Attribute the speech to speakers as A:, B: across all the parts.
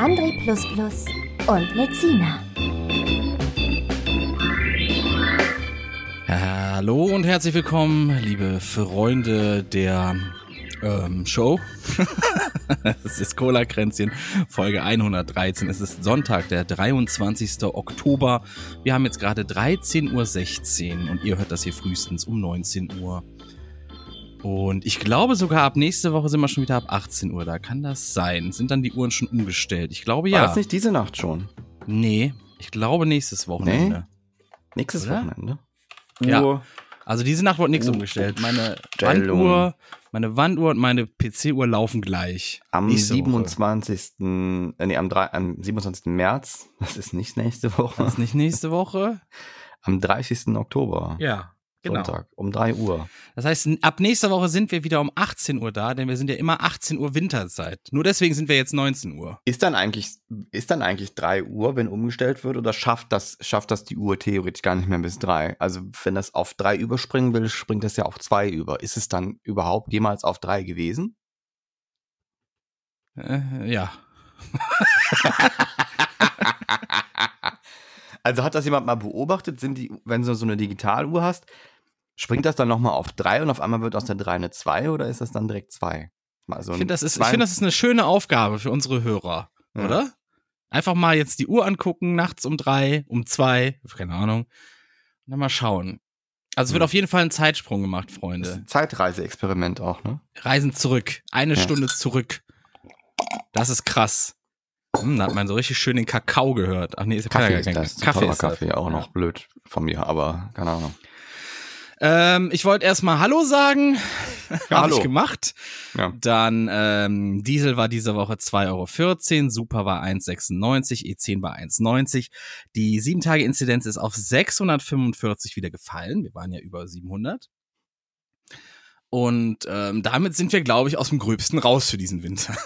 A: André und Lezina.
B: Hallo und herzlich willkommen, liebe Freunde der ähm, Show. Es ist Cola Kränzchen, Folge 113. Es ist Sonntag, der 23. Oktober. Wir haben jetzt gerade 13.16 Uhr und ihr hört das hier frühestens um 19 Uhr. Und ich glaube sogar ab nächste Woche sind wir schon wieder ab 18 Uhr. Da kann das sein. Sind dann die Uhren schon umgestellt? Ich glaube ja.
C: War das nicht diese Nacht schon?
B: Nee, ich glaube nächstes Wochenende.
C: Nee? Nächstes
B: Oder?
C: Wochenende?
B: Ja.
C: Uhr.
B: Also diese Nacht wurde nichts
C: Uh,
B: umgestellt. Meine
C: Stellung.
B: Wanduhr, meine Wanduhr und meine PC-Uhr laufen gleich.
C: Am
B: Nächste Woche.
C: 27. Äh, nee, am, drei- am 27. März, das ist nicht nächste Woche,
B: Das ist nicht nächste Woche?
C: am 30. Oktober,
B: Ja, genau.
C: Sonntag, um 3 Uhr.
B: Das heißt, ab nächster Woche sind wir wieder um 18 Uhr da, denn wir sind ja immer 18 Uhr Winterzeit. Nur deswegen sind wir jetzt 19 Uhr.
C: Ist dann eigentlich, ist dann eigentlich 3 Uhr, wenn umgestellt wird, oder schafft das, schafft das die Uhr theoretisch gar nicht mehr bis 3? Also, wenn das auf 3 überspringen will, springt das ja auf 2 über. Ist es dann überhaupt jemals auf 3 gewesen?
B: Äh, ja.
C: Also hat das jemand mal beobachtet? Sind die, wenn du so eine Digitaluhr hast, springt das dann nochmal auf 3 und auf einmal wird aus der 3 eine 2 oder ist das dann direkt 2? Also
B: Ich finde, das, ist- ich find, das ist eine schöne Aufgabe für unsere Hörer,
C: Ja.
B: oder? Einfach mal jetzt die Uhr angucken, nachts um drei, um zwei, keine Ahnung. Und dann mal schauen. Also es wird
C: Mhm.
B: auf jeden Fall ein Zeitsprung gemacht,
C: das
B: Freunde.
C: Zeitreiseexperiment auch, ne?
B: Reisen zurück. Eine
C: Ja.
B: Stunde zurück. Das ist krass. Hm, da hat man so richtig schön den Kakao gehört. Ach nee, ist ja
C: Kaffee
B: kein-
C: ist
B: kein-
C: das.
B: Kaffee ist das.
C: Kaffee, auch
B: Ja.
C: noch blöd von mir, aber keine Ahnung.
B: Ähm, ich wollte erstmal Hallo sagen. Habe
C: hallo.
B: ich gemacht.
C: Ja.
B: Dann ähm, Diesel war diese Woche 2,14 Euro, Super war 1,96, E10 war 1,90. Die 7-Tage-Inzidenz ist auf 645 wieder gefallen. Wir waren ja über 700. Und ähm, damit sind wir, glaube ich, aus dem Gröbsten raus für diesen Winter.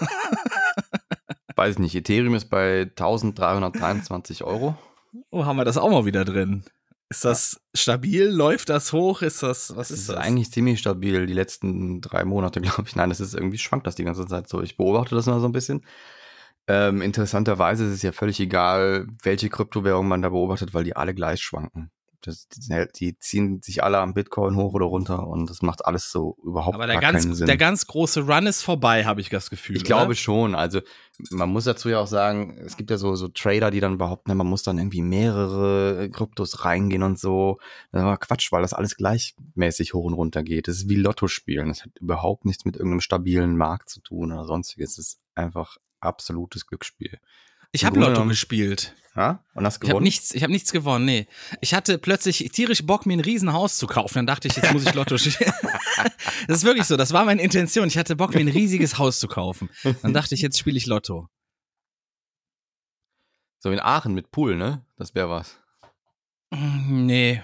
C: Weiß ich nicht, Ethereum ist bei 1323 Euro.
B: Oh, haben wir das auch mal wieder drin. Ist das stabil? Läuft das hoch? Ist das, was
C: Das
B: ist
C: ist
B: das?
C: eigentlich ziemlich stabil, die letzten drei Monate, glaube ich. Nein, das ist irgendwie schwankt das die ganze Zeit so. Ich beobachte das mal so ein bisschen. Ähm, interessanterweise ist es ja völlig egal, welche Kryptowährung man da beobachtet, weil die alle gleich schwanken. Das, die, die ziehen sich alle am Bitcoin hoch oder runter und das macht alles so überhaupt
B: Aber der
C: gar keinen
B: ganz,
C: Sinn.
B: der ganz große Run ist vorbei, habe ich das Gefühl.
C: Ich glaube
B: oder?
C: schon. Also man muss dazu ja auch sagen, es gibt ja so, so Trader, die dann behaupten, man muss dann irgendwie mehrere Kryptos reingehen und so. Das ist aber Quatsch, weil das alles gleichmäßig hoch und runter geht. Das ist wie Lotto spielen. Das hat überhaupt nichts mit irgendeinem stabilen Markt zu tun oder sonstiges. Es ist einfach absolutes Glücksspiel.
B: Ich habe Lotto gespielt.
C: Ja? Und hast
B: Ich habe
C: gewonnen?
B: nichts, ich habe nichts gewonnen, nee. Ich hatte plötzlich tierisch Bock, mir ein Riesenhaus zu kaufen. Dann dachte ich, jetzt muss ich Lotto spielen. das ist wirklich so, das war meine Intention. Ich hatte Bock, mir ein riesiges Haus zu kaufen. Dann dachte ich, jetzt spiele ich Lotto.
C: So in Aachen mit Pool, ne? Das wäre was.
B: Mm, Nee.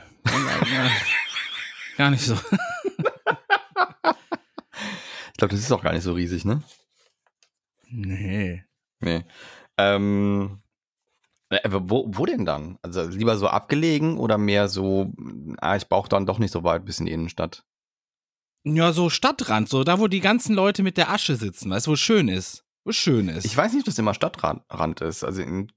B: Gar nicht so.
C: Ich glaube, das ist auch gar nicht so riesig, ne?
B: Nee.
C: Nee. Ähm, äh, wo, wo denn dann? Also lieber so abgelegen oder mehr so, ah, ich brauche dann doch nicht so weit bis in die Innenstadt?
B: Ja, so Stadtrand, so da, wo die ganzen Leute mit der Asche sitzen, weißt du, wo es schön ist. Wo schön ist.
C: Ich weiß nicht, ob das immer Stadtrand Rand ist. Also in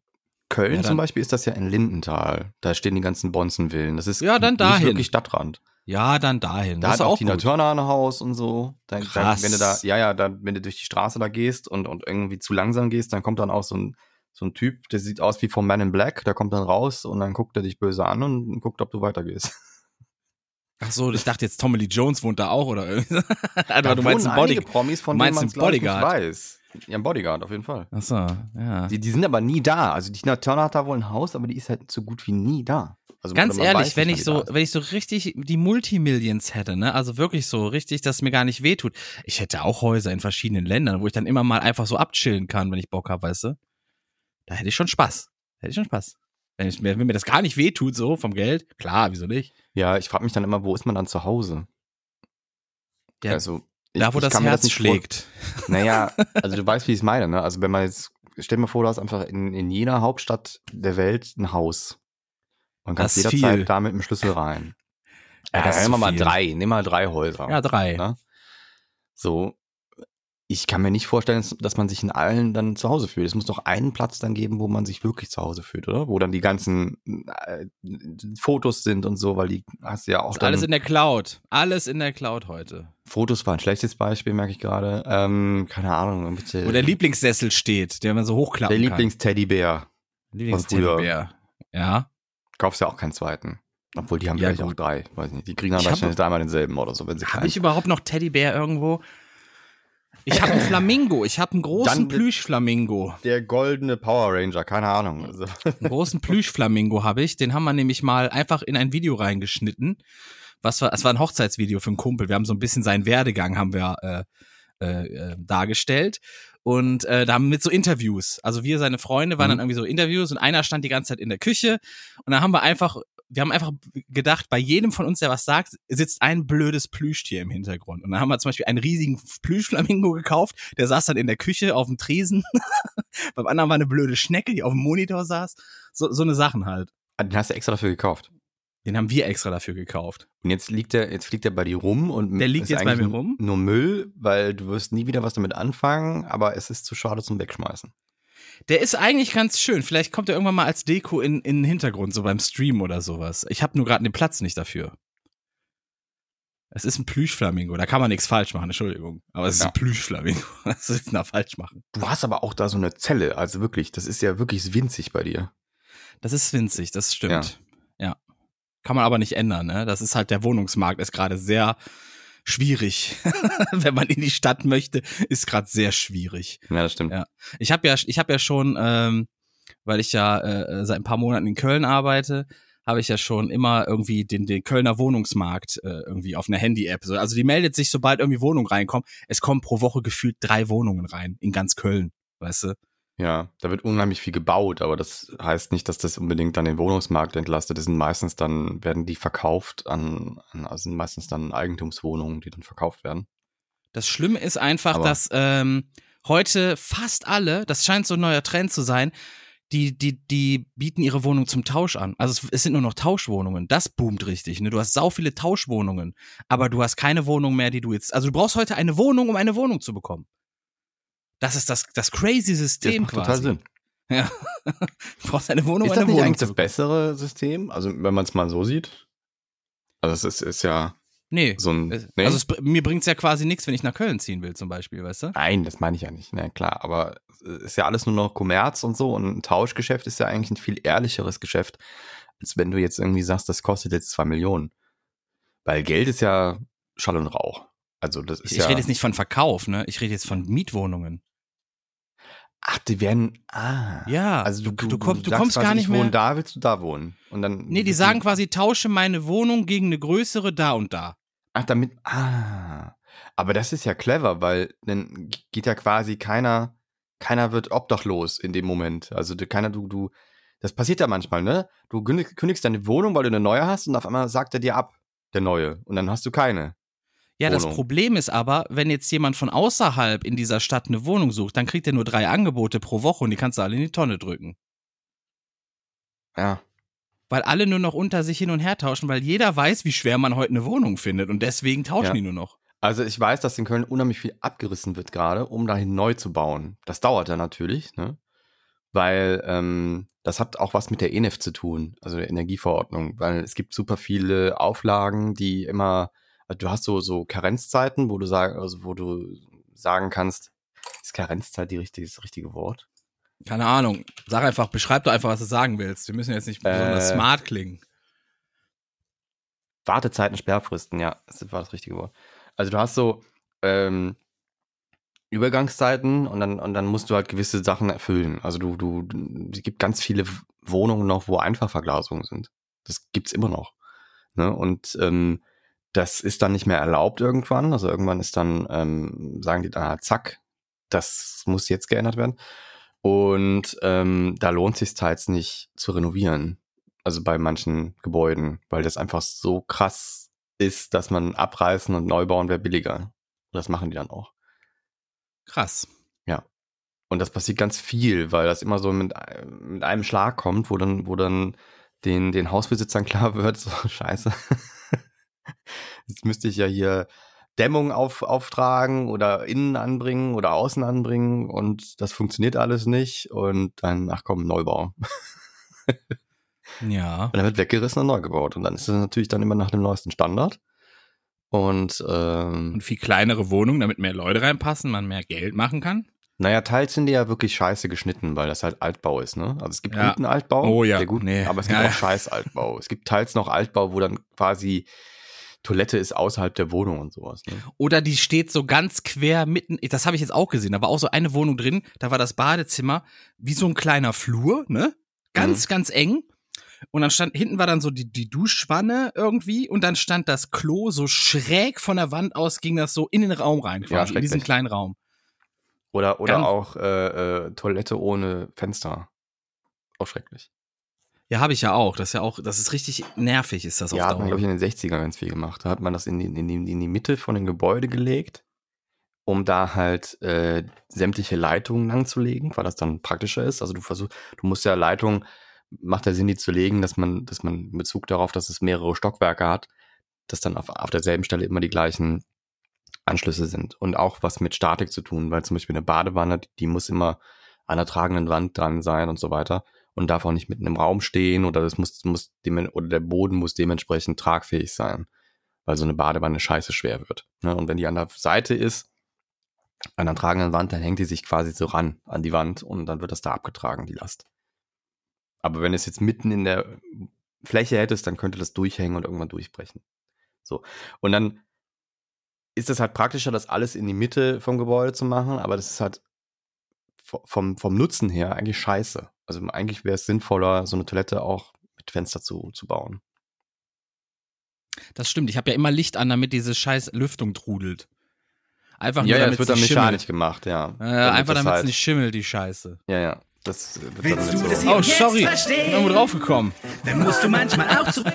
C: Köln
B: Ja,
C: zum Beispiel ist das ja in Lindenthal. Da stehen die ganzen Bonzenvillen. Das ist
B: Ja, dann
C: nicht
B: dahin.
C: wirklich Stadtrand.
B: Ja, dann dahin.
C: Da
B: das
C: hat auch
B: auch
C: Tina
B: gut.
C: Turner ein Haus und so. Da, da,
B: Krass.
C: wenn du da, ja, ja, da, wenn du durch die Straße da gehst und, und irgendwie zu langsam gehst, dann kommt dann auch so ein, so ein Typ, der sieht aus wie vom Man in Black, der kommt dann raus und dann guckt er dich böse an und guckt, ob du weitergehst.
B: Ach so, ich dachte jetzt Tommy Lee Jones wohnt da auch oder irgendwie. Aber du meinst einen Body
C: einige Promis, von
B: meinst
C: denen nicht
B: Bodyguard?
C: weiß. Ja, ein Bodyguard, auf jeden Fall.
B: Ach so, ja.
C: Die, die sind aber nie da. Also die Tina Turner hat da wohl ein Haus, aber die ist halt so gut wie nie da. Also,
B: Ganz ehrlich,
C: weiß
B: wenn ich so, wenn ich so richtig die Multimillions hätte, ne, also wirklich so richtig, dass es mir gar nicht wehtut. Ich hätte auch Häuser in verschiedenen Ländern, wo ich dann immer mal einfach so abchillen kann, wenn ich Bock habe, weißt du? Da hätte ich schon Spaß. Hätte ich schon Spaß. Wenn, ich, wenn mir das gar nicht wehtut, so vom Geld, klar, wieso nicht?
C: Ja, ich frage mich dann immer, wo ist man dann zu Hause?
B: Ja,
C: also, ich,
B: da, wo
C: ich
B: das Herz
C: vor-
B: schlägt.
C: Naja, also du weißt, wie ich es meine, ne? Also wenn man jetzt, stell dir mal vor, du hast einfach in, in jeder Hauptstadt der Welt ein Haus. Und kannst
B: ist
C: jederzeit
B: viel.
C: da mit dem Schlüssel rein.
B: Ja,
C: Ja,
B: das ist
C: nehmen wir
B: zu
C: mal drei, nehmen wir mal drei Häuser.
B: Ja, drei.
C: Ne? So, ich kann mir nicht vorstellen, dass man sich in allen dann zu Hause fühlt. Es muss doch einen Platz dann geben, wo man sich wirklich zu Hause fühlt, oder? Wo dann die ganzen äh, Fotos sind und so, weil die hast du ja auch
B: Ist alles in der Cloud. Alles in der Cloud heute.
C: Fotos war ein schlechtes Beispiel, merke ich gerade. Ähm, keine Ahnung, bitte.
B: Wo der Lieblingssessel steht, den man so hochklappen
C: der
B: kann.
C: Lieblingsteddybär.
B: Lieblingsteddybär. Ja.
C: Kaufst ja auch keinen zweiten. Obwohl, die haben
B: Ja,
C: vielleicht auch
B: gut.
C: drei. Weiß nicht. Die kriegen dann
B: Ich
C: wahrscheinlich dreimal denselben oder so, wenn sie
B: Habe ich überhaupt noch Teddybär irgendwo? Ich habe einen Flamingo. Ich habe einen großen Plüschflamingo.
C: Der goldene Power Ranger, keine Ahnung. Also,
B: Einen großen Plüschflamingo habe ich. Den haben wir nämlich mal einfach in ein Video reingeschnitten. Was war, es war ein Hochzeitsvideo für einen Kumpel. Wir haben so ein bisschen seinen Werdegang haben wir äh, äh, äh, dargestellt. Und äh, da haben wir mit so Interviews. Also wir, seine Freunde, waren
C: Mhm.
B: dann irgendwie so Interviews und einer stand die ganze Zeit in der Küche. Und dann haben wir einfach, wir haben einfach gedacht, bei jedem von uns, der was sagt, sitzt ein blödes Plüschtier im Hintergrund. Und dann haben wir zum Beispiel einen riesigen Plüschflamingo gekauft, der saß dann in der Küche auf dem Tresen. Beim anderen war eine blöde Schnecke, die auf dem Monitor saß. So, so eine Sachen halt.
C: Ah, den hast du extra dafür gekauft.
B: Den haben wir extra dafür gekauft.
C: Und jetzt liegt der, jetzt fliegt der bei dir rum und
B: Der liegt
C: ist
B: jetzt bei mir rum?
C: Nur Müll, weil du wirst nie wieder was damit anfangen, aber es ist zu schade zum Wegschmeißen.
B: Der ist eigentlich ganz schön. Vielleicht kommt er irgendwann mal als Deko in, in den Hintergrund, so beim Stream oder sowas. Ich habe nur gerade den Platz nicht dafür. Es ist ein Plüschflamingo, da kann man nichts falsch machen, Entschuldigung. Aber es ist
C: Ja.
B: ein Plüschflamingo. Ich denn da falsch machen?
C: Du hast aber auch da so eine Zelle, also wirklich, das ist ja wirklich winzig bei dir.
B: Das ist winzig, das stimmt. Ja. Kann man aber nicht ändern, ne? Das ist halt, der Wohnungsmarkt ist gerade sehr schwierig. Wenn man in die Stadt möchte, ist gerade sehr schwierig.
C: Ja, das stimmt.
B: Ja. Ich habe ja, ich habe ja schon, ähm, weil ich ja äh, seit ein paar Monaten in Köln arbeite, habe ich ja schon immer irgendwie den, den Kölner Wohnungsmarkt äh, irgendwie auf einer Handy-App. So, Also die meldet sich, sobald irgendwie Wohnungen reinkommen. Es kommen pro Woche gefühlt drei Wohnungen rein in ganz Köln, weißt du?
C: Ja, da wird unheimlich viel gebaut, aber das heißt nicht, dass das unbedingt dann den Wohnungsmarkt entlastet. Das sind meistens dann, werden die verkauft an, an also sind meistens dann Eigentumswohnungen, die dann verkauft werden.
B: Das Schlimme ist einfach,
C: Aber-
B: dass ähm, heute fast alle, das scheint so ein neuer Trend zu sein, die, die, die bieten ihre Wohnung zum Tausch an. Also es, es sind nur noch Tauschwohnungen. Das boomt richtig. Ne? Du hast sau viele Tauschwohnungen, aber du hast keine Wohnung mehr, die du jetzt. Also du brauchst heute eine Wohnung, um eine Wohnung zu bekommen. Das ist das, das crazy
C: Das
B: System
C: macht
B: quasi.
C: total Sinn.
B: Ja. du brauchst eine Wohnung,
C: Ist das nicht
B: Wohnung
C: eigentlich das bessere System? Also, wenn man es mal so sieht? Also, es ist, ist ja
B: Nee.
C: so ein.
B: Es-
C: Nee?
B: Also es, mir bringt's ja quasi nichts, wenn ich nach Köln ziehen will, zum Beispiel, weißt du?
C: Nein, das meine ich ja nicht. Na klar, aber es ist ja alles nur noch Kommerz und so und ein Tauschgeschäft ist ja eigentlich ein viel ehrlicheres Geschäft, als wenn du jetzt irgendwie sagst, das kostet jetzt zwei Millionen. Weil Geld ist ja Schall und Rauch. Also das ist
B: Ich,
C: ja.
B: rede jetzt nicht von Verkauf, ne? Ich rede jetzt von Mietwohnungen.
C: Ach, die werden. Ah.
B: Ja,
C: Also du,
B: du,
C: du,
B: komm, du kommst
C: quasi,
B: gar nicht
C: ich wohne
B: mehr.
C: da, willst du da wohnen? Und dann.
B: Nee, die sagen quasi, tausche meine Wohnung gegen eine größere da und da.
C: Ach, damit. Ah. Aber das ist ja clever, weil dann geht ja quasi keiner, keiner wird obdachlos in dem Moment. Also keiner, du, du, das passiert ja manchmal, ne? Du kündig- kündigst deine Wohnung, weil du eine neue hast und auf einmal sagt er dir ab, der neue. Und dann hast du keine.
B: Ja, das
C: Wohnung.
B: Problem ist aber, wenn jetzt jemand von außerhalb in dieser Stadt eine Wohnung sucht, dann kriegt er nur drei Angebote pro Woche und die kannst du alle in die Tonne drücken.
C: Ja.
B: Weil alle nur noch unter sich hin und her tauschen, weil jeder weiß, wie schwer man heute eine Wohnung findet und deswegen tauschen
C: Ja.
B: die nur noch.
C: Also ich weiß, dass in Köln unheimlich viel abgerissen wird gerade, um dahin neu zu bauen. Das dauert ja natürlich, ne? Weil ähm, das hat auch was mit der ENEF zu tun, also der Energieverordnung, weil es gibt super viele Auflagen, die immer, du hast so so Karenzzeiten, wo du sagen, also wo du sagen kannst, ist Karenzzeit die richtige, das richtige Wort?
B: Keine Ahnung. Sag einfach, beschreib doch einfach, was du sagen willst. Wir müssen jetzt nicht besonders
C: Äh.
B: smart klingen.
C: Wartezeiten, Sperrfristen, ja, das war das richtige Wort. Also du hast so ähm, Übergangszeiten und dann, und dann musst du halt gewisse Sachen erfüllen. Also du, du, es gibt ganz viele Wohnungen noch, wo Einfachverglasungen sind. Das gibt's immer noch. Ne? Und ähm, das ist dann nicht mehr erlaubt irgendwann. Also irgendwann ist dann, ähm, sagen die dann, ah, zack, das muss jetzt geändert werden. Und ähm, da lohnt sich teils nicht zu renovieren. Also bei manchen Gebäuden, weil das einfach so krass ist, dass man abreißen und neu bauen wäre billiger. Und das machen die dann auch.
B: Krass.
C: Und das passiert ganz viel, weil das immer so mit, mit einem Schlag kommt, wo dann, wo dann den, den Hausbesitzern klar wird, so scheiße. Jetzt müsste ich ja hier Dämmung auf, auftragen oder innen anbringen oder außen anbringen und das funktioniert alles nicht und dann, ach komm, Neubau.
B: Ja.
C: Und dann wird weggerissen und neu gebaut. Und dann ist es natürlich dann immer nach dem neuesten Standard. Und ähm,
B: Und viel kleinere Wohnungen, damit mehr Leute reinpassen, man mehr Geld machen kann.
C: naja, teils sind die ja wirklich scheiße geschnitten, weil das halt Altbau ist, ne? Also es gibt
B: Ja.
C: guten Altbau,
B: Oh ja,
C: der gut,
B: nee.
C: aber es gibt
B: Ja,
C: auch scheiß Altbau. Es gibt teils noch Altbau, wo dann quasi Toilette ist außerhalb der Wohnung und sowas. Ne?
B: Oder die steht so ganz quer mitten, das habe ich jetzt auch gesehen, da war auch so eine Wohnung drin, da war das Badezimmer wie so ein kleiner Flur, ne? Ganz, ganz eng. Und dann stand, hinten war dann so die, die Duschwanne irgendwie und dann stand das Klo so schräg von der Wand aus, ging das so in den Raum rein,
C: Ja,
B: quasi, in diesen kleinen Raum.
C: Oder, oder
B: Ganz-
C: auch äh, äh, Toilette ohne Fenster. Auch schrecklich.
B: Ja, habe ich ja auch. Das ist ja auch, das ist richtig nervig, ist das auf
C: Ja, hat man,
B: Dauer.
C: glaube ich, in den 60ern ganz viel gemacht. Da hat man das in die, in die, in die Mitte von dem Gebäude gelegt, um da halt äh, sämtliche Leitungen langzulegen, weil das dann praktischer ist. Also du versuchst, du musst ja Leitungen, macht der Sinn, die zu legen, dass man, dass man in Bezug darauf, dass es mehrere Stockwerke hat, dass dann auf, auf derselben Stelle immer die gleichen Anschlüsse sind. Und auch was mit Statik zu tun, weil zum Beispiel eine Badewanne, die, die muss immer an der tragenden Wand dran sein und so weiter und darf auch nicht mitten im Raum stehen oder das muss, muss dem, oder der Boden muss dementsprechend tragfähig sein, weil so eine Badewanne scheiße schwer wird. Ne? Und wenn die an der Seite ist, an der tragenden Wand, dann hängt die sich quasi so ran an die Wand und dann wird das da abgetragen, die Last. Aber wenn es jetzt mitten in der Fläche hättest, dann könnte das durchhängen und irgendwann durchbrechen. So. Und dann ist es halt praktischer, das alles in die Mitte vom Gebäude zu machen, aber das ist halt vom, vom Nutzen her eigentlich scheiße. Also eigentlich wäre es sinnvoller, so eine Toilette auch mit Fenster zu, zu bauen.
B: Das stimmt. Ich habe ja immer Licht an, damit diese scheiß Lüftung trudelt. Einfach
C: ja,
B: nur,
C: ja,
B: damit
C: das wird
B: es
C: dann mechanisch
B: schimmelt.
C: gemacht, ja.
B: Äh, einfach
C: das
B: damit es
C: halt-
B: nicht schimmelt, die Scheiße.
C: Ja, ja. Das wird
D: Willst
C: dann
D: du das
C: so.
D: hier
B: Oh,
D: jetzt
B: sorry. Ich
D: verstehen?
B: bin irgendwo draufgekommen.
D: Dann musst du manchmal auch zurück.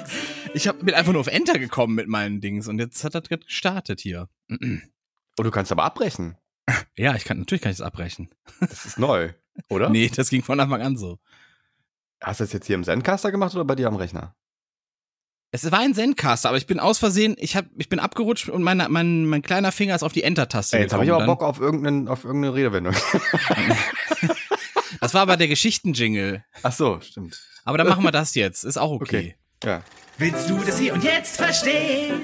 B: Ich hab, bin einfach nur auf Enter gekommen mit meinen Dings und jetzt hat das gerade gestartet hier.
C: Oh, du kannst aber abbrechen.
B: Ja, ich kann, natürlich kann ich das abbrechen.
C: Das ist neu, oder?
B: Nee, das ging von Anfang an so.
C: Hast du das jetzt hier im Zencaster gemacht oder bei dir am Rechner?
B: Es war ein Zencaster, aber ich bin aus Versehen, ich, hab, ich bin abgerutscht und mein, mein, mein kleiner Finger ist auf die Enter-Taste
C: Ey, jetzt habe ich aber
B: gekommen.
C: Bock auf, irgendeinen, auf irgendeine Redewendung.
B: Das war aber der Geschichten-Jingle.
C: Ach so, stimmt.
B: Aber dann machen wir das jetzt. Ist auch okay.
C: Ja.
D: Willst du das hier und jetzt verstehen?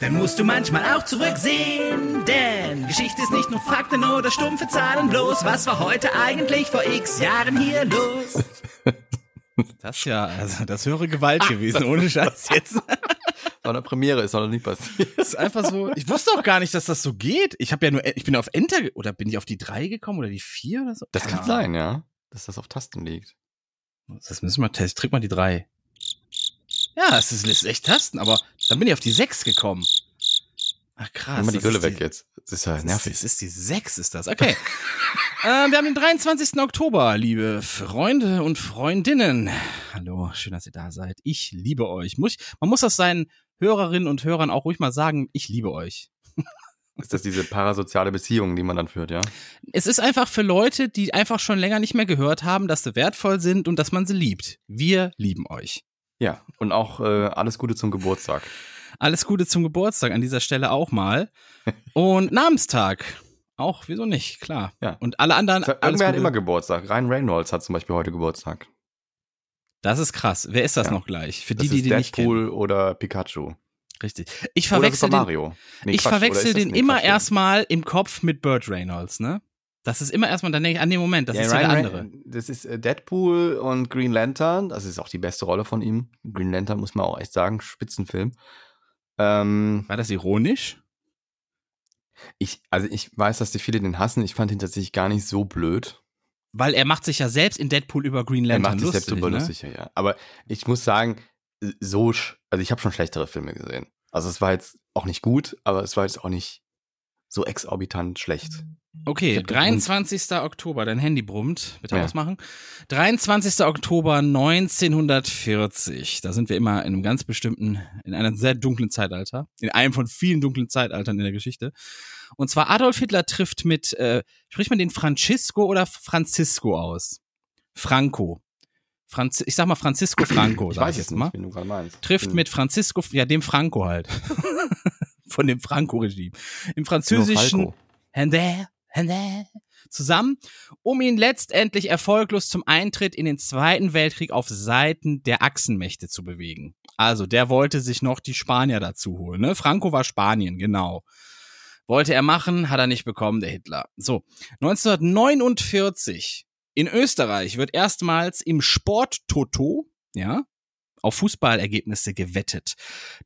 D: Dann musst du manchmal auch zurücksehen. Denn Geschichte ist nicht nur Fakten oder stumpfe Zahlen bloß. Was war heute eigentlich vor x Jahren hier los?
B: Das ist ja, also das höhere Gewalt gewesen, ohne Scheiß jetzt.
C: War eine Premiere, ist noch nicht passiert.
B: Das ist einfach so. Ich wusste auch gar nicht, dass das so geht. Ich habe ja nur, ich bin auf Enter oder bin ich auf die drei gekommen oder die vier oder so?
C: Das kann
B: Keine
C: sein, ja. Dass das auf Tasten liegt.
B: Das müssen wir testen. Drück mal die drei. Ja, es ist, echt tasten, aber dann bin ich auf die sechs gekommen. Ach krass.
C: Nimm mal die Gülle weg jetzt. Das ist ja
B: Das
C: nervig.
B: ist, das ist die 6, ist das. Okay. äh, wir haben den 23. Oktober, liebe Freunde und Freundinnen. Hallo, schön, dass ihr da seid. Ich liebe euch. Muss man muss das seinen Hörerinnen und Hörern auch ruhig mal sagen, ich liebe euch.
C: Ist das diese parasoziale Beziehung, die man dann führt, ja?
B: Es ist einfach für Leute, die einfach schon länger nicht mehr gehört haben, dass sie wertvoll sind und dass man sie liebt. Wir lieben euch.
C: Ja. Und auch äh, alles Gute zum Geburtstag.
B: Alles Gute zum Geburtstag an dieser Stelle auch mal. Und Namenstag. Auch, wieso nicht? Klar.
C: Ja.
B: Und alle anderen.
C: Alles Irgendwer hat immer Geburtstag. Ryan Reynolds hat zum Beispiel heute Geburtstag.
B: Das ist krass. Wer ist das
C: Ja.
B: noch gleich? Für
C: Das
B: die, die den nicht kennen.
C: Deadpool oder Pikachu.
B: Richtig. Ich
C: Oder
B: verwechsel den,
C: Mario. Nee,
B: ich
C: Quatsch,
B: verwechsel den immer erstmal im Kopf mit Burt Reynolds, ne? Das ist immer erstmal, dann denke ich, an den Moment, das
C: ja,
B: ist ja der
C: Ryan
B: andere.
C: Das ist äh, Deadpool und Green Lantern. Das ist auch die beste Rolle von ihm. Green Lantern muss man auch echt sagen, Spitzenfilm. Ähm,
B: War das ironisch?
C: ich, also ich weiß, dass die viele den hassen. Ich fand ihn tatsächlich gar nicht so blöd.
B: Weil er macht sich ja selbst in Deadpool über Green
C: Er
B: Lantern
C: macht sich
B: lustig,
C: selbst super
B: ne?
C: lustig, ja. Aber ich muss sagen, so, sch- also ich habe schon schlechtere Filme gesehen. Also es war jetzt auch nicht gut, aber es war jetzt auch nicht so exorbitant schlecht.
B: Okay,
C: hab gebrummt.
B: 23. Oktober, dein Handy brummt. Bitte
C: Ja.
B: ausmachen. 23. Oktober 1940. Da sind wir immer in einem ganz bestimmten, in einem sehr dunklen Zeitalter. In einem von vielen dunklen Zeitaltern in der Geschichte. Und zwar Adolf Hitler trifft mit, äh, spricht man den Francisco oder Francisco aus? Franco. Franz ich sag mal Francisco Franco,
C: Ich
B: sag
C: weiß
B: ich jetzt mal.
C: nicht, wen du gerade meinst.
B: Trifft
C: Bin
B: mit Francisco, ja, dem Franco halt. Von dem Franco-Regime. Im französischen. Hände, Hände zusammen, um ihn letztendlich erfolglos zum Eintritt in den Zweiten Weltkrieg auf Seiten der Achsenmächte zu bewegen. Also, der wollte sich noch die Spanier dazu holen. Ne? Franco war Spanien, genau. Wollte er machen, hat er nicht bekommen, der Hitler. So, 1949 in Österreich wird erstmals im Sport-Toto, ja, auf Fußballergebnisse gewettet.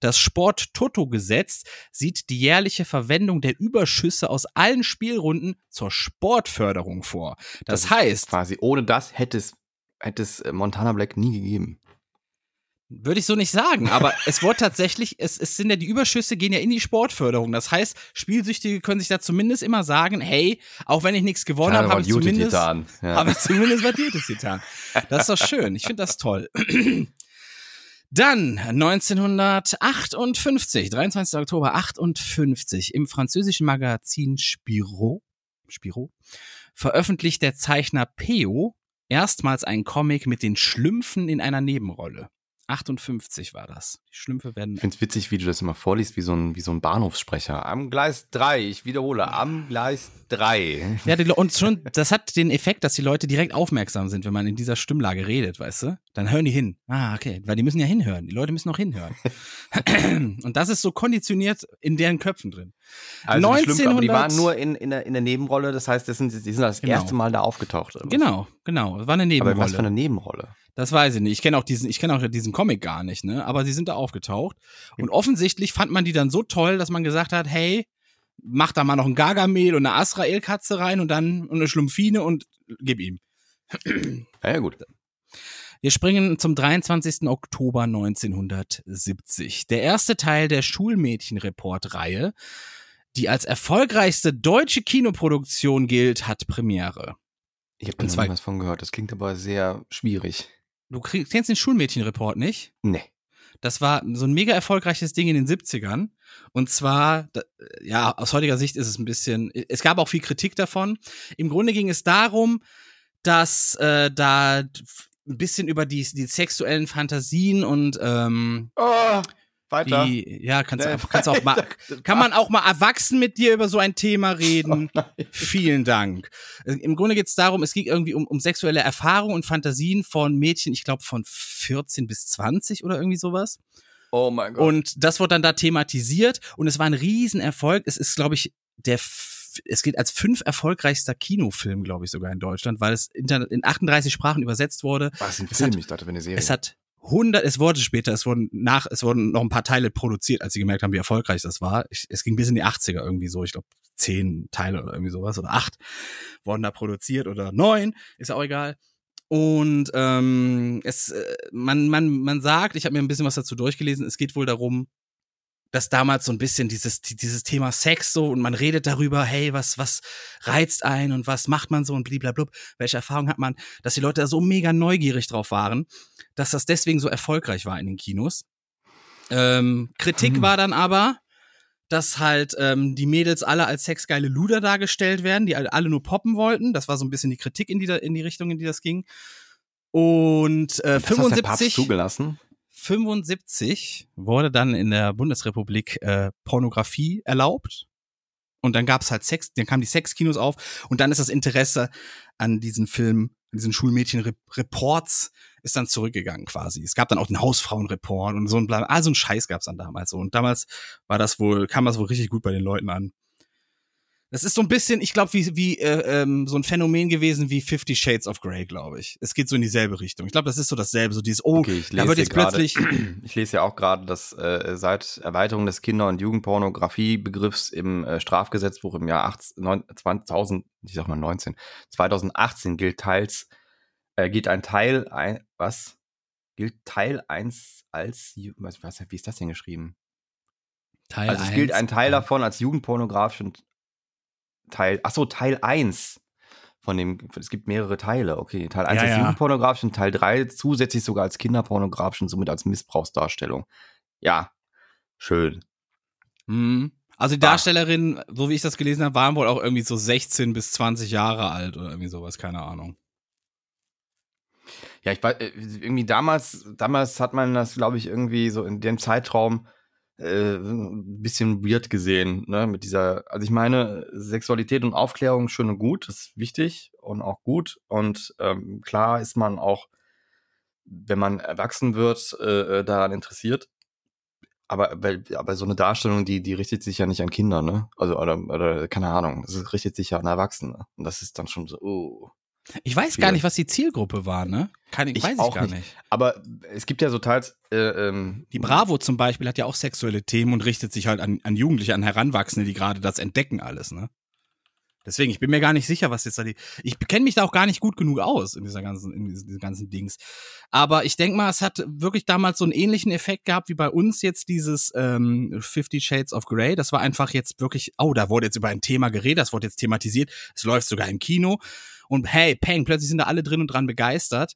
B: Das Sport-Toto-Gesetz sieht die jährliche Verwendung der Überschüsse aus allen Spielrunden zur Sportförderung vor. Das,
C: ist
B: heißt,
C: Quasi, ohne das hätte es, hätte es äh, Montana Black nie gegeben.
B: würde ich so nicht sagen, aber es wurde tatsächlich, es, es sind ja die Überschüsse gehen ja in die Sportförderung. Das heißt, Spielsüchtige können sich da zumindest immer sagen, hey, auch wenn ich nichts gewonnen habe, habe ich zumindest,
C: getan. Ja.
B: habe zumindest was Gutes getan. Das ist doch schön. Ich finde das toll. Dann 1958, 23. Oktober 58, im französischen Magazin Spirou, Spirou veröffentlicht der Zeichner Peo erstmals einen Comic mit den Schlümpfen in einer Nebenrolle. 58 war das. Die Schlümpfe werden
C: Ich finde es witzig, wie du das immer vorliest, wie so ein, wie so ein Bahnhofssprecher. Am Gleis 3, ich wiederhole, am Gleis 3.
B: Ja, die, und schon, das hat den Effekt, dass die Leute direkt aufmerksam sind, wenn man in dieser Stimmlage redet, weißt du? Dann hören die hin. Ah, okay, weil die müssen ja hinhören. Die Leute müssen auch hinhören. und das ist so konditioniert in deren Köpfen drin.
C: Also die Schlümpfe, aber die
B: 1900
C: waren nur in, in, der, in der Nebenrolle, das heißt, das sind, die sind das
B: Genau.
C: erste Mal da aufgetaucht.
B: Genau, genau. War eine
C: Aber
B: Nebenrolle.
C: was für eine Nebenrolle?
B: Das weiß ich nicht. Ich kenne auch diesen, ich kenne auch diesen Comic gar nicht, ne? Aber sie sind da aufgetaucht. Und offensichtlich fand man die dann so toll, dass man gesagt hat, hey, mach da mal noch ein Gargamel und eine Asrael-Katze rein und dann und eine Schlumpfine und gib ihm.
C: Ja, ja gut.
B: Wir springen zum 23. Oktober 1970. Der erste Teil der Schulmädchen-Report-Reihe, die als erfolgreichste deutsche Kinoproduktion gilt, hat Premiere.
C: Ich habe da noch was von gehört. Das klingt aber sehr schwierig.
B: Du krieg- kennst den Schulmädchen-Report nicht?
C: Nee.
B: Das war so ein mega erfolgreiches Ding in den 70ern. Und zwar, ja, aus heutiger Sicht ist es ein bisschen, es gab auch viel Kritik davon. Im Grunde ging es darum, dass äh, da ein bisschen über die, die sexuellen Fantasien und ähm,
C: Oh, weiter.
B: die, ja, kannst,
C: Nee,
B: du kannst auch mal, kann man auch mal erwachsen mit dir über so ein Thema reden? Vielen Dank. Äh, Im Grunde geht es darum, es ging irgendwie um, um sexuelle Erfahrungen und Fantasien von Mädchen, ich glaube von 14 bis 20 oder irgendwie sowas.
C: Oh mein Gott.
B: Und das wurde dann da thematisiert und es war ein Riesenerfolg. Es ist, glaube ich, der, es geht als fünf erfolgreichster Kinofilm, glaube ich, sogar in Deutschland, weil es in 38 Sprachen übersetzt wurde.
C: was ein
B: es
C: Film?
B: hat-
C: ich dachte, wenn eine Serie.
B: Es hat 100, es wurde später, es wurden nach, es wurden noch ein paar Teile produziert, als sie gemerkt haben, wie erfolgreich das war. Ich, es ging bis in die 80er irgendwie so, ich glaube zehn Teile oder irgendwie sowas oder acht wurden da produziert oder neun, ist auch egal. Und ähm, es, äh, man, man, man sagt, ich habe mir ein bisschen was dazu durchgelesen, es geht wohl darum, dass damals so ein bisschen dieses, dieses Thema Sex so und man redet darüber, hey, was, was reizt ein und was macht man so und bliblablub, welche Erfahrung hat man, dass die Leute da so mega neugierig drauf waren, dass das deswegen so erfolgreich war in den Kinos. Ähm, Kritik
C: Hm.
B: war dann aber, dass halt ähm, die Mädels alle als sexgeile Luder dargestellt werden, die alle nur poppen wollten. Das war so ein bisschen die Kritik in die, in die Richtung, in die das ging. Und äh,
C: das hat der Papst
B: 75,
C: zugelassen.
B: 75 wurde dann in der Bundesrepublik äh, Pornografie erlaubt. Und dann gab's halt Sex, dann kamen die Sexkinos auf und dann ist das Interesse an diesen Film, an diesen Schulmädchen-Reports ist dann zurückgegangen quasi. Es gab dann auch den Hausfrauenreport und so ein bla, also ein Scheiß gab's dann damals so. Und damals war das wohl, kam das wohl richtig gut bei den Leuten an. Das ist so ein bisschen, ich glaube, wie, wie äh, ähm, so ein Phänomen gewesen wie Fifty Shades of Grey, glaube ich. Es geht so in dieselbe Richtung. Ich glaube, das ist so dasselbe, so dieses, oh,
C: Okay, ich
B: da
C: lese
B: wird
C: hier
B: jetzt
C: gerade-
B: plötzlich,
C: Ich lese ja auch gerade, dass äh, seit Erweiterung des Kinder- und Jugendpornografiebegriffs im äh, Strafgesetzbuch im Jahr 18, neun- 2000, ich sag mal 19, 2018 gilt teils, äh, gilt ein Teil, ein, was? Gilt Teil 1 als, was, was, wie ist das denn geschrieben?
B: Teil
C: Also es gilt ein Teil davon als jugendpornografisch und Teil, ach so, Teil 1 von dem, es gibt mehrere Teile, okay. Teil 1
B: Ja,
C: ist
B: ja.
C: jugendpornografisch und Teil 3 zusätzlich sogar als kinderpornografisch und somit als Missbrauchsdarstellung. Ja, schön.
B: Mhm. Also die
C: Bah.
B: Darstellerin, so wie ich das gelesen habe, waren wohl auch irgendwie so 16 bis 20 Jahre alt oder irgendwie sowas, keine Ahnung.
C: Ja, ich weiß, äh, irgendwie damals, damals hat man das, glaube ich, irgendwie so in dem Zeitraum äh, bisschen weird gesehen, ne, mit dieser, also ich meine, Sexualität und Aufklärung schön und gut, ist wichtig und auch gut und ähm, klar ist man auch, wenn man erwachsen wird, äh, äh, daran interessiert. Aber, weil, aber so eine Darstellung, die, die richtet sich ja nicht an Kinder, ne? Also, oder, oder keine Ahnung, es richtet sich ja an Erwachsene. Und das ist dann schon so, oh.
B: Ich weiß gar
C: Schwierig.
B: nicht, was die Zielgruppe war, ne? Kann ich,
C: Ich
B: weiß ich
C: auch
B: gar
C: nicht.
B: nicht.
C: Aber es gibt ja so teils. Äh, ähm,
B: Die Bravo zum Beispiel hat ja auch sexuelle Themen und richtet sich halt an, an Jugendliche, an Heranwachsende, die gerade das entdecken alles, ne? Deswegen, ich bin mir gar nicht sicher, was jetzt da die. Ich kenne mich da auch gar nicht gut genug aus in dieser ganzen, in diesen, ganzen Dings. Aber ich denk mal, es hat wirklich damals so einen ähnlichen Effekt gehabt wie bei uns jetzt dieses ähm, Fifty Shades of Grey. Das war einfach jetzt wirklich, oh, da wurde jetzt über ein Thema geredet, das wurde jetzt thematisiert, es läuft sogar im Kino. Und hey, Peng, plötzlich sind da alle drin und dran begeistert.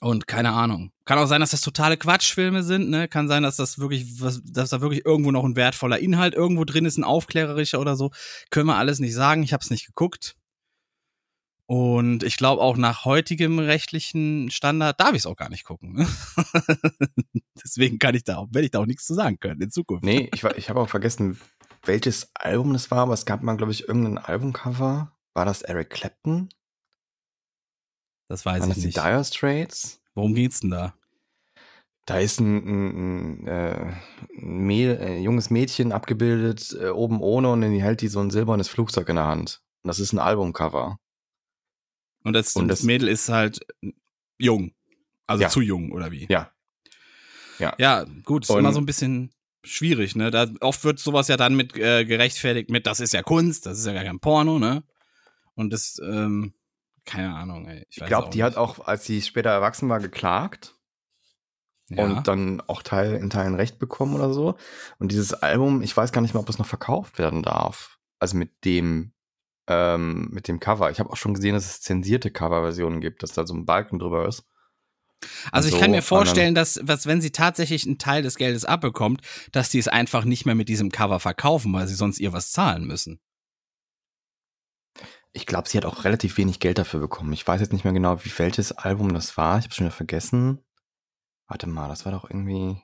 B: Und keine Ahnung. Kann auch sein, dass das totale Quatschfilme sind, ne? Kann sein, dass das wirklich, was, dass da wirklich irgendwo noch ein wertvoller Inhalt irgendwo drin ist, ein aufklärerischer oder so. Können wir alles nicht sagen. Ich habe es nicht geguckt. Und ich glaube auch nach heutigem rechtlichen Standard darf ich es auch gar nicht gucken. Ne? Deswegen kann ich da auch, werde ich da auch nichts zu sagen können in Zukunft.
C: nee, ich, ich habe auch vergessen, welches Album das war, aber es gab mal, glaube ich, irgendein Albumcover. War das Eric Clapton?
B: Das weiß
C: Waren das
B: ich
C: die
B: nicht.
C: Dire Straits?
B: Worum geht's denn da?
C: Da ist ein, ein, ein, äh, ein Mäd- äh, junges Mädchen abgebildet, äh, oben ohne, und dann hält die so ein silbernes Flugzeug in der Hand. Und das ist ein Albumcover.
B: Und das,
C: Und
B: das
C: das-
B: Mädel ist halt jung. Also
C: Ja.
B: zu jung, oder wie?
C: Ja.
B: Ja, gut, ist
C: Und-
B: immer so ein bisschen schwierig, ne? Da, oft wird sowas ja dann mit äh, gerechtfertigt mit, das ist ja Kunst, das ist ja gar kein Porno, ne? Und das, ähm, keine Ahnung, ey.
C: Ich
B: weiß
C: glaube, die
B: nicht.
C: hat auch, als sie später erwachsen war, geklagt.
B: ja.
C: und dann auch Teil, in Teilen Recht bekommen oder so. Und dieses Album, ich weiß gar nicht mehr, ob es noch verkauft werden darf. Also mit dem, ähm, mit dem Cover. Ich habe auch schon gesehen, dass es zensierte Coverversionen gibt, dass da so ein Balken drüber ist.
B: Also ich
C: so,
B: kann mir vorstellen, dass, was, wenn sie tatsächlich einen Teil des Geldes abbekommt, dass die es einfach nicht mehr mit diesem Cover verkaufen, weil sie sonst ihr was zahlen müssen.
C: Ich glaube, sie hat auch relativ wenig Geld dafür bekommen. Ich weiß jetzt nicht mehr genau, wie welches Album das war. Ich habe schon wieder vergessen. Warte mal, das war doch irgendwie.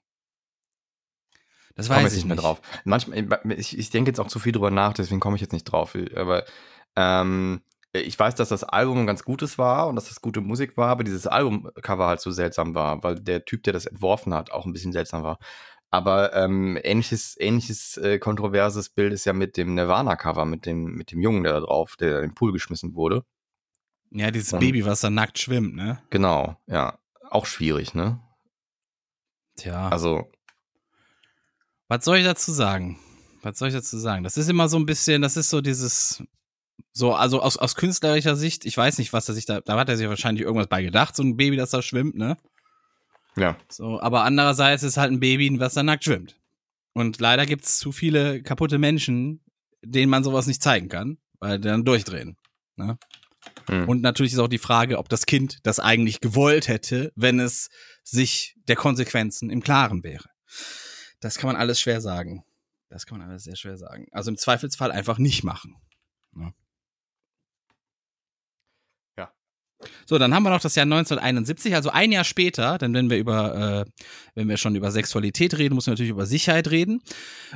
B: Das weiß ich
C: nicht mehr drauf. Manchmal, ich, ich denke jetzt auch zu viel drüber nach, deswegen komme ich jetzt nicht drauf. Aber ähm, ich weiß, dass das Album ein ganz gutes war und dass das gute Musik war, aber dieses Albumcover halt so seltsam war, weil der Typ, der das entworfen hat, auch ein bisschen seltsam war. Aber ähm, ähnliches, ähnliches äh, kontroverses Bild ist ja mit dem Nirvana-Cover, mit dem, mit dem Jungen, der da drauf, der in den Pool geschmissen wurde.
B: Ja, dieses
C: Und-
B: Baby, was da nackt schwimmt, ne?
C: Genau, ja. Auch schwierig, ne?
B: Tja.
C: Also,
B: Was soll ich dazu sagen? Was soll ich dazu sagen? Das ist immer so ein bisschen, das ist so dieses, so, also aus, aus künstlerischer Sicht, ich weiß nicht, was er sich da, da hat er sich wahrscheinlich irgendwas bei gedacht, so ein Baby, das da schwimmt, ne?
C: Ja.
B: So, aber andererseits ist halt ein Baby, was da nackt schwimmt. Und leider gibt's zu viele kaputte Menschen, denen man sowas nicht zeigen kann, weil die dann durchdrehen. Ne?
C: Hm.
B: Und natürlich ist auch die Frage, ob das Kind das eigentlich gewollt hätte, wenn es sich der Konsequenzen im Klaren wäre. Das kann man alles schwer sagen. Das kann man alles sehr schwer sagen. Also im Zweifelsfall einfach nicht machen. Ne?
C: Ja.
B: So, dann haben wir noch das Jahr 1971, also ein Jahr später, denn wenn wir über, äh, wenn wir schon über Sexualität reden, müssen wir natürlich über Sicherheit reden.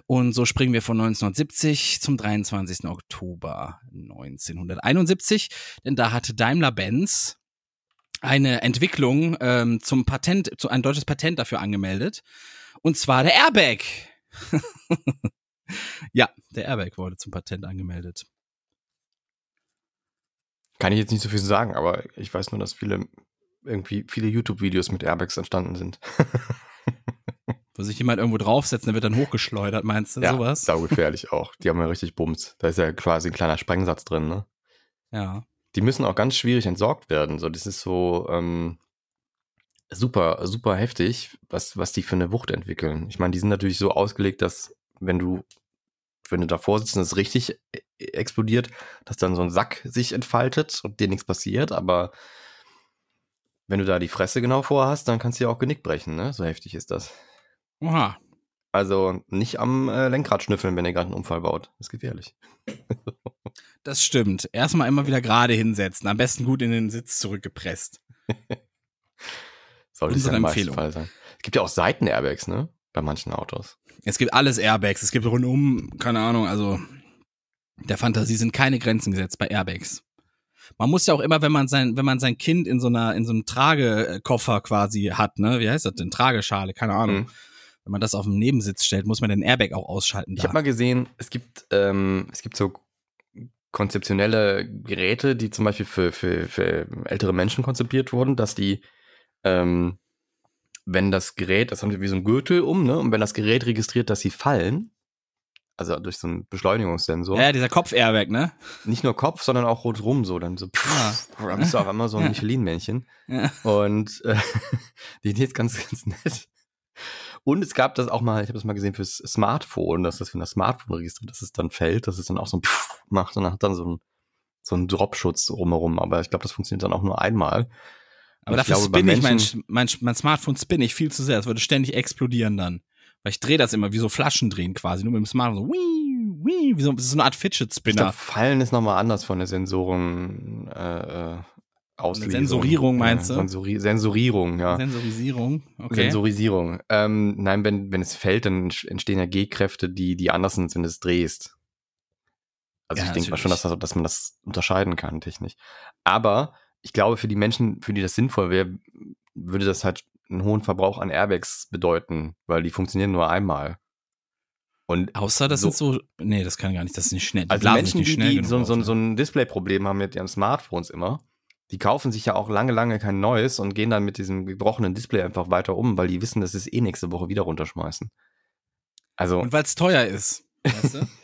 B: Und so springen wir von 1970 zum 23. Oktober 1971, denn da hatte Daimler-Benz eine Entwicklung ähm, zum Patent, zu ein deutsches Patent dafür angemeldet. Und zwar der Airbag. ja, der Airbag wurde zum Patent angemeldet.
C: Kann ich jetzt nicht so viel sagen, aber ich weiß nur, dass viele irgendwie viele YouTube-Videos mit Airbags entstanden sind.
B: Wo sich jemand irgendwo draufsetzt, der wird dann hochgeschleudert, meinst du, sowas?
C: saugefährlich auch. Die haben ja richtig Bums. Da ist ja quasi ein kleiner Sprengsatz drin, ne?
B: Ja.
C: Die müssen auch ganz schwierig entsorgt werden. So, das ist so ähm, super, super heftig, was, was die für eine Wucht entwickeln. Ich meine, die sind natürlich so ausgelegt, dass wenn du wenn du davor sitzt und es richtig äh, explodiert, dass dann so ein Sack sich entfaltet und dir nichts passiert, aber wenn du da die Fresse genau vorhast, dann kannst du ja auch Genick brechen, ne? So heftig ist das.
B: Oha.
C: Also nicht am äh, Lenkrad schnüffeln, wenn ihr gerade einen Unfall baut. Das ist gefährlich.
B: Das stimmt. Erstmal immer wieder gerade hinsetzen. Am besten gut in den Sitz zurückgepresst.
C: Sollte es ja im. Fall sein. Es gibt ja auch Seitenairbags, ne? Bei manchen Autos.
B: Es gibt alles Airbags. Es gibt rundum, keine Ahnung, also der Fantasie sind keine Grenzen gesetzt bei Airbags. Man muss ja auch immer, wenn man sein, wenn man sein Kind in so einer, in so einem Tragekoffer quasi hat, ne, wie heißt das denn? Trageschale, keine Ahnung.
C: Mhm.
B: Wenn man das auf dem Nebensitz stellt, muss man den Airbag auch ausschalten.
C: Ich
B: da.
C: habe mal gesehen, es gibt, ähm, es gibt so konzeptionelle Geräte, die zum Beispiel für, für, für ältere Menschen konzipiert wurden, dass die, ähm, wenn das Gerät, das haben sie wie so ein Gürtel um, ne? Und wenn das Gerät registriert, dass sie fallen, also durch so einen Beschleunigungssensor,
B: ja, dieser Kopf-Airbag, ne?
C: nicht nur Kopf, sondern auch rundrum so, dann so, pff, dann bist du auf einmal so ein Michelin-Männchen.
B: Ja.
C: Und äh, die Idee ist ganz, ganz nett. Und es gab das auch mal, ich habe das mal gesehen fürs Smartphone, dass das, wenn das Smartphone registriert, dass es dann fällt, dass es dann auch so ein Pfff macht und dann hat dann so ein, so ein Dropschutz drumherum. Aber ich glaube, das funktioniert dann auch nur einmal.
B: Aber dafür
C: glaube,
B: spinne ich mein, mein, mein Smartphone spinne ich viel zu sehr. Es würde ständig explodieren dann. Weil ich drehe das immer wie so Flaschen drehen quasi, nur mit dem Smartphone. So, wii, wii, wie so, das so eine Art Fidget
C: Ich
B: Spinner.
C: glaube, Fallen ist nochmal anders von der Sensoren äh, äh, Auslesung.
B: Sensorierung meinst du?
C: Sensori Sensorierung, ja.
B: Sensorisierung. Okay.
C: Sensorisierung. Ähm, nein, wenn, wenn es fällt, dann entstehen ja G-Kräfte, die, die anders sind, wenn du es drehst. Also
B: Ja,
C: ich denke mal schon, dass, das- dass man das unterscheiden kann, technisch. Aber ich glaube, für die Menschen, für die das sinnvoll wäre, würde das halt einen hohen Verbrauch an Airbags bedeuten, weil die funktionieren nur einmal. Und
B: Außer das
C: So-
B: sind so. Nee, das kann gar nicht. Das ist nicht schnell. Die
C: also Menschen,
B: nicht
C: die,
B: schnell
C: die
B: genug
C: so, so,
B: ne?
C: so ein Display-Problem haben mit ihren Smartphones immer, die kaufen sich ja auch lange, lange kein neues und gehen dann mit diesem gebrochenen Display einfach weiter um, weil die wissen, dass sie es eh nächste Woche wieder runterschmeißen. Also,
B: Und weil es teuer ist. Weißt du?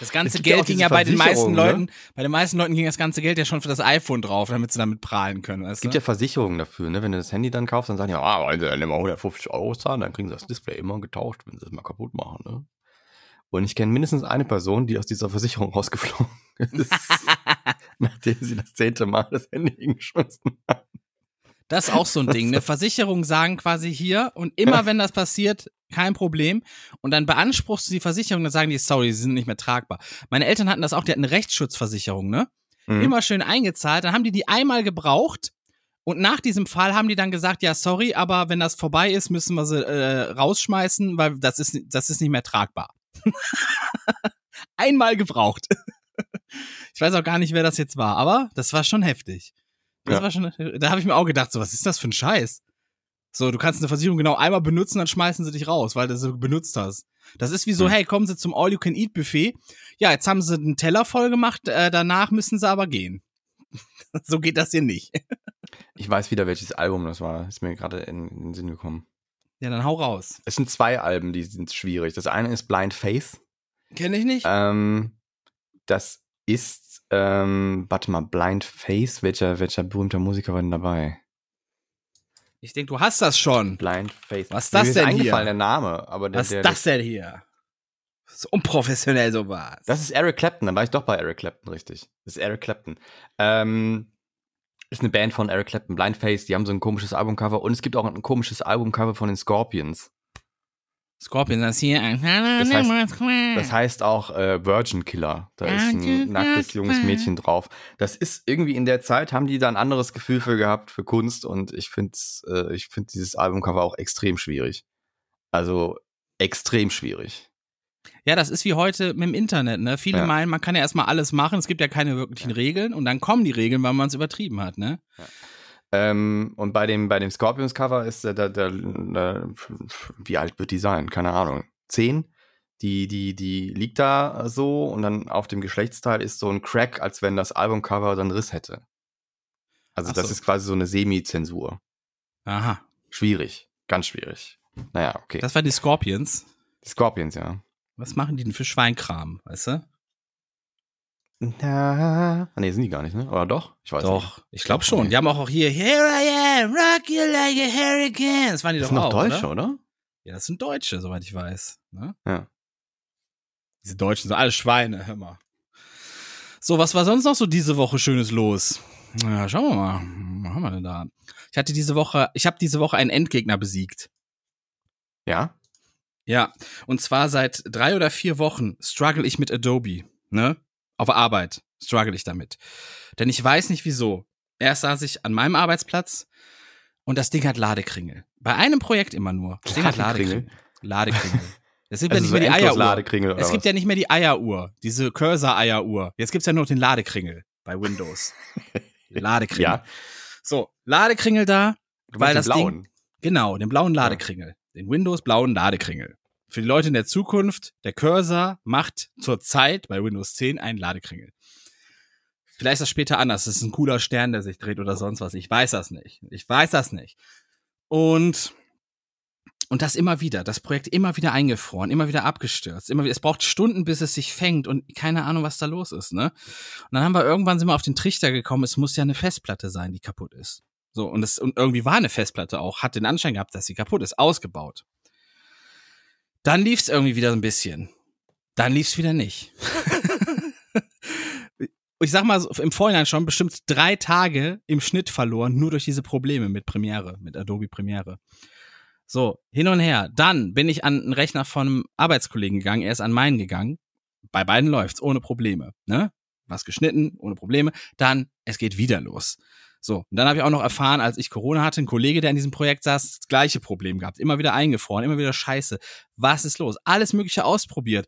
B: Das ganze
C: ja
B: Geld
C: auch
B: ging ja bei den meisten
C: ne?
B: Leuten, bei den meisten Leuten ging das ganze Geld ja schon für das iPhone drauf, damit sie damit prahlen können.
C: Es gibt
B: du?
C: ja Versicherungen dafür, ne? Wenn du das Handy dann kaufst, dann sagen die, ah, wollen sie dann immer 150 Euro zahlen, dann kriegen sie das Display immer getauscht, wenn sie es mal kaputt machen, ne? Und ich kenne mindestens eine Person, die aus dieser Versicherung rausgeflogen ist, nachdem sie das zehnte Mal das Handy hingeschmissen hat.
B: Das ist auch so ein Ding. Ne? Versicherungen sagen quasi hier und immer wenn das passiert, kein Problem. Und dann beanspruchst du die Versicherung, dann sagen die, sorry, sie sind nicht mehr tragbar. Meine Eltern hatten das auch, die hatten eine Rechtsschutzversicherung, ne?
C: Mhm.
B: Immer schön eingezahlt. Dann haben die die einmal gebraucht. Und nach diesem Fall haben die dann gesagt, ja, sorry, aber wenn das vorbei ist, müssen wir sie äh, rausschmeißen, weil das ist, das ist nicht mehr tragbar. einmal gebraucht. ich weiß auch gar nicht, wer das jetzt war, aber das war schon heftig. Das war schon, da habe ich mir auch gedacht, so, was ist das für ein Scheiß? So, du kannst eine Versicherung genau einmal benutzen, dann schmeißen sie dich raus, weil du sie benutzt hast. Das ist wie so, hey, kommen Sie zum All-You-Can-Eat-Buffet. Ja, jetzt haben sie einen Teller voll gemacht, äh, danach müssen sie aber gehen. so geht das hier nicht.
C: Ich weiß wieder, welches Album das war. Ist mir gerade in, in den Sinn gekommen.
B: Ja, dann hau raus.
C: Es sind zwei Alben, die sind schwierig. Das eine ist Blind Faith.
B: Kenn ich nicht.
C: Ähm, das ist, ähm, warte mal, Blind Faith. Welcher, welcher berühmter Musiker war denn dabei?
B: Ich denke, du hast das schon.
C: Blind Faith.
B: Was ist
C: Mir
B: das
C: ist
B: denn
C: eingefallen,
B: hier?
C: der Name. Aber der,
B: Was
C: der,
B: ist das denn hier? So unprofessionell sowas.
C: Das ist Eric Clapton, dann war ich doch bei Eric Clapton richtig. Das ist Eric Clapton. Ähm, ist eine Band von Eric Clapton, Blind Faith, die haben so ein komisches Albumcover und es gibt auch ein komisches Albumcover von den Scorpions.
B: Scorpion, das hier.
C: Das heißt, das heißt auch äh, Virgin Killer. Da ist ein nacktes junges Mädchen drauf. Das ist irgendwie in der Zeit, haben die da ein anderes Gefühl für gehabt, für Kunst und ich finde äh, ich find dieses Albumcover auch extrem schwierig. Also extrem schwierig.
B: Ja, das ist wie heute mit dem Internet, ne? Viele
C: Ja.
B: meinen, man kann ja erstmal alles machen, es gibt ja keine wirklichen Regeln und dann kommen die Regeln, weil man es übertrieben hat, ne?
C: Ähm, und bei dem, bei dem Scorpions-Cover ist der, der, der, wie alt wird die sein? Keine Ahnung. Zehn? Die, die, die liegt da so und dann auf dem Geschlechtsteil ist so ein Crack, als wenn das Albumcover dann Riss hätte. Also
B: Ach
C: das
B: so.
C: ist quasi so eine Semi-Zensur.
B: Aha.
C: Schwierig. Ganz schwierig. Naja, okay.
B: Das waren die Scorpions.
C: die Scorpions, ja.
B: Was machen die denn für Schweinkram, weißt du?
C: Na, ah, nee, sind die gar nicht, ne? Oder doch? Ich weiß nicht.
B: Doch, ich glaube schon.
C: Nee.
B: Die haben auch hier Here I am, rock you like a hurricane. Das waren die
C: Das
B: doch
C: sind doch
B: auch,
C: Deutsche,
B: oder?
C: oder?
B: Ja, das sind Deutsche, soweit ich weiß. Ne?
C: Ja.
B: Diese Deutschen, so alle Schweine, hör mal. So, was war sonst noch so diese Woche Schönes los? Ja, schauen wir mal. Was haben wir denn da? Ich hatte diese Woche, ich habe diese Woche einen Endgegner besiegt.
C: Ja?
B: Ja, und zwar seit drei oder vier Wochen struggle ich mit Adobe, ne? Auf Arbeit struggle ich damit. Denn ich weiß nicht wieso. Erst saß ich an meinem Arbeitsplatz und das Ding hat Ladekringel. Bei einem Projekt immer nur. Das Ding hat Ladekringel. Ladekringel. Es gibt ja
C: Also
B: nicht
C: so
B: mehr die
C: endlos
B: Eieruhr. Es gibt ja nicht mehr die Eieruhr, diese Cursor-Eieruhr. Jetzt gibt's ja nur noch den Ladekringel bei Windows. Ladekringel.
C: Ja.
B: So, Ladekringel da,
C: Du
B: weil das
C: den
B: Ding, genau, den blauen Ladekringel, den Windows blauen Ladekringel. Für die Leute in der Zukunft, der Cursor macht zurzeit bei Windows 10 einen Ladekringel. Vielleicht ist das später anders. Das ist ein cooler Stern, der sich dreht oder sonst was. Ich weiß das nicht. Ich weiß das nicht. Und und das immer wieder, das Projekt immer wieder eingefroren, immer wieder abgestürzt, immer wieder, es braucht Stunden, bis es sich fängt und keine Ahnung, was da los ist, ne? Und dann haben wir irgendwann sind wir auf den Trichter gekommen, es muss ja eine Festplatte sein, die kaputt ist. So, und es, und irgendwie war eine Festplatte auch, hat den Anschein gehabt, dass sie kaputt ist, ausgebaut. Dann lief es irgendwie wieder ein bisschen. Dann lief es wieder nicht. ich sag mal so, im Vorhinein schon bestimmt drei Tage im Schnitt verloren, nur durch diese Probleme mit Premiere, mit Adobe Premiere. So, hin und her. Dann bin ich an einen Rechner von einem Arbeitskollegen gegangen, er ist an meinen gegangen. Bei beiden läuft's ohne Probleme, ne? Was geschnitten, ohne Probleme. Dann, es geht wieder los. So, und dann habe ich auch noch erfahren, als ich Corona hatte, ein Kollege, der in diesem Projekt saß, das gleiche Problem gehabt. Immer wieder eingefroren, immer wieder scheiße. Was ist los? Alles Mögliche ausprobiert.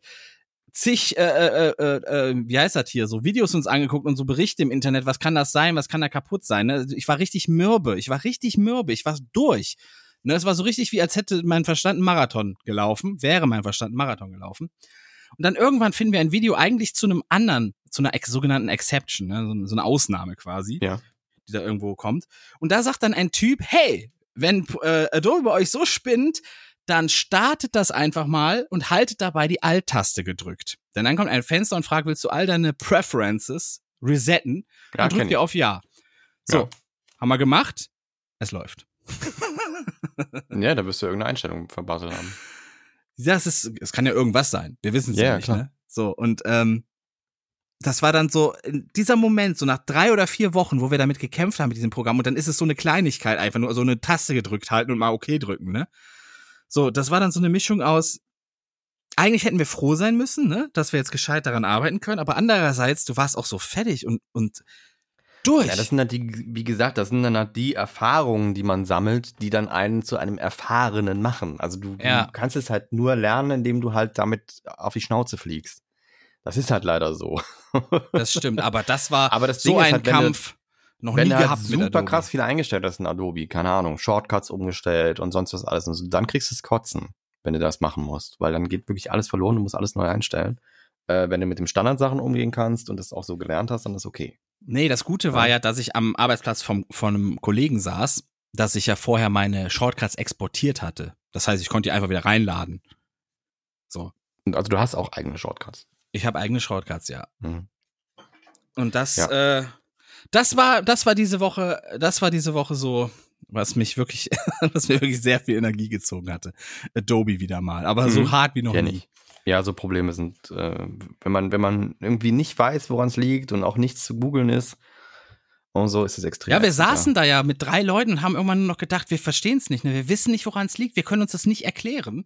B: Zig, äh, äh, äh, äh, wie heißt das hier, so Videos uns angeguckt und so Berichte im Internet, was kann das sein, was kann da kaputt sein. Ne? Ich war richtig mürbe, ich war richtig mürbe, ich war durch. Ne, es war so richtig wie, als hätte mein Verstand einen Marathon gelaufen, wäre mein Verstand einen Marathon gelaufen. Und dann irgendwann finden wir ein Video eigentlich zu einem anderen, zu einer sogenannten Exception, ne, so, so eine Ausnahme quasi,
C: Ja.
B: Die da irgendwo kommt. Und da sagt dann ein Typ, hey, wenn äh, Adobe bei euch so spinnt, dann startet das einfach mal und haltet dabei die Alt-Taste gedrückt. Denn dann kommt ein Fenster und fragt, willst du all deine Preferences resetten?
C: Ja,
B: Dann
C: kenn
B: drückt ihr auf Ja. So,
C: Ja.
B: haben wir gemacht. Es läuft.
C: Ja, da wirst du irgendeine Einstellung verbaselt haben.
B: Das ist, es kann ja irgendwas sein. Wir wissen es
C: Ja,
B: ja
C: ja,
B: nicht,
C: klar.
B: ne? So, und ähm, das war dann so, in dieser Moment, so nach drei oder vier Wochen, wo wir damit gekämpft haben mit diesem Programm, und dann ist es so eine Kleinigkeit, einfach nur so eine Taste gedrückt halten und mal okay drücken, ne? So, das war dann so eine Mischung aus, eigentlich hätten wir froh sein müssen, ne, dass wir jetzt gescheit daran arbeiten können, aber andererseits, du warst auch so fertig und, und durch.
C: Ja, das sind dann die, wie gesagt, das sind dann halt die Erfahrungen, die man sammelt, die dann einen zu einem Erfahrenen machen. Also du,
B: Ja.
C: du kannst es halt nur lernen, indem du halt damit auf die Schnauze fliegst. Das ist halt leider so.
B: das stimmt, aber das war
C: Aber das
B: so ein
C: halt, wenn du-
B: Kampf noch
C: Wenn
B: nie
C: halt
B: gehabt mit
C: super krass viel eingestellt hast in Adobe, keine Ahnung, Shortcuts umgestellt und sonst was alles, und so, dann kriegst du es kotzen, wenn du das machen musst, weil dann geht wirklich alles verloren, du musst alles neu einstellen. Äh, wenn du mit dem Standardsachen umgehen kannst und das auch so gelernt hast, dann ist okay.
B: Nee, das Gute war ja, dass ich am Arbeitsplatz vom, von einem Kollegen saß, dass ich ja vorher meine Shortcuts exportiert hatte. Das heißt, ich konnte die einfach wieder reinladen. So.
C: Und also du hast auch eigene Shortcuts.
B: Ich habe eigene Shortcuts, ja.
C: Mhm.
B: Und das,
C: Ja.
B: äh, das war, das war diese Woche, das war diese Woche so, was mich wirklich, was mir wirklich sehr viel Energie gezogen hatte. Adobe wieder mal. Aber so
C: Mhm.
B: hart wie noch
C: Kenn
B: nie.
C: ich. Ja, so Probleme sind, äh, wenn man, wenn man irgendwie nicht weiß, woran es liegt und auch nichts zu googeln ist, und so ist es extrem.
B: Ja, wir saßen da ja mit drei Leuten und haben irgendwann nur noch gedacht, wir verstehen es nicht, ne? wir wissen nicht, woran es liegt, wir können uns das nicht erklären.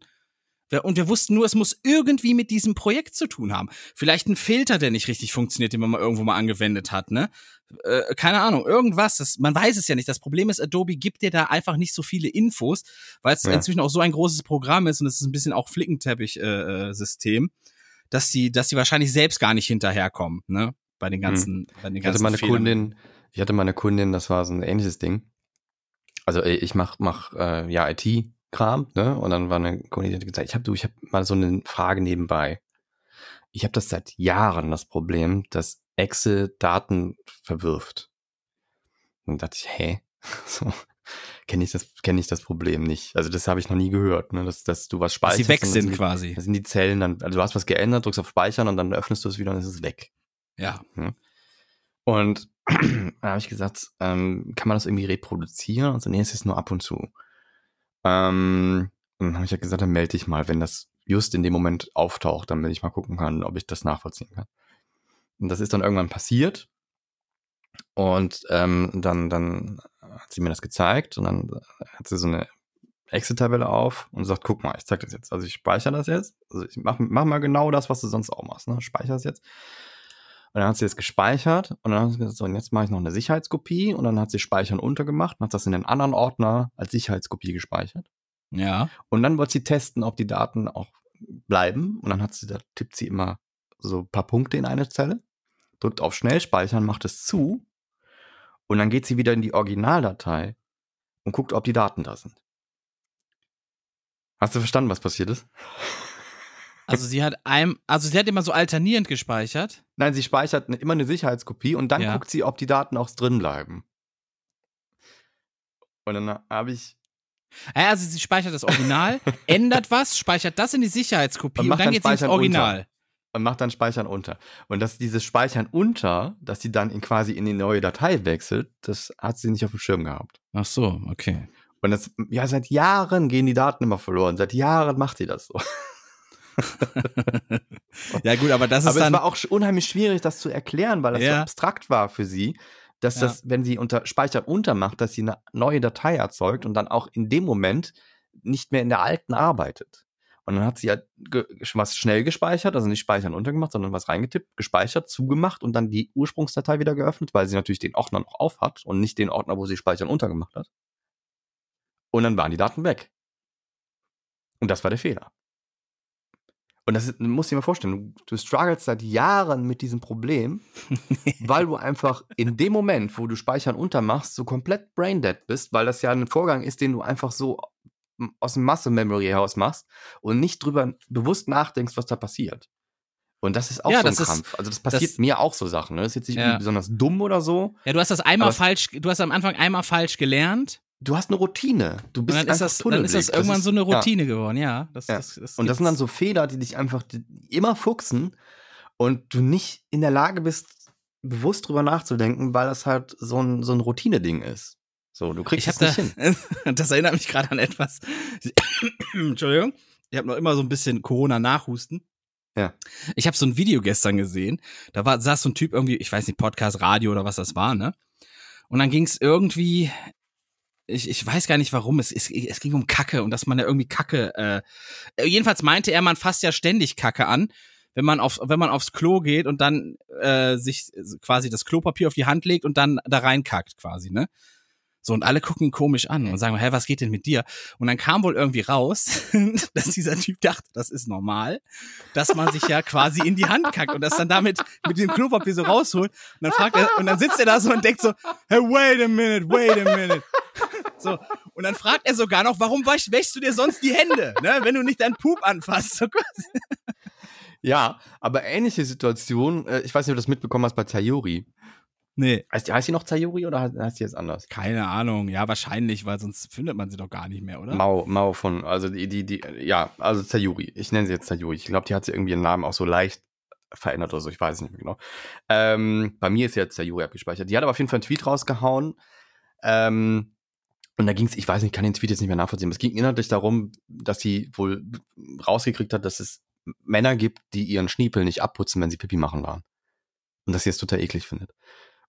B: Und wir wussten nur, es muss irgendwie mit diesem Projekt zu tun haben. Vielleicht ein Filter, der nicht richtig funktioniert, den man mal irgendwo mal angewendet hat, ne? Äh, keine Ahnung, irgendwas. Das, man weiß es ja nicht. Das Problem ist, Adobe gibt dir da einfach nicht so viele Infos, weil es
C: Ja.
B: inzwischen auch so ein großes Programm ist und es ist ein bisschen auch Flickenteppich-System, dass die, dass die wahrscheinlich selbst gar nicht hinterherkommen, ne? Bei den ganzen, bei den
C: Mhm. Ich hatte
B: ganzen
C: meine
B: Fehlern.
C: Kundin, ich hatte meine Kundin, das war so ein ähnliches Ding. Also äh, ich mach, mach äh, ja IT-Kram, ne? Und dann war eine Kundin, die gesagt, ich habe du, ich habe mal so eine Frage nebenbei. Ich habe das seit Jahren das Problem, dass Excel Daten verwirft. Und dachte ich, hä? So, kenne ich das, kenne ich das Problem nicht. Also das habe ich noch nie gehört, ne? Dass, dass du was
B: dass
C: speicherst.
B: sie weg sind
C: die-
B: quasi.
C: Da sind die Zellen dann, also du hast was geändert, drückst auf Speichern und dann öffnest du es wieder und es ist weg.
B: Ja.
C: Und dann habe ich gesagt, ähm, kann man das irgendwie reproduzieren? Und so, nee, es ist nur ab und zu. Ähm, und dann habe ich ja gesagt, dann melde dich mal, wenn das just in dem Moment auftaucht, damit ich mal gucken kann, ob ich das nachvollziehen kann. Und das ist dann irgendwann passiert. Und ähm, dann, dann hat sie mir das gezeigt und dann hat sie so eine Excel-Tabelle auf und sagt, guck mal, ich zeig das jetzt. Also ich speichere das jetzt. Also ich mach, mach mal genau das, was du sonst auch machst. Ne? Speichere das jetzt. Und dann hat sie das gespeichert und dann hat sie gesagt, so, und jetzt mache ich noch eine Sicherheitskopie und dann hat sie Speichern untergemacht und hat das in den anderen Ordner als Sicherheitskopie gespeichert.
B: Ja.
C: Und dann wollte sie testen, ob die Daten auch bleiben. Und dann hat sie, da tippt sie immer so ein paar Punkte in eine Zelle, drückt auf Schnellspeichern, macht es zu und dann geht sie wieder in die Originaldatei und guckt, ob die Daten da sind. Hast du verstanden, was passiert ist?
B: Also sie hat einem, also sie hat immer so alternierend gespeichert.
C: Nein, sie speichert ne- immer eine Sicherheitskopie und dann
B: Ja.
C: guckt sie, ob die Daten auch drin bleiben. Und dann habe ich
B: Also sie speichert das Original, ändert was, speichert das in die Sicherheitskopie
C: Und
B: und, dann
C: dann
B: geht sie ins Original.
C: und macht dann Speichern unter. Und dass dieses Speichern unter, dass sie dann in quasi in die neue Datei wechselt, das hat sie nicht auf dem Schirm gehabt.
B: Ach so, okay.
C: Und das, ja, seit Jahren gehen die Daten immer verloren. Seit Jahren macht sie das so.
B: Ja gut, aber das ist
C: Aber es
B: dann
C: war auch unheimlich schwierig, das zu erklären, weil das so
B: Ja.
C: abstrakt war für sie, dass
B: Ja.
C: das, wenn sie unter Speichern unter macht, dass sie eine neue Datei erzeugt und dann auch in dem Moment nicht mehr in der alten arbeitet. Und dann hat sie ge was schnell gespeichert, also nicht Speichern untergemacht, sondern was reingetippt, gespeichert, zugemacht und dann die Ursprungsdatei wieder geöffnet, weil sie natürlich den Ordner noch auf hat und nicht den Ordner, wo sie Speichern untergemacht hat. Und dann waren die Daten weg. Und das war der Fehler. Und das ist, musst du dir mal vorstellen, du, du struggles seit Jahren mit diesem Problem, weil du einfach in dem Moment, wo du Speichern untermachst, so komplett braindead bist, weil das ja ein Vorgang ist, den du einfach so aus dem Muscle-Memory heraus machst und nicht drüber bewusst nachdenkst, was da passiert. Und das ist auch
B: Ja,
C: so ein
B: das ist-
C: Krampf. also das passiert
B: das-
C: mir auch so Sachen. Ne? Das ist jetzt nicht
B: Ja.
C: irgendwie besonders dumm oder so.
B: Ja, du hast das einmal falsch, du hast am Anfang einmal falsch gelernt
C: Du hast eine Routine. Du bist
B: dann ist das, dann ist das irgendwann
C: ist-
B: so eine
C: ja.
B: Routine geworden, ja. Das,
C: Ja.
B: das, das
C: Und das sind dann so Fehler, die dich einfach immer fuchsen und du nicht in der Lage bist, bewusst drüber nachzudenken, weil das halt so ein, so ein Routine-Ding ist. So, du kriegst
B: Ich
C: es
B: habe
C: nicht
B: da,
C: hin.
B: das erinnert mich gerade an etwas. Entschuldigung. Ich habe noch immer so ein bisschen Corona-Nachhusten.
C: Ja.
B: Ich habe so ein Video gestern gesehen. Da war, saß so ein Typ irgendwie, ich weiß nicht, Podcast, Radio oder was das war, ne? Und dann ging es irgendwie, ich, ich weiß gar nicht warum, es, es, es ging um Kacke und dass man ja irgendwie Kacke, äh, jedenfalls meinte er, man fasst ja ständig Kacke an, wenn man auf, wenn man aufs Klo geht und dann äh, sich quasi das Klopapier auf die Hand legt und dann da reinkackt quasi, ne? So, und alle gucken ihn komisch an und sagen, hä, was geht denn mit dir? Und dann kam wohl irgendwie raus, dass dieser Typ dachte, das ist normal, dass man sich ja quasi in die Hand kackt und das dann damit mit dem Klopapier so rausholt. Und dann fragt er, und dann sitzt er da so und denkt so, hey, wait a minute, wait a minute. So, und dann fragt er sogar noch, warum wäsch, wäschst du dir sonst die Hände, ne, wenn du nicht deinen Pup anfasst? So.
C: Ja, aber ähnliche Situation, äh, ich weiß nicht, ob du das mitbekommen hast bei Sayuri.
B: Nee.
C: Heißt die, heißt die noch Sayuri oder heißt heißt die jetzt anders?
B: Keine Ahnung, ja, wahrscheinlich, weil sonst findet man sie doch gar nicht mehr, oder?
C: Mao, Mao von, also die, die, die, ja, also Sayuri. Ich nenne sie jetzt Sayuri. Ich glaube, die hat sie irgendwie ihren Namen auch so leicht verändert oder so, ich weiß es nicht mehr genau. Ähm, bei mir ist jetzt Sayuri abgespeichert. Die hat aber auf jeden Fall einen Tweet rausgehauen. Ähm, und da ging es, ich weiß nicht, ich kann den Tweet jetzt nicht mehr nachvollziehen. Es ging inhaltlich darum, dass sie wohl rausgekriegt hat, dass es Männer gibt, die ihren Schniepel nicht abputzen, wenn sie Pipi machen waren. Und dass sie es total eklig findet.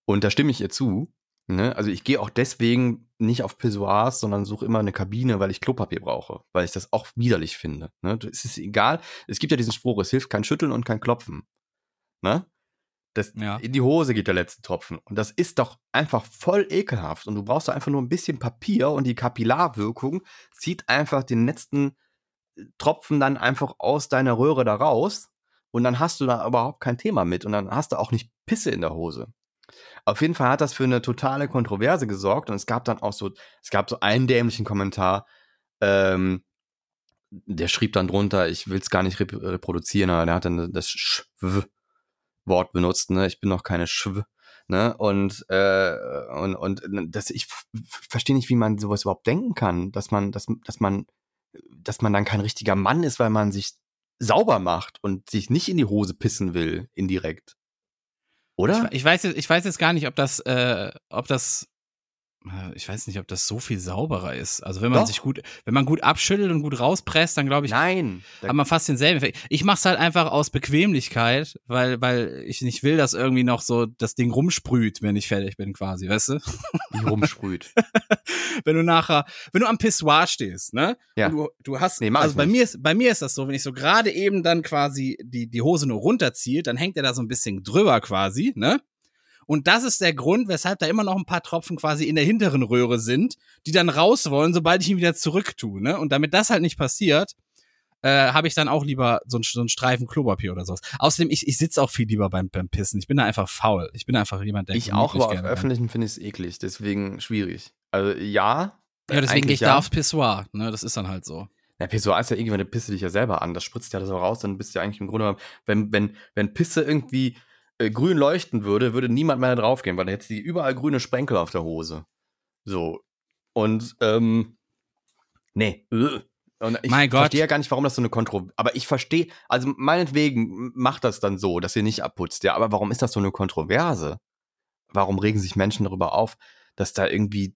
C: Und da stimme ich ihr zu. Ne? Also ich gehe auch deswegen nicht auf Pissoirs, sondern suche immer eine Kabine, weil ich Klopapier brauche, weil ich das auch widerlich finde. Ne? Es ist egal. Es gibt ja diesen Spruch, es hilft kein Schütteln und kein Klopfen. Ne? Das,
B: Ja.
C: In die Hose geht der letzte Tropfen. Und das ist doch einfach voll ekelhaft. Und du brauchst da einfach nur ein bisschen Papier und die Kapillarwirkung zieht einfach den letzten Tropfen dann einfach aus deiner Röhre da raus. Und dann hast du da überhaupt kein Thema mit. Und dann hast du auch nicht Pisse in der Hose. Auf jeden Fall hat das für eine totale Kontroverse gesorgt und es gab dann auch so, es gab so einen dämlichen Kommentar, ähm, der schrieb dann drunter, ich will es gar nicht rep reproduzieren, aber der hat dann das Schw-Wort benutzt, ne, ich bin noch keine Schw, ne, und, äh, und, und das, ich verstehe nicht, wie man sowas überhaupt denken kann, dass man, dass, dass man, dass man dann kein richtiger Mann ist, weil man sich sauber macht und sich nicht in die Hose pissen will, indirekt. Oder?
B: Ich, ich, weiß, jetzt- ich weiß jetzt gar nicht, ob das, äh, ob das äh, ich weiß nicht, ob das so viel sauberer ist. Also wenn man
C: Doch.
B: sich gut, wenn man gut abschüttelt und gut rauspresst, dann glaube ich,
C: Nein.
B: Hat man fast denselben Effekt. Ich mache es halt einfach aus Bequemlichkeit, weil, weil ich nicht will, dass irgendwie noch so das Ding rumsprüht, wenn ich fertig bin, quasi, weißt du?
C: die rumsprüht.
B: wenn du nachher, wenn du am Pissoir stehst, ne?
C: Ja.
B: Und du, du hast,
C: Nee,
B: also bei
C: nicht.
B: mir ist, bei mir ist das so, wenn ich so gerade eben dann quasi die, die Hose nur runterziehe, dann hängt er da so ein bisschen drüber quasi, ne? Und das ist der Grund, weshalb da immer noch ein paar Tropfen quasi in der hinteren Röhre sind, die dann raus wollen, sobald ich ihn wieder zurück tue, ne? Und damit das halt nicht passiert, äh, habe ich dann auch lieber so, ein, so einen Streifen Klopapier oder sowas. Außerdem, ich, ich sitze auch viel lieber beim, beim Pissen. Ich bin da einfach faul. Ich bin einfach jemand, der
C: ich auch, aber auf
B: rein-
C: öffentlichen finde ich es eklig, deswegen schwierig. Also ja.
B: Ja, deswegen gehe ich
C: ja.
B: da aufs Pissoir, ne? Das ist dann halt so.
C: Na, Pissoir ist ja irgendwann, eine Pisse dich ja selber an. Das spritzt ja so raus, dann bist du ja eigentlich im Grunde genommen, wenn, wenn, wenn Pisse irgendwie äh, grün leuchten würde, würde niemand mehr draufgehen, weil dann hättest du überall grüne Sprenkel auf der Hose. So. Und, ähm, nee. Und ich
B: Mein
C: verstehe ja gar nicht, warum das so eine Kontroverse. Aber ich verstehe, also meinetwegen macht das dann so, dass ihr nicht abputzt, ja. Aber warum ist das so eine Kontroverse? Warum regen sich Menschen darüber auf, dass da irgendwie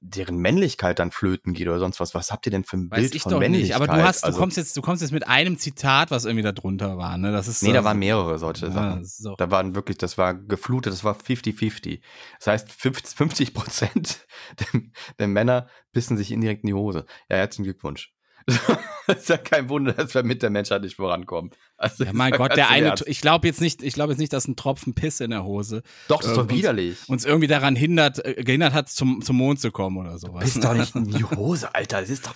C: deren Männlichkeit dann flöten geht oder sonst was? Was habt ihr denn für ein
B: Weiß
C: Bild
B: ich
C: von
B: doch
C: Männlichkeit?
B: nicht. Aber du hast, du
C: Also-
B: kommst jetzt, du kommst jetzt mit einem Zitat, was irgendwie da drunter war, ne? Das ist
C: Nee,
B: so-
C: da waren mehrere solche
B: Ja,
C: Sachen.
B: auch-
C: Da waren wirklich, das war geflutet, das war 50-50. Das heißt, 50 Prozent der, der Männer pissen sich indirekt in die Hose. Ja, herzlichen Glückwunsch. ist ja kein Wunder, dass wir mit der Menschheit nicht vorankommen. Also,
B: Ja, mein
C: ist
B: Gott, der eine, ich glaube jetzt nicht, ich glaube jetzt nicht, dass ein Tropfen Piss in der Hose
C: Doch, das ist doch
B: uns-
C: widerlich.
B: uns irgendwie daran hindert, äh, gehindert hat, zum, zum Mond zu kommen oder sowas.
C: Piss doch nicht in die Hose, Alter. Das ist doch.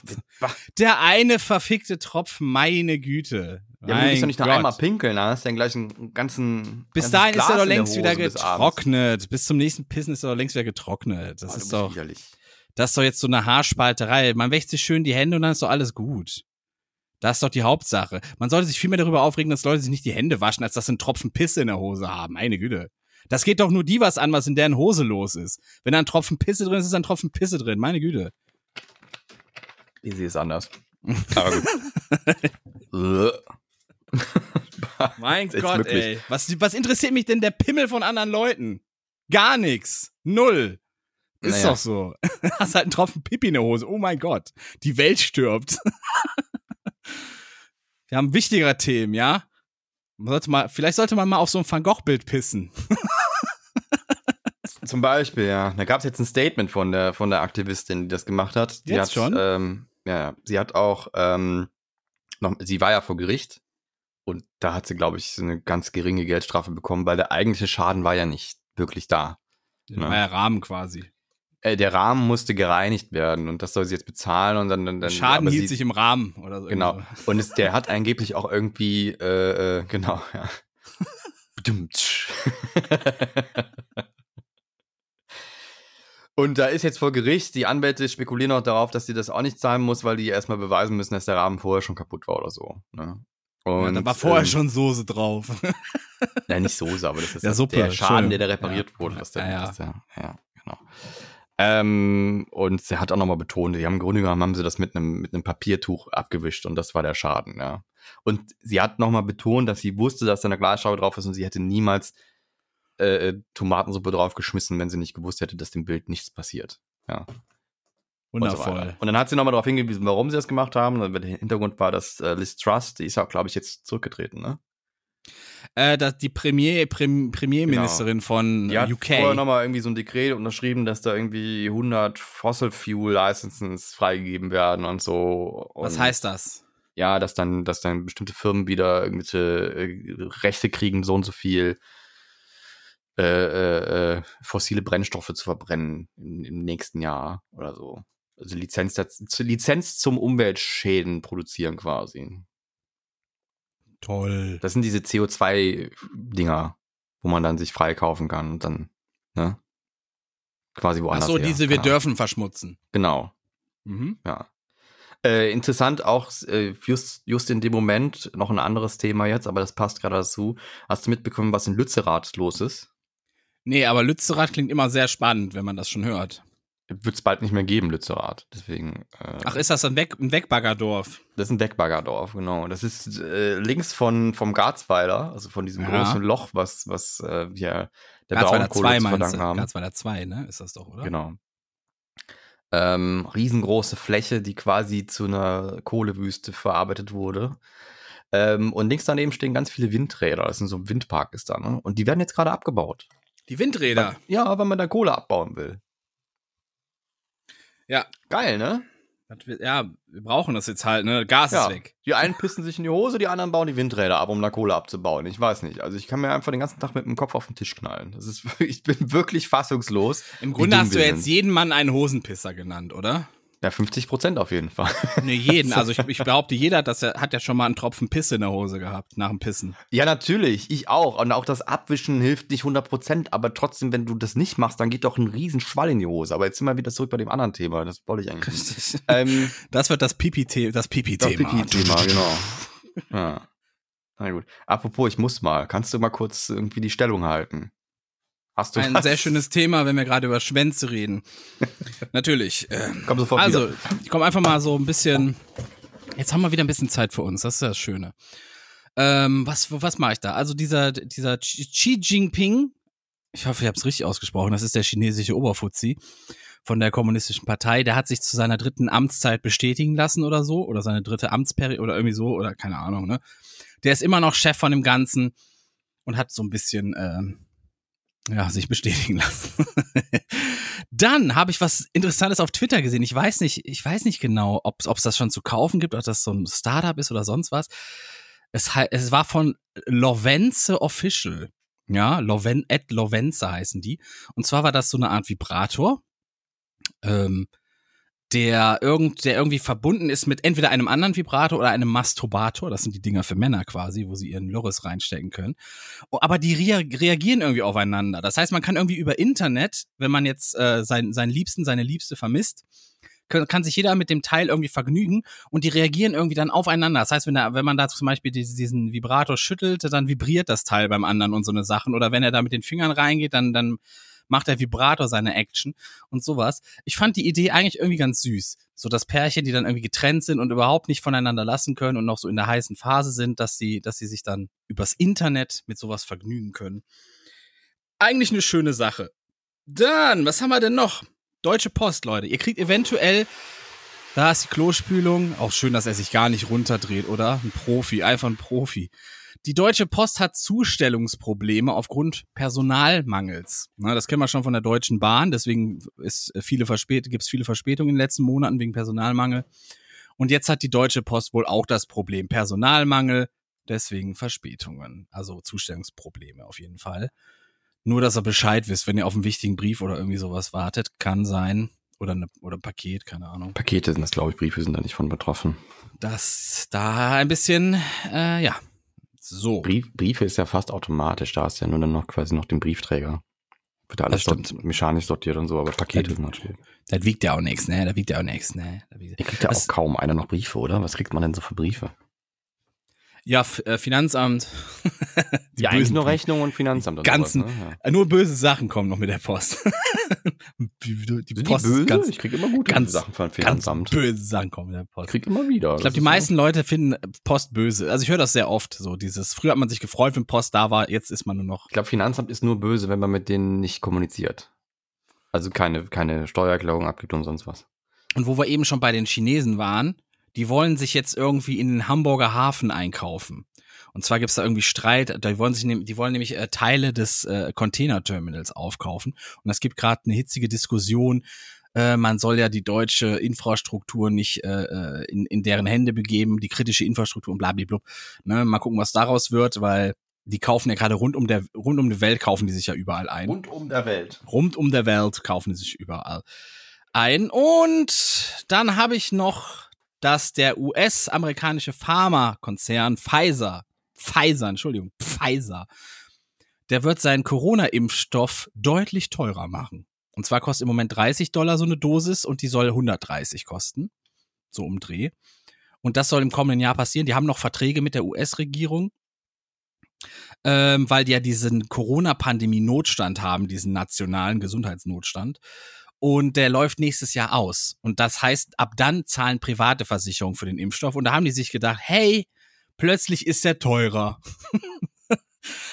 B: Der eine verfickte Tropfen, meine Güte.
C: Ja, aber du
B: mein
C: gehst doch nicht noch einmal pinkeln, da hast du den gleichen ganzen.
B: Bis dahin ist
C: Glas
B: er doch längst wieder
C: Hose bis
B: getrocknet. Bis zum nächsten Pissen ist er doch längst wieder getrocknet. Das
C: Oh,
B: ist doch,
C: widerlich.
B: Das ist doch jetzt so eine Haarspalterei. Man wäscht sich schön die Hände und dann ist doch alles gut. Das ist doch die Hauptsache. Man sollte sich viel mehr darüber aufregen, dass Leute sich nicht die Hände waschen, als dass sie einen Tropfen Pisse in der Hose haben. Meine Güte. Das geht doch nur die was an, was in deren Hose los ist. Wenn da ein Tropfen Pisse drin ist, ist da ein Tropfen Pisse drin. Meine Güte.
C: Ich sehe es anders. Aber gut.
B: Mein Gott, ey. Was, was interessiert mich denn der Pimmel von anderen Leuten? Gar nix. Null. Ist
C: Naja.
B: doch so. Hast halt einen Tropfen Pipi in der Hose. Oh mein Gott. Die Welt stirbt. Wir haben wichtigere Themen, ja? Man sollte mal, vielleicht sollte man mal auf so ein Van Gogh-Bild pissen.
C: Zum Beispiel, ja. Da gab es jetzt ein Statement von der, von der Aktivistin, die das gemacht hat. Die
B: Jetzt
C: hat,
B: schon?
C: Ähm, ja, sie hat auch, ähm, noch, sie war ja vor Gericht und da hat sie, glaube ich, so eine ganz geringe Geldstrafe bekommen, weil der eigentliche Schaden war ja nicht wirklich da. Ja.
B: war ja Rahmen quasi.
C: Äh, der Rahmen musste gereinigt werden und das soll sie jetzt bezahlen und dann. dann,
B: Der
C: dann
B: Schaden hielt
C: sie,
B: sich im Rahmen oder so.
C: Genau.
B: Irgendwie
C: Und es, der hat angeblich auch irgendwie, äh, äh, genau, ja. Und da ist jetzt vor Gericht, die Anwälte spekulieren auch darauf, dass sie das auch nicht zahlen muss, weil die erstmal beweisen müssen, dass der Rahmen vorher schon kaputt war oder so. Ne? Und,
B: Ja, da war vorher
C: ähm,
B: schon Soße drauf.
C: Nein, nicht Soße, aber das ist
B: Ja, Suppe,
C: der Schaden, der da repariert
B: Ja.
C: wurde. Was der,
B: Ja, ja.
C: ja, genau. Ähm, und sie hat auch nochmal betont, die haben im Grunde genommen haben sie das mit einem mit einem Papiertuch abgewischt und das war der Schaden, ja. Und sie hat nochmal betont, dass sie wusste, dass da eine Glasscheibe drauf ist und sie hätte niemals äh, Tomatensuppe draufgeschmissen, wenn sie nicht gewusst hätte, dass dem Bild nichts passiert. Ja. und so
B: Wundervoll.
C: Und dann hat sie nochmal darauf hingewiesen, warum sie das gemacht haben. Und der Hintergrund war, dass äh, Liz Truss, die ist auch, glaube ich, jetzt zurückgetreten, ne?
B: Äh, dass die Premier, Prem, Premierministerin von
C: Die hat
B: UK.
C: vorher nochmal irgendwie so ein Dekret unterschrieben, dass da irgendwie 100 Fossil Fuel Licenses freigegeben werden und so. Und
B: Was heißt das?
C: Ja, dass dann, dass dann bestimmte Firmen wieder irgendwelche äh, Rechte kriegen, so und so viel äh, äh, äh, fossile Brennstoffe zu verbrennen im, im nächsten Jahr oder so. Also Lizenz, Lizenz zum Umweltschäden produzieren quasi.
B: Toll.
C: Das sind diese CO2-Dinger, wo man dann sich freikaufen kann und dann, ne? Quasi
B: Ach
C: woanders.
B: so,
C: her.
B: diese wir
C: Genau.
B: dürfen verschmutzen.
C: Genau,
B: Mhm.
C: ja. Äh, interessant auch, äh, just, just in dem Moment, noch ein anderes Thema jetzt, aber das passt gerade dazu. Hast du mitbekommen, was in Lützerath los ist?
B: Nee, aber Lützerath klingt immer sehr spannend, wenn man das schon hört.
C: Wird es bald nicht mehr geben, Lützerath. Deswegen. Äh,
B: Ach, ist das ein, Weg, ein Wegbaggerdorf?
C: Das ist ein Wegbaggerdorf, genau. Das ist äh, links von, vom Garzweiler, also von diesem
B: Ja.
C: großen Loch, was, was äh, wir der Braunkohle
B: 2
C: zu verdanken haben.
B: Garzweiler 2, ne? Ist das doch, oder?
C: Genau. Ähm, riesengroße Fläche, die quasi zu einer Kohlewüste verarbeitet wurde. Ähm, und links daneben stehen ganz viele Windräder. Das ist so ein Windpark ist da, ne? Und die werden jetzt gerade abgebaut.
B: Die Windräder.
C: Ja, weil man da Kohle abbauen will.
B: Ja.
C: Geil, ne?
B: Ja, wir brauchen das jetzt halt, ne? Gas
C: Ja.
B: ist weg.
C: Die einen pissen sich in die Hose, die anderen bauen die Windräder ab, um da Kohle abzubauen. Ich weiß nicht. Also ich kann mir einfach den ganzen Tag mit dem Kopf auf den Tisch knallen. Das ist, ich bin wirklich fassungslos.
B: Im Grunde hast du jetzt
C: sind.
B: jeden Mann einen Hosenpisser genannt, oder?
C: Ja, 50 Prozent auf jeden Fall.
B: Ne, jeden. Also ich, ich behaupte, jeder hat, das, ja- hat ja schon mal einen Tropfen Pisse in der Hose gehabt, nach dem Pissen.
C: Ja, natürlich. Ich auch. Und auch das Abwischen hilft nicht 100 Prozent. Aber trotzdem, wenn du das nicht machst, dann geht doch ein riesen Schwall in die Hose. Aber jetzt sind wir wieder zurück bei dem anderen Thema. Das wollte ich eigentlich nicht. Ähm,
B: Das wird das Pipi-Thema. Das Pipi-Thema.
C: Pipi-Thema, genau. Ja. Na gut. Apropos, ich muss mal. Kannst du mal kurz irgendwie die Stellung halten? Hast du
B: Ein
C: was?
B: sehr schönes Thema, wenn wir gerade über Schwänze reden. Natürlich. ähm,
C: Komm sofort
B: Also,
C: wieder.
B: ich komme einfach mal so ein bisschen. Jetzt haben wir wieder ein bisschen Zeit für uns. Das ist das Schöne. Ähm, was was mache ich da? Also dieser dieser Xi Jinping, ich hoffe, ich habe es richtig ausgesprochen. Das ist der chinesische Oberfuzzi von der kommunistischen Partei. Der hat sich zu seiner dritten Amtszeit bestätigen lassen oder so oder seine dritte Amtsperiode oder irgendwie so oder keine Ahnung. Ne? Der ist immer noch Chef von dem Ganzen und hat so ein bisschen ähm, ja, sich bestätigen lassen. Dann habe ich was Interessantes auf Twitter gesehen. Ich weiß nicht, ich weiß nicht genau, ob es das schon zu kaufen gibt, ob das so ein Startup ist oder sonst was. Es, es war von Lovence Official. Ja, Loven, at Lovence heißen die. Und zwar war das so eine Art Vibrator, ähm, der, irgend, der irgendwie verbunden ist mit entweder einem anderen Vibrator oder einem Masturbator. Das sind die Dinger für Männer quasi, wo sie ihren Loris reinstecken können. Oh, aber die rea reagieren irgendwie aufeinander. Das heißt, man kann irgendwie über Internet, wenn man jetzt äh, sein, seinen Liebsten, seine Liebste vermisst, kann, kann sich jeder mit dem Teil irgendwie vergnügen und die reagieren irgendwie dann aufeinander. Das heißt, wenn, er, wenn man da zum Beispiel diesen, diesen Vibrator schüttelt, dann vibriert das Teil beim anderen und so eine Sachen. Oder wenn er da mit den Fingern reingeht, dann, dann macht der Vibrator seine Action und sowas. Ich fand die Idee eigentlich irgendwie ganz süß. So das Pärchen, die dann irgendwie getrennt sind und überhaupt nicht voneinander lassen können und noch so in der heißen Phase sind, dass sie, dass sie sich dann übers Internet mit sowas vergnügen können. Eigentlich eine schöne Sache. Dann, was haben wir denn noch? Deutsche Post, Leute. Ihr kriegt eventuell, da ist die Klospülung. Auch schön, dass er sich gar nicht runterdreht, oder? Ein Profi, einfach ein Profi. Die Deutsche Post hat Zustellungsprobleme aufgrund Personalmangels. Na, das kennen wir schon von der Deutschen Bahn, deswegen ist viele Verspät gibt es viele Verspätungen in den letzten Monaten wegen Personalmangel. Und jetzt hat die Deutsche Post wohl auch das Problem Personalmangel, deswegen Verspätungen. Also Zustellungsprobleme auf jeden Fall. Nur, dass ihr Bescheid wisst, wenn ihr auf einen wichtigen Brief oder irgendwie sowas wartet, kann sein. Oder, eine, oder ein Paket, keine Ahnung.
C: Pakete sind das, glaube ich. Briefe sind da nicht von betroffen.
B: Dass da ein bisschen, äh, ja. So.
C: Brief, Briefe ist ja fast automatisch. Da du ja nur dann noch quasi noch den Briefträger. Wird da alles dort mechanisch sortiert und so, aber Pakete sind natürlich.
B: Das wiegt ja auch nichts, ne? Das wiegt ja auch nichts, ne? Das wiegt-
C: ja auch kaum einer noch Briefe, oder? Was kriegt man denn so für Briefe?
B: Ja, äh, Finanzamt. Die
C: ja, eigentlich nur. Rechnung und Finanzamt. und
B: ganzen-
C: sowas, ne? ja.
B: Äh, Nur böse Sachen kommen noch mit der Post. die
C: die
B: Post
C: böse?
B: ist ganz,
C: ich kriege immer gute
B: ganz-
C: Sachen von
B: ganz
C: Finanzamt.
B: böse Sachen kommen mit der
C: Ich
B: Post.
C: krieg immer wieder.
B: Ich glaube, die meisten Leute finden Post böse. Also ich höre das sehr oft, so dieses, früher hat man sich gefreut, wenn Post da war, jetzt ist man nur noch.
C: Ich glaube, Finanzamt ist nur böse, wenn man mit denen nicht kommuniziert. Also keine, keine Steuererklärung abgibt und sonst was.
B: Und wo wir eben schon bei den Chinesen waren, die wollen sich jetzt irgendwie in den Hamburger Hafen einkaufen. Und zwar gibt's da irgendwie Streit, die wollen sich nehm- die wollen nämlich äh, Teile des äh, Containerterminals aufkaufen. Und es gibt gerade eine hitzige Diskussion. Äh, man soll ja die deutsche Infrastruktur nicht äh, äh, in, in deren Hände begeben, die kritische Infrastruktur und blablabla. Ne, mal gucken, was daraus wird, weil die kaufen ja gerade rund um der rund um die Welt kaufen die sich ja überall ein
C: Rund um der Welt.
B: rund um der Welt kaufen sie sich überall ein. Und dann habe ich noch, dass der US-amerikanische Pharmakonzern Pfizer, Pfizer, Entschuldigung, Pfizer, der wird seinen Corona-Impfstoff deutlich teurer machen. Und zwar kostet im Moment 30 Dollar so eine Dosis und die soll 130 kosten. So um Dreh. Und das soll im kommenden Jahr passieren. Die haben noch Verträge mit der US-Regierung ähm, weil die ja diesen Corona-Pandemie-Notstand haben, diesen nationalen Gesundheitsnotstand. Und der läuft nächstes Jahr aus. Und das heißt, ab dann zahlen private Versicherungen für den Impfstoff. Und da haben die sich gedacht, hey, plötzlich ist der teurer.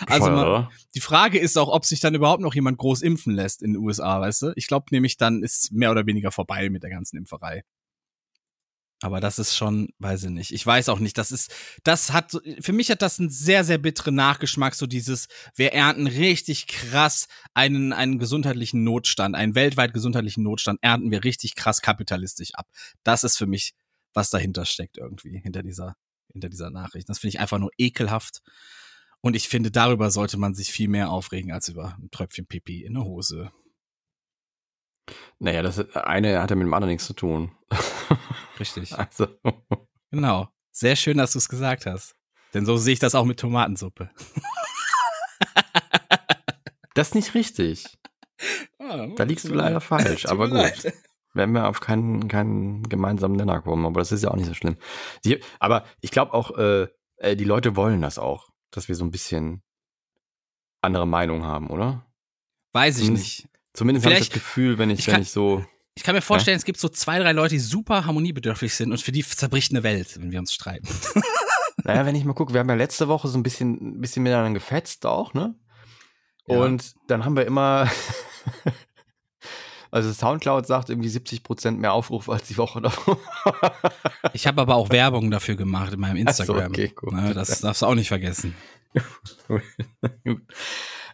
B: Also man, die Frage ist auch, ob sich dann überhaupt noch jemand groß impfen lässt in den USA, weißt du? Ich glaube nämlich, dann ist mehr oder weniger vorbei mit der ganzen Impferei. Aber das ist schon, weiß ich nicht. Ich weiß auch nicht. Das ist, das hat, für mich hat das einen sehr, sehr bitteren Nachgeschmack. So dieses, wir ernten richtig krass einen, einen gesundheitlichen Notstand, einen weltweit gesundheitlichen Notstand, ernten wir richtig krass kapitalistisch ab. Das ist für mich, was dahinter steckt irgendwie, hinter dieser, hinter dieser Nachricht. Das finde ich einfach nur ekelhaft. Und ich finde, darüber sollte man sich viel mehr aufregen als über ein Tröpfchen Pipi in der Hose.
C: Naja, das eine hat ja mit dem anderen nichts zu tun.
B: Richtig.
C: Also,
B: Genau. Sehr schön, dass du es gesagt hast. Denn so sehe ich das auch mit Tomatensuppe.
C: das ist nicht richtig. Da liegst du leider falsch, aber gut.
B: leid.
C: Werden wir auf keinen, keinen gemeinsamen Nenner kommen, aber das ist ja auch nicht so schlimm. Die, aber ich glaube auch, äh, äh, die Leute wollen das auch, dass wir so ein bisschen andere Meinung haben, oder?
B: Weiß ich
C: Zumindest-
B: nicht.
C: Zumindest habe ich das Gefühl, wenn ich,
B: ich
C: wenn
B: kann-
C: ich so.
B: Ich kann mir vorstellen, es gibt so zwei, drei Leute, die super harmoniebedürftig sind und für die zerbricht eine Welt, wenn wir uns streiten.
C: Naja, wenn ich mal gucke, wir haben ja letzte Woche so ein bisschen, ein bisschen miteinander gefetzt auch, ne?
B: Ja.
C: Und dann haben wir immer, also Soundcloud sagt irgendwie 70 Prozent mehr Aufrufe als die Woche davor.
B: Ich habe aber auch Werbung dafür gemacht in meinem
C: Ach so,
B: Instagram.
C: okay, gut.
B: Ne, das darfst du auch nicht vergessen.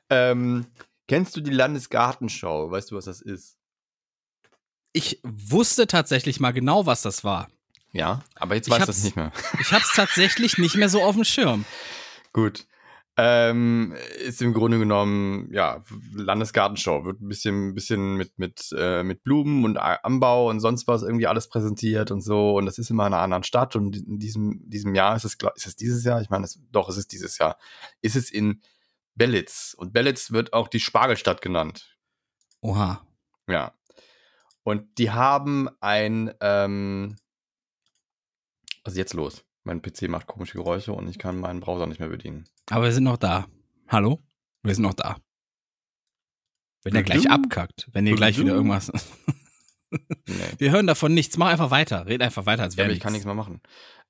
C: Ähm, kennst du die Landesgartenschau? Weißt du, was das ist?
B: Ich wusste tatsächlich mal genau, was das war.
C: Ja, aber jetzt
B: Ich
C: weiß
B: hab's-
C: das nicht mehr.
B: Ich habe es tatsächlich nicht mehr so auf dem Schirm.
C: Gut. Ähm, ist im Grunde genommen, ja, Landesgartenschau. Wird ein bisschen, bisschen mit, mit, äh, mit Blumen und Anbau und sonst was irgendwie alles präsentiert und so. Und das ist immer in einer anderen Stadt. Und in diesem, diesem Jahr ist es, ist es dieses Jahr? Ich meine, doch, es ist dieses Jahr. Ist es in Bellitz. Und Bellitz wird auch die Spargelstadt genannt.
B: Oha.
C: Ja. Und die haben ein, ähm, also jetzt los. Mein PC macht komische Geräusche und ich kann meinen Browser nicht mehr bedienen.
B: Aber wir sind noch da. Hallo? Wir sind noch da. Wenn er gleich abkackt, wenn ihr gleich wieder irgendwas.
C: Nee.
B: Wir hören davon nichts. Mach einfach weiter. Red einfach weiter, als
C: Ja,
B: wäre
C: aber ich kann nichts mehr machen.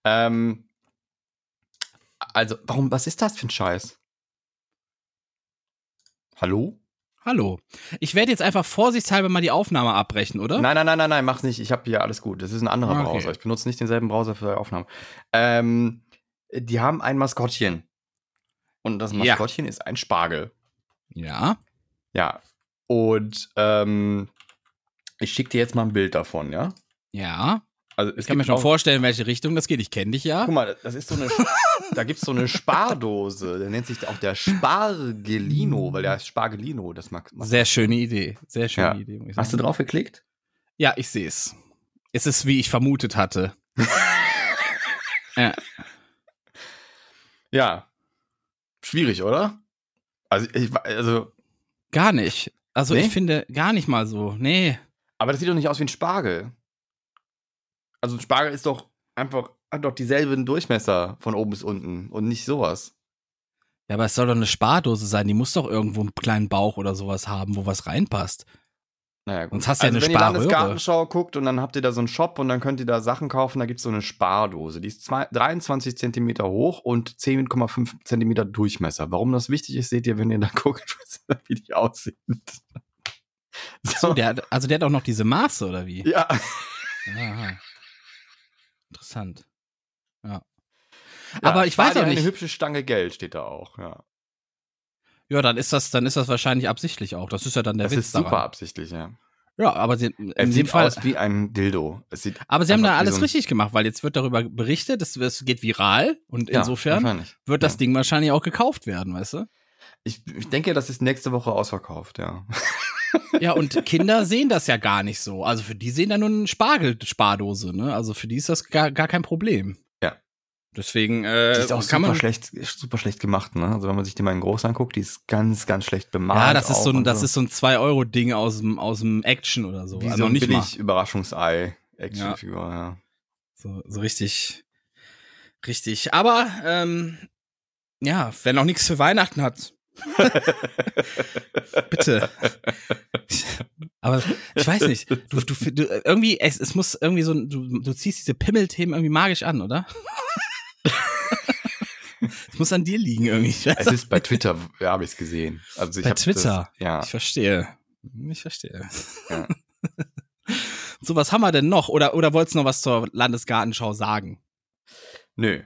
C: Ähm, also, warum, was ist das für ein Scheiß? Hallo?
B: Hallo. Ich werde jetzt einfach vorsichtshalber mal die Aufnahme abbrechen, oder?
C: Nein, nein, nein, nein, nein, mach's nicht. Ich habe hier alles gut. Das ist ein anderer
B: Okay.
C: Browser. Ich benutze nicht denselben Browser für Aufnahmen. Ähm, die haben ein Maskottchen. Und das
B: Ja.
C: Maskottchen ist ein Spargel.
B: Ja.
C: Ja. Und ähm, ich schicke dir jetzt mal ein Bild davon, ja?
B: Ja.
C: Also es
B: Ich kann mir
C: gibt
B: schon vorstellen, in welche Richtung das geht. Ich kenne dich ja.
C: Guck mal, das ist so eine, da gibt's so eine Spardose. Der nennt sich auch der Spargelino, weil der heißt Spargelino. Das mag. mag-
B: Sehr schöne Idee. Sehr schöne
C: Ja.
B: Idee. muss ich
C: Hast du drauf geklickt?
B: Ja, ich sehe es. Es ist, wie ich vermutet hatte. ja.
C: Ja. Schwierig, oder? Also, ich, also,
B: Gar nicht. Also
C: Nee?
B: ich finde gar nicht mal so. Nee.
C: aber das sieht doch nicht aus wie ein Spargel. Also ein Spargel ist doch einfach, hat doch dieselben Durchmesser von oben bis unten und nicht sowas.
B: Ja, aber es soll doch eine Spardose sein. Die muss doch irgendwo einen kleinen Bauch oder sowas haben, wo was reinpasst.
C: Naja, gut.
B: Sonst hast du ja
C: also
B: eine
C: wenn ihr
B: Sparröhre.
C: Landesgartenschau guckt und dann habt ihr da so einen Shop und dann könnt ihr da Sachen kaufen, da gibt es so eine Spardose. Die ist zwei, 23 Zentimeter hoch und 10,5 Zentimeter Durchmesser. Warum das wichtig ist, seht ihr, wenn ihr da guckt, wie die aussieht.
B: So, der hat, also der hat auch noch diese Maße, oder wie?
C: ja.
B: Aha. Interessant. Ja.
C: Ja,
B: Aber ich weiß auch
C: Eine
B: nicht.
C: hübsche Stange Geld steht da auch, ja.
B: Ja, dann ist das, dann ist das wahrscheinlich absichtlich auch. Das ist ja dann der
C: Das
B: Witz
C: ist super
B: daran.
C: absichtlich, ja.
B: Ja, aber sie, in
C: Es
B: dem
C: sieht
B: Fall,
C: aus wie ein Dildo.
B: Aber sie haben da alles
C: so
B: richtig gemacht, weil jetzt wird darüber berichtet, es, es geht viral und
C: Ja,
B: insofern wird das
C: Ja.
B: Ding wahrscheinlich auch gekauft werden, weißt du?
C: Ich, ich denke, das ist nächste Woche ausverkauft, ja.
B: Ja, und Kinder sehen das ja gar nicht so. Also für die sehen da nur eine Spargel-Spardose, ne? Also für die ist das gar, gar kein Problem.
C: Ja.
B: Deswegen äh,
C: Die ist auch
B: kann
C: super
B: man.
C: schlecht, super schlecht gemacht, ne? Also wenn man sich die mal in groß anguckt, die ist ganz, ganz schlecht bemalt.
B: Ja, das ist so ein, das ist so ein 2-Euro-Ding aus dem, aus dem Action oder so.
C: wie
B: Also
C: so ein
B: nicht mal.
C: billig Überraschungsei Actionfigur, ja.
B: So, so richtig, richtig. Aber ähm, ja, wer noch nichts für Weihnachten hat, bitte. Aber ich weiß nicht. Du, du, du irgendwie, es, es muss irgendwie so, du, du ziehst diese Pimmelthemen irgendwie magisch an, oder? Es muss an dir liegen irgendwie.
C: Es ist bei Twitter, ja, habe ich es gesehen. Also ich
B: Bei Twitter?
C: Das, ja.
B: Ich verstehe. Ich verstehe.
C: Ja.
B: So, was haben wir denn noch? Oder, oder wolltest du noch was zur Landesgartenschau sagen?
C: Nö.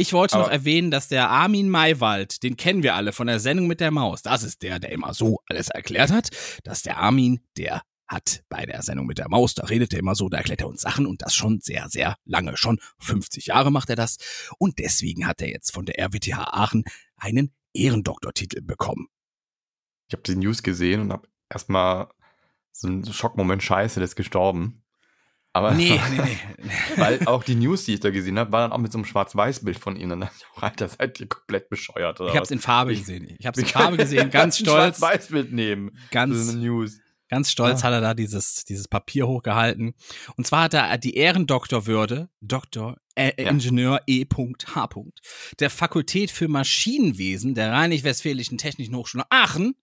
B: Ich wollte noch
C: Aber-
B: erwähnen, dass der Armin Maywald, den kennen wir alle von der Sendung mit der Maus. Das ist der, der immer so alles erklärt hat. Das ist der Armin, der hat bei der Sendung mit der Maus, da redet er immer so, da erklärt er uns Sachen und das schon sehr, sehr lange. Schon 50 Jahre macht er das. Und deswegen hat er jetzt von der RWTH Aachen einen Ehrendoktortitel bekommen.
C: Ich habe die News gesehen und habe erstmal so einen Schockmoment, scheiße, der ist gestorben. Aber
B: Nee, nee, nee.
C: weil auch die News, die ich da gesehen habe, war dann auch mit so einem Schwarz-Weiß-Bild von ihnen. Auch, Alter, seid ihr komplett bescheuert oder
B: Ich habe es in Farbe
C: Ich-
B: gesehen. Ich habe es
C: Wir
B: in Farbe gesehen, ganz stolz.
C: Schwarz-Weiß-Bild nehmen.
B: Ganz-
C: News.
B: Ganz stolz
C: Ah.
B: hat er da dieses, dieses Papier hochgehalten. Und zwar hat er die Ehrendoktorwürde, Doktor äh,
C: Ja.
B: Ingenieur E.H. der Fakultät für Maschinenwesen der Rheinig-Westfälischen Technischen Hochschule Aachen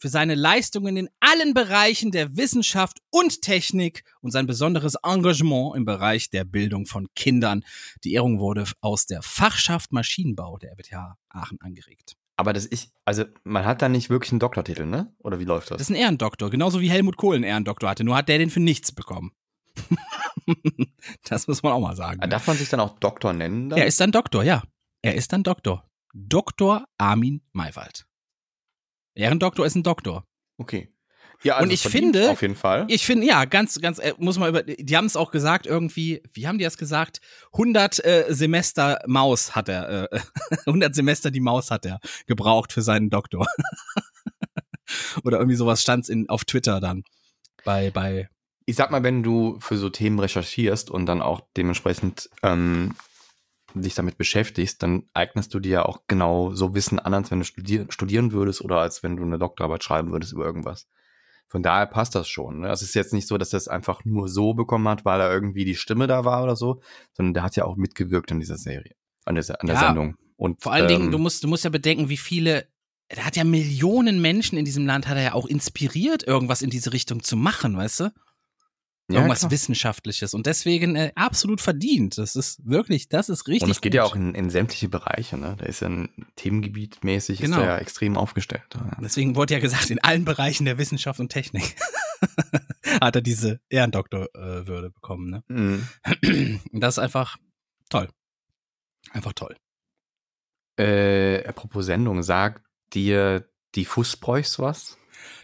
B: für seine Leistungen in allen Bereichen der Wissenschaft und Technik und sein besonderes Engagement im Bereich der Bildung von Kindern. Die Ehrung wurde aus der Fachschaft Maschinenbau der RWTH Aachen angeregt.
C: Aber das ich, also man hat da nicht wirklich einen Doktortitel, ne? Oder wie läuft das?
B: Das ist ein Ehrendoktor, genauso wie Helmut Kohl einen Ehrendoktor hatte. Nur hat der den für nichts bekommen. das muss man auch mal sagen.
C: Ah,
B: Ne?
C: Darf man sich dann auch Doktor nennen? Dann?
B: Er ist dann Doktor, ja. Er ist dann Doktor. Dr. Armin Maywald. Ehrendoktor ist ein Doktor.
C: okay. Ja, also
B: Und ich finde-
C: auf jeden Fall.
B: Ich finde, ja, ganz, ganz, äh, muss man über, die haben es auch gesagt, irgendwie, wie haben die das gesagt? 100 äh, Semester Maus hat er, äh, 100 Semester die Maus hat er gebraucht für seinen Doktor. Oder irgendwie sowas stand's in, auf Twitter dann. Bei, bei,
C: ich sag mal, wenn du für so Themen recherchierst und dann auch dementsprechend ähm, dich damit beschäftigst, dann eignest du dir ja auch genau so Wissen an, als wenn du studier studieren würdest oder als wenn du eine Doktorarbeit schreiben würdest über irgendwas. Von daher passt das schon. Ne? Es ist jetzt nicht so, dass er es einfach nur so bekommen hat, weil er irgendwie die Stimme da war oder so, sondern der hat ja auch mitgewirkt an dieser Serie, an der, an der
B: Ja,
C: Sendung. Und
B: Vor allen Dingen,
C: ähm,
B: du musst, du musst ja bedenken, wie viele, er hat ja Millionen Menschen in diesem Land, hat er ja auch inspiriert, irgendwas in diese Richtung zu machen, weißt du?
C: Ja,
B: Irgendwas
C: klar.
B: Wissenschaftliches. Und deswegen äh, absolut verdient. Das ist wirklich, das ist richtig.
C: Und es geht
B: gut.
C: ja auch in, in sämtliche Bereiche. Ne? Da ist ja ein Themengebiet mäßig,
B: Genau.
C: ist ja extrem aufgestellt. Ja.
B: Deswegen wurde ja gesagt, in allen Bereichen der Wissenschaft und Technik hat er diese Ehrendoktorwürde bekommen. Ne?
C: Mhm.
B: Das ist einfach toll. Einfach toll.
C: Äh, apropos Sendung, sagt dir die Fußbräuchs was?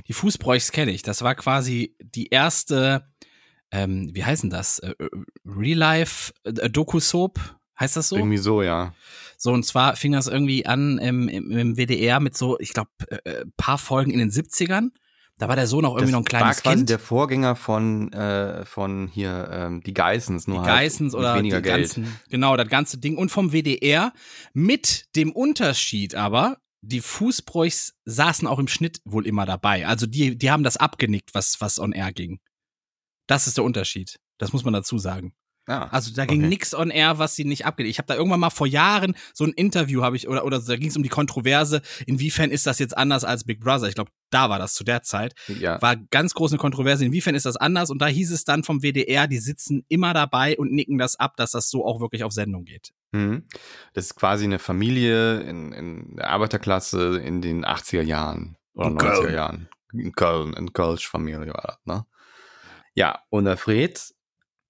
B: Die Fußbräuchs kenne ich. Das war quasi die erste, ähm, wie heißen das? Äh, äh, Real Life äh, Doku-Soap? Heißt das so?
C: Irgendwie so, ja.
B: So, und zwar fing das irgendwie an im, im, im WDR mit so, ich glaube, äh, paar Folgen in den 70ern. Da war der Sohn auch irgendwie noch ein kleines
C: war quasi
B: Kind.
C: der Vorgänger von, äh, von hier, ähm, die Geissens, nur
B: die
C: halt
B: Geissens oder
C: weniger
B: die
C: Geld.
B: ganzen, genau, das ganze Ding und vom WDR mit dem Unterschied aber, die Fußbräuchs saßen auch im Schnitt wohl immer dabei. Also die, die haben das abgenickt, was, was on air ging. Das ist der Unterschied. Das muss man dazu sagen.
C: Ja.
B: Also da ging
C: Okay.
B: nix on air, was sie nicht abgenickt. Ich habe da irgendwann mal vor Jahren so ein Interview habe ich oder oder da ging es um die Kontroverse, inwiefern ist das jetzt anders als Big Brother? Ich glaube, da war das zu der Zeit
C: ja.
B: war ganz groß eine Kontroverse, inwiefern ist das anders? Und da hieß es dann vom WDR, die sitzen immer dabei und nicken das ab, dass das so auch wirklich auf Sendung geht.
C: Mhm. Das ist quasi eine Familie in, in der Arbeiterklasse in den 80er Jahren oder
E: In
C: 90er
E: Köln.
C: Jahren. In Köln, in Kölsch Familie war das, ne? Ja, und der Fred,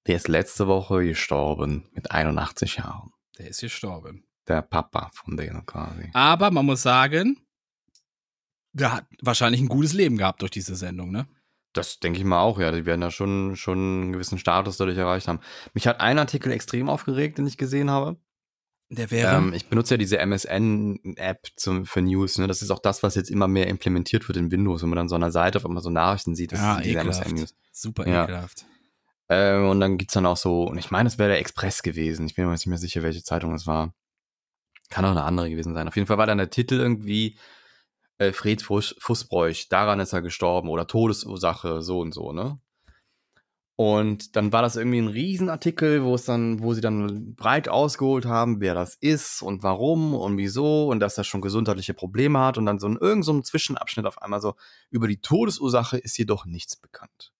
C: der ist letzte Woche gestorben mit 81 Jahren.
B: Der ist gestorben.
C: Der Papa von denen quasi.
B: Aber man muss sagen, der hat wahrscheinlich ein gutes Leben gehabt durch diese Sendung, ne?
C: Das denke ich mal auch, ja. Die werden da schon, schon einen gewissen Status dadurch erreicht haben. Mich hat ein Artikel extrem aufgeregt, den ich gesehen habe.
B: Der wäre.
C: Ähm, ich benutze ja diese MSN-App für News. Ne? Das ist auch das, was jetzt immer mehr implementiert wird in Windows, wenn man dann so einer Seite auf einmal so Nachrichten sieht. Das
B: ja,
C: ist diese. MSN-News.
B: Super
C: Ja.
B: ekelhaft.
C: Ähm, und dann gibt's dann auch so, und ich meine, es wäre der Express gewesen. Ich bin mir jetzt nicht mehr sicher, welche Zeitung es war. Kann auch eine andere gewesen sein. Auf jeden Fall war dann der Titel irgendwie äh, Fred Fuß, Fußbräuch, daran ist er gestorben oder Todesursache, so und so, ne? Und dann war das irgendwie ein Riesenartikel, wo es dann, wo sie dann breit ausgeholt haben, wer das ist und warum und wieso und dass er schon gesundheitliche Probleme hat und dann so in irgendeinem so Zwischenabschnitt auf einmal so, über die Todesursache ist jedoch nichts bekannt.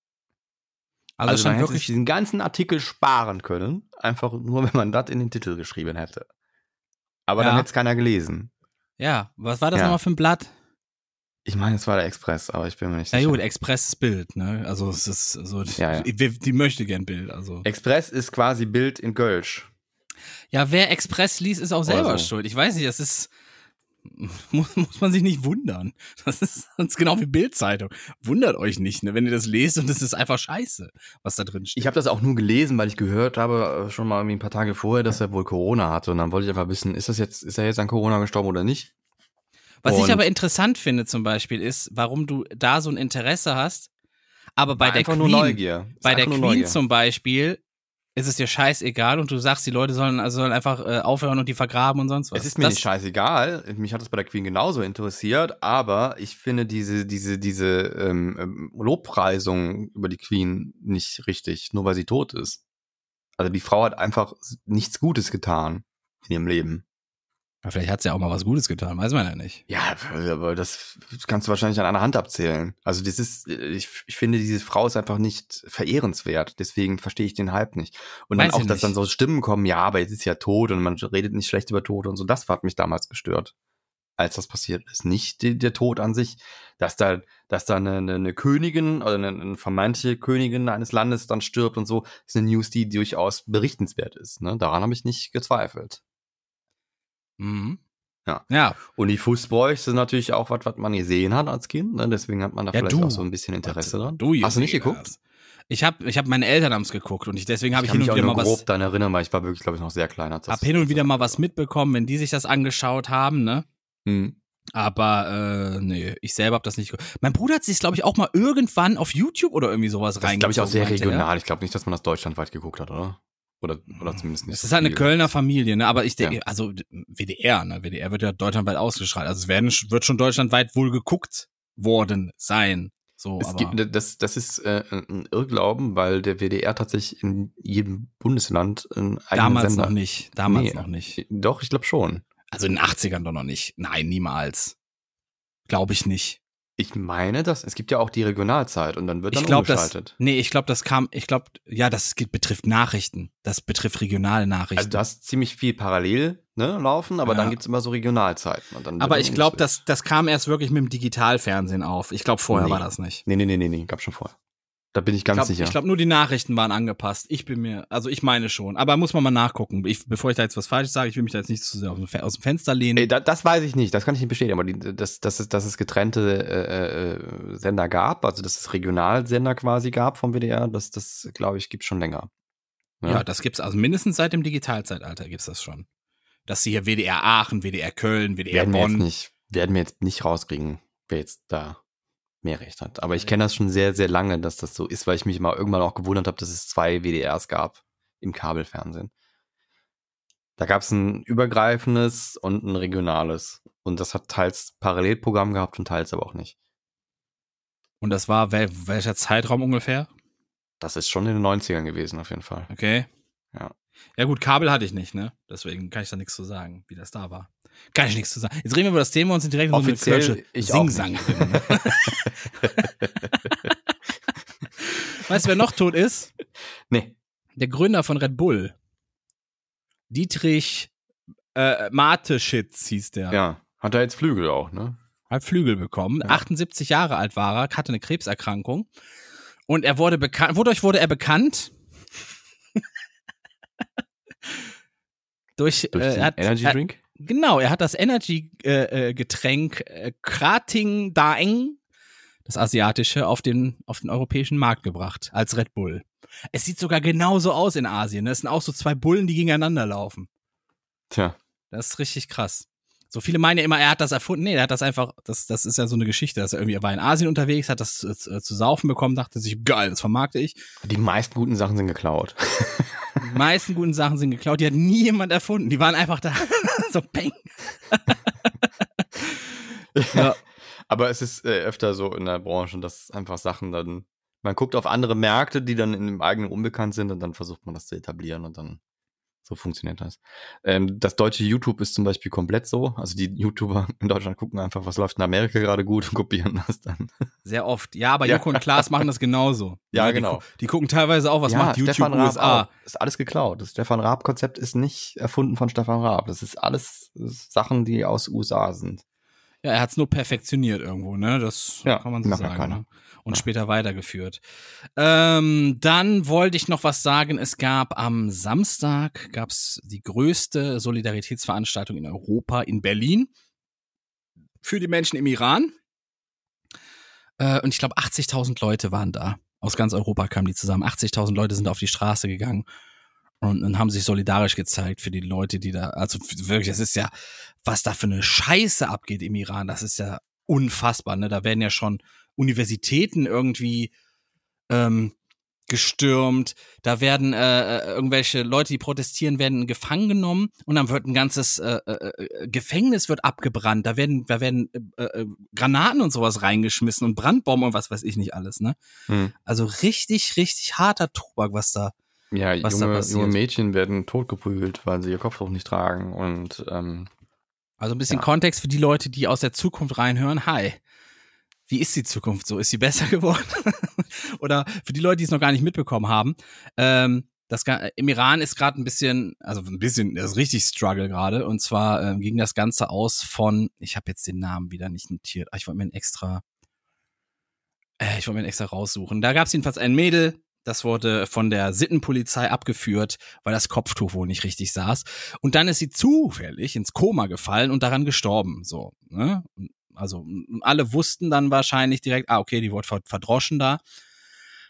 B: Also,
C: Also,
B: schon
C: man hätte
B: wirklich.
C: diesen ganzen Artikel sparen können, einfach nur, wenn man das in den Titel geschrieben hätte. Aber
B: Ja.
C: dann hätte es keiner gelesen.
B: Ja, was war das
C: Ja.
B: nochmal für ein Blatt?
C: Ich meine, es war der Express, aber ich bin mir nicht
B: Ja
C: sicher.
B: gut, Express ist Bild, ne? Also es ist so,
C: Ja, ja.
B: Die, die möchte gern Bild, also.
C: Express ist quasi Bild in Gölsch.
B: Ja, wer Express liest, ist auch selber
C: so.
B: schuld. Ich weiß nicht, das ist, muss, muss man sich nicht wundern. Das ist, das ist genau wie Bildzeitung. Wundert euch nicht, ne, wenn ihr das lest und es ist einfach scheiße, was da drin steht.
C: Ich habe das auch nur gelesen, weil ich gehört habe, äh, schon mal irgendwie ein paar Tage vorher, dass er wohl Corona hatte. Und dann wollte ich einfach wissen, ist das jetzt, ist er jetzt an Corona gestorben oder nicht?
B: Was ich
C: Und-
B: aber interessant finde zum Beispiel ist, warum du da so ein Interesse hast, aber bei der Queen,
C: nur Neugier.
B: Bei der Queen
C: Neugier.
B: zum Beispiel, ist es dir scheißegal und du sagst, die Leute sollen also sollen einfach äh, aufhören und die vergraben und sonst was.
C: Es ist mir
B: das,
C: nicht scheißegal. Mich hat das bei der Queen genauso interessiert, aber ich finde diese, diese, diese ähm, ähm, Lobpreisung über die Queen nicht richtig, nur weil sie tot ist. Also die Frau hat einfach nichts Gutes getan in ihrem Leben.
B: Vielleicht hat sie ja auch mal was Gutes getan, weiß man ja nicht.
C: Ja, aber das kannst du wahrscheinlich an einer Hand abzählen. Also das ist, ich, ich finde, diese Frau ist einfach nicht verehrenswert. Deswegen verstehe ich den Hype nicht. Und dann auch, dass
B: nicht.
C: dann so Stimmen kommen, ja, aber jetzt ist sie ja tot und man redet nicht schlecht über Tod und so. Das hat mich damals gestört, als das passiert ist. Nicht die, der Tod an sich, dass da, dass da eine, eine, eine Königin oder eine, eine vermeintliche Königin eines Landes dann stirbt und so, ist eine News, die durchaus berichtenswert ist. Ne? Daran habe ich nicht gezweifelt.
B: Mhm.
C: Ja.
B: Ja,
C: Und die Fußbräuchs sind natürlich auch was, was man gesehen hat als Kind. Ne? Deswegen hat man da
B: Ja,
C: vielleicht
B: du.
C: auch so ein bisschen Interesse dran.
B: du
C: Hast du nicht geguckt?
B: Ich habe ich hab meine Eltern haben's geguckt und ich, deswegen habe ich,
C: ich
B: hin und wieder mal
C: grob
B: was,
C: daran erinnern, weil ich war wirklich, glaube ich, noch sehr klein. Als
B: hab hin und wieder mal was mitbekommen, wenn die sich das angeschaut haben, ne?
C: Hm.
B: Aber äh, nee, ich selber habe das nicht geguckt. Mein Bruder hat sich, glaube ich, auch mal irgendwann auf YouTube oder irgendwie sowas
C: Das ist, glaube ich, auch sehr regional. Ich glaube nicht, dass man das deutschlandweit geguckt hat, oder? Oder, oder zumindest nicht.
B: Es
C: so
B: ist halt eine. Kölner Familie, ne? Aber ich denke,
C: Ja.
B: also WDR, ne? WDR wird ja deutschlandweit ausgestrahlt. Also es werden, wird schon deutschlandweit wohl geguckt worden sein. So,
C: Es
B: aber
C: gibt, das, das ist äh, ein Irrglauben, weil der WDR tatsächlich in jedem Bundesland einen eigenen
B: damals
C: Sender
B: noch nicht. Damals
C: Nee.
B: noch nicht.
C: Doch, ich glaube schon.
B: Also in den 80ern doch noch nicht. Nein, niemals. Glaube ich nicht.
C: Ich meine das. Es gibt ja auch die Regionalzeit und dann wird dann
B: Ich glaube, das,
C: umgeschaltet.
B: nee, ich glaube, das kam, ich glaube, ja, das betrifft Nachrichten. Das betrifft regionale Nachrichten.
C: Also du hast ziemlich viel parallel ne, laufen, aber
B: Ja.
C: dann gibt's immer so Regionalzeiten. Und dann
B: aber ich glaube, das, das kam erst wirklich mit dem Digitalfernsehen auf. Ich glaube, vorher
C: Nee.
B: war das nicht.
C: Nee, nee, nee, nee, nee, gab schon vorher. Da bin ich ganz
B: ich glaub,
C: sicher.
B: Ich glaube, nur die Nachrichten waren angepasst. Ich bin mir, also ich meine schon. Aber muss man mal nachgucken. Ich, bevor ich da jetzt was Falsches sage, ich will mich da jetzt nicht zu sehr aus dem, Fenster lehnen.
C: Ey, da, das weiß ich nicht, das kann ich nicht bestätigen, aber die, dass, dass, es, dass es getrennte äh, äh, Sender gab, also dass es Regionalsender quasi gab vom WDR, das, das glaube ich, gibt schon länger.
B: ja. das gibt's also mindestens seit dem Digitalzeitalter gibt's das schon. Dass sie hier WDR Aachen, WDR Köln, WDR
C: werden wir, jetzt
B: Bonn.
C: nicht, werden wir jetzt nicht rauskriegen, wer jetzt da mehr Recht hat. Aber ich kenne das schon sehr, sehr lange, dass das so ist, weil ich mich mal irgendwann auch gewundert habe, dass es zwei WDRs gab im Kabelfernsehen. Da gab es ein übergreifendes und ein regionales. Und das hat teils Parallelprogramm gehabt und teils aber auch nicht.
B: Und das war wel, welcher Zeitraum ungefähr?
C: Das ist schon in den 90ern gewesen, auf jeden Fall.
B: Okay.
C: Ja.
B: Ja gut, Kabel hatte ich nicht, ne? Deswegen kann ich da nichts zu sagen, wie das da war. Kann ich nichts zu sagen. Jetzt reden wir über das Thema und sind direkt in so eine
C: auch
B: Singsang weißt du, wer noch tot ist?
C: Nee.
B: Der Gründer von Red Bull. Dietrich äh, Mateschitz hieß der.
C: Ja. Hat er jetzt Flügel auch, ne?
B: Hat Flügel bekommen.
C: Ja.
B: 78 Jahre alt war er, hatte eine Krebserkrankung. Und er wurde bekannt. Wodurch wurde er bekannt? Durch,
C: Durch
B: äh, hat,
C: Energy
B: er,
C: Drink?
B: Genau, er hat das Energy-Getränk äh, Krating Daeng, das asiatische, auf den, auf den europäischen Markt gebracht, als Red Bull. Es sieht sogar genauso aus in Asien. Das sind auch so zwei Bullen, die gegeneinander laufen.
C: Tja.
B: Das ist richtig krass. So viele meinen ja immer, er hat das erfunden. Nee, er hat das einfach, das, das ist ja so eine Geschichte, dass er irgendwie, er war in Asien unterwegs, hat das äh, zu saufen bekommen, dachte sich, geil, das vermarkte ich.
C: Die meisten guten Sachen sind geklaut.
B: Die meisten guten Sachen sind geklaut, die hat nie jemand erfunden. Die waren einfach da. so peng. ja.
C: Aber es ist äh, öfter so in der Branche, dass einfach Sachen dann, man guckt auf andere Märkte, die dann in dem eigenen Unbekannt sind und dann versucht man das zu etablieren und dann So funktioniert das. Ähm, das deutsche YouTube ist zum Beispiel komplett so. Also die YouTuber in Deutschland gucken einfach, was läuft in Amerika gerade gut und kopieren das dann.
B: Sehr oft. Ja, aber
C: Ja.
B: Joko und Klaas machen das genauso.
C: Ja,
B: die,
C: genau.
B: gu- Die gucken teilweise auch, was macht YouTube
C: Stefan Raab
B: USA.
C: auch. Ist alles geklaut. Das Stefan Raab-Konzept ist nicht erfunden von Stefan Raab. Das ist alles Sachen, die aus USA sind.
B: Ja, er hat es nur perfektioniert irgendwo, ne? Das
C: Ja,
B: kann man so
C: ja
B: sagen.
C: keiner.
B: Ne? Und später weitergeführt. Ähm, dann wollte ich noch was sagen. Es gab am Samstag gab's die größte Solidaritätsveranstaltung in Europa in Berlin für die Menschen im Iran. Äh, und ich glaube, 80.000 Leute waren da. Aus ganz Europa kamen die zusammen. 80.000 Leute sind auf die Straße gegangen und, und haben sich solidarisch gezeigt für die Leute, die da, also wirklich, das ist ja, was da für eine Scheiße abgeht im Iran, das ist ja unfassbar, ne? Da werden ja schon Universitäten irgendwie ähm, gestürmt, da werden äh, äh, irgendwelche Leute, die protestieren, werden gefangen genommen und dann wird ein ganzes äh, äh, Gefängnis wird abgebrannt, da werden, da werden äh, äh, Granaten und sowas reingeschmissen und Brandbomben und was weiß ich nicht alles, ne?
C: Hm.
B: Also richtig, richtig harter Tobak, was da.
C: Ja,
B: Was da
C: junge,
B: passiert.
C: junge Mädchen werden totgeprügelt, weil sie ihr Kopftuch nicht tragen. Und ähm,
B: Also ein bisschen
C: Ja.
B: Kontext für die Leute, die aus der Zukunft reinhören. Hi. Wie ist die Zukunft so? Ist sie besser geworden? Oder für die Leute, die es noch gar nicht mitbekommen haben, ähm, das Ga- im Iran ist gerade ein bisschen, also ein bisschen, das ist richtig Struggle gerade. Und zwar ähm, ging das Ganze aus von, ich habe jetzt den Namen wieder nicht notiert. Ah, Ich wollte mir einen extra, äh, ich wollte mir einen extra raussuchen. Da gab es jedenfalls ein Mädel, das wurde von der Sittenpolizei abgeführt, weil das Kopftuch wohl nicht richtig saß. Und dann ist sie zufällig ins Koma gefallen und daran gestorben. So, ne? Also alle wussten dann wahrscheinlich direkt, ah, okay, die wurde ver- verdroschen da.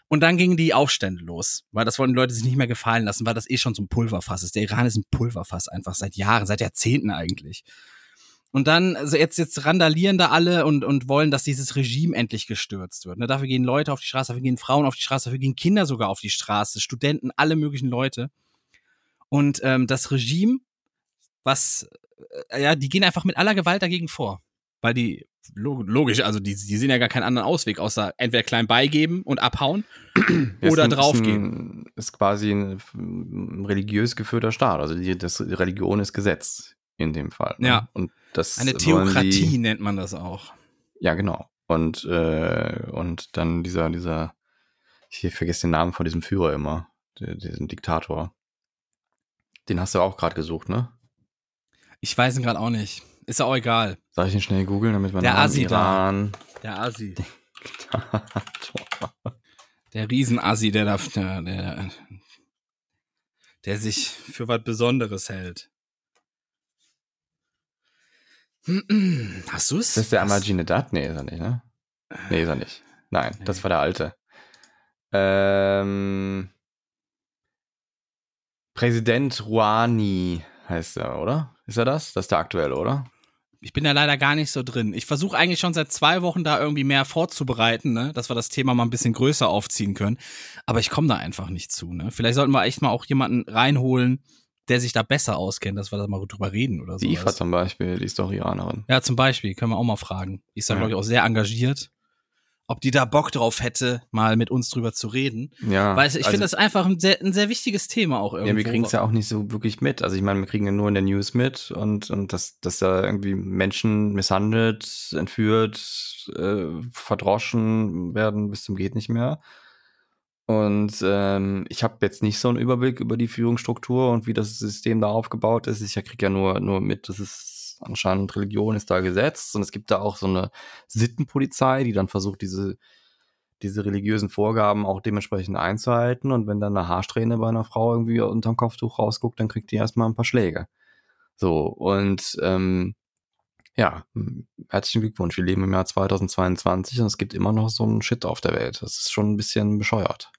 B: Und dann gingen die Aufstände los, weil das wollten die Leute sich nicht mehr gefallen lassen, weil das eh schon so ein Pulverfass ist. Der Iran ist ein Pulverfass einfach seit Jahren, seit Jahrzehnten eigentlich. Und dann, also jetzt, jetzt randalieren da alle und, und wollen, dass dieses Regime endlich gestürzt wird. Ne? Dafür gehen Leute auf die Straße, dafür gehen Frauen auf die Straße, dafür gehen Kinder sogar auf die Straße, Studenten, alle möglichen Leute. Und ähm, das Regime, was, äh, ja, die gehen einfach mit aller Gewalt dagegen vor. Weil die, log- logisch, also die, die sehen ja gar keinen anderen Ausweg, außer entweder klein beigeben und abhauen
C: es
B: oder
C: ist
B: draufgehen.
C: Ist quasi ein, ein religiös geführter Staat. Also die, das, die Religion ist Gesetz in dem Fall. Ne?
B: Ja.
C: Und das
B: Eine Theokratie
C: Die,
B: nennt man das auch.
C: ja, genau. Und, äh, und dann dieser, dieser, ich vergesse den Namen von diesem Führer immer, diesen Diktator. Den hast du auch gerade gesucht, ne?
B: Ich weiß ihn gerade auch nicht. Ist ja auch egal.
C: Soll ich ihn schnell googeln, damit wir
B: Der Asi da.
C: Iran.
B: Der Asi.
C: Diktator.
B: Der Riesenassi, der da, der, der, der sich für was Besonderes hält. Hast du es?
C: Ist das der Ahmadinejad? Nee, ist er nicht, ne? Nee, ist er nicht. Nein, das
B: Nee.
C: war der alte. Ähm, Präsident Rouhani heißt er, oder? Ist er das? Das ist der aktuelle, oder?
B: Ich bin da leider gar nicht so drin. Ich versuche eigentlich schon seit zwei Wochen da irgendwie mehr vorzubereiten, ne? dass wir das Thema mal ein bisschen größer aufziehen können. Aber ich komme da einfach nicht zu. Ne? Vielleicht sollten wir echt mal auch jemanden reinholen, der sich da besser auskennt, dass wir da mal drüber reden oder so.
C: Die IFA zum Beispiel, die ist doch Iranerin.
B: Ja, zum Beispiel, können wir auch mal fragen. Die ist da,
C: Ja.
B: glaube ich, auch sehr engagiert. Ob die da Bock drauf hätte, mal mit uns drüber zu reden.
C: Ja,
B: Weil ich
C: also-
B: finde das einfach ein sehr, ein sehr wichtiges Thema auch irgendwie.
C: Ja, wir kriegen es ja auch nicht so wirklich mit. Also ich meine, wir kriegen ja nur in der News mit und, und dass, dass da irgendwie Menschen misshandelt, entführt, äh, verdroschen werden bis zum geht nicht mehr. Und ähm, ich habe jetzt nicht so einen Überblick über die Führungsstruktur und wie das System da aufgebaut ist. Ich kriege ja nur, nur mit, dass es anscheinend Religion ist da gesetzt und es gibt da auch so eine Sittenpolizei, die dann versucht, diese diese religiösen Vorgaben auch dementsprechend einzuhalten. Und wenn dann eine Haarsträhne bei einer Frau irgendwie unterm Kopftuch rausguckt, dann kriegt die erstmal ein paar Schläge. So, und ähm, ja, herzlichen Glückwunsch. Wir leben im Jahr 2022 und es gibt immer noch so einen Shit auf der Welt. Das ist schon ein bisschen bescheuert.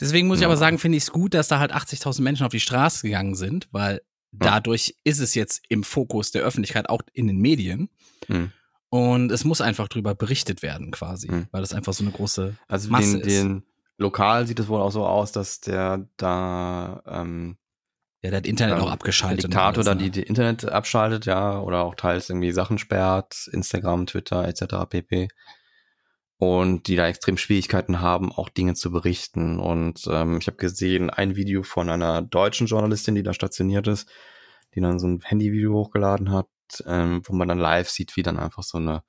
B: Deswegen muss ich
C: Ja.
B: aber sagen, finde ich es gut, dass da halt 80.000 Menschen auf die Straße gegangen sind, weil dadurch ist es jetzt im Fokus der Öffentlichkeit, auch in den Medien.
C: Hm.
B: Und es muss einfach drüber berichtet werden, quasi,
C: Hm.
B: weil das einfach so eine große
C: Also
B: Masse
C: den,
B: ist.
C: den lokal sieht es wohl auch so aus, dass der da ähm,
B: Ja, der hat Internet
C: ähm,
B: auch abgeschaltet.
C: Der Diktator da
B: ne?
C: die, die Internet abschaltet, ja, oder auch teils irgendwie Sachen sperrt, Instagram, Twitter etc. pp. Und die da extrem Schwierigkeiten haben, auch Dinge zu berichten. Und ähm, ich habe gesehen ein Video von einer deutschen Journalistin, die da stationiert ist, die dann so ein Handyvideo hochgeladen hat, ähm, wo man dann live sieht, wie dann einfach so eine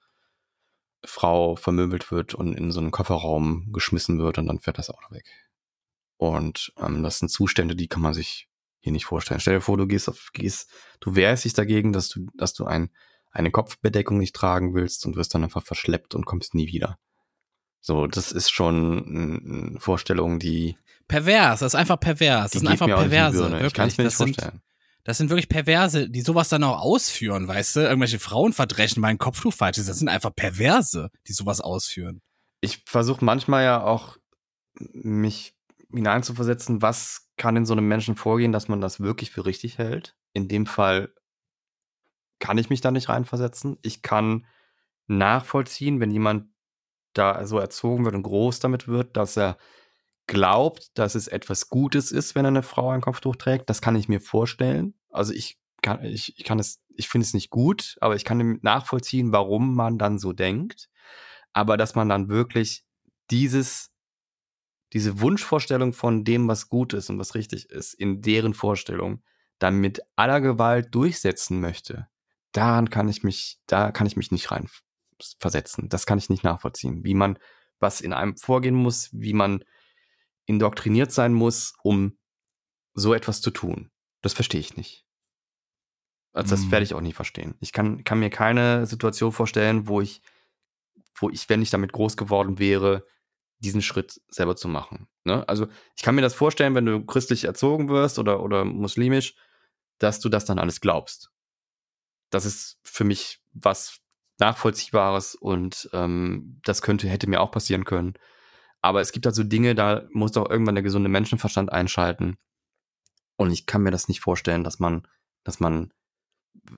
C: Frau vermöbelt wird und in so einen Kofferraum geschmissen wird und dann fährt das Auto weg. Und ähm, das sind Zustände, die kann man sich hier nicht vorstellen. Stell dir vor, du gehst auf, gehst, du wehrst dich dagegen, dass du, dass du ein, eine Kopfbedeckung nicht tragen willst und wirst dann einfach verschleppt und kommst nie wieder. So, das ist schon eine Vorstellung, die.
B: Pervers, das ist einfach pervers. Das sind einfach Perverse.
C: Ich kann es mir nicht vorstellen.
B: Sind, das sind wirklich Perverse, die sowas dann auch ausführen, weißt du? Irgendwelche Frauen verdreschen, mein Kopftuch falsch ist. Das sind einfach Perverse, die sowas ausführen.
C: Ich versuche manchmal ja auch, mich hineinzuversetzen, was kann in so einem Menschen vorgehen, dass man das wirklich für richtig hält. In dem Fall kann ich mich da nicht reinversetzen. Ich kann nachvollziehen, wenn jemand da so erzogen wird und groß damit wird, dass er glaubt, dass es etwas Gutes ist, wenn eine Frau ein Kopftuch trägt. Das kann ich mir vorstellen. Also ich kann, ich, ich kann es, ich finde es nicht gut, aber ich kann nachvollziehen, warum man dann so denkt. Aber dass man dann wirklich dieses, diese Wunschvorstellung von dem, was gut ist und was richtig ist, in deren Vorstellung, dann mit aller Gewalt durchsetzen möchte, daran kann ich mich, da kann ich mich nicht rein versetzen. Das kann ich nicht nachvollziehen. Wie man, was in einem vorgehen muss, wie man indoktriniert sein muss, um so etwas zu tun. Das verstehe ich nicht. Also das werde mhm. ich auch nie verstehen. Ich kann, kann mir keine Situation vorstellen, wo ich, wo ich, wenn ich damit groß geworden wäre, diesen Schritt selber zu machen. Ne? Also ich kann mir das vorstellen, wenn du christlich erzogen wirst oder, oder muslimisch, dass du das dann alles glaubst. Das ist für mich was Nachvollziehbares und ähm, das könnte, hätte mir auch passieren können. Aber es gibt halt so Dinge, da muss doch irgendwann der gesunde Menschenverstand einschalten. Und ich kann mir das nicht vorstellen, dass man, dass man,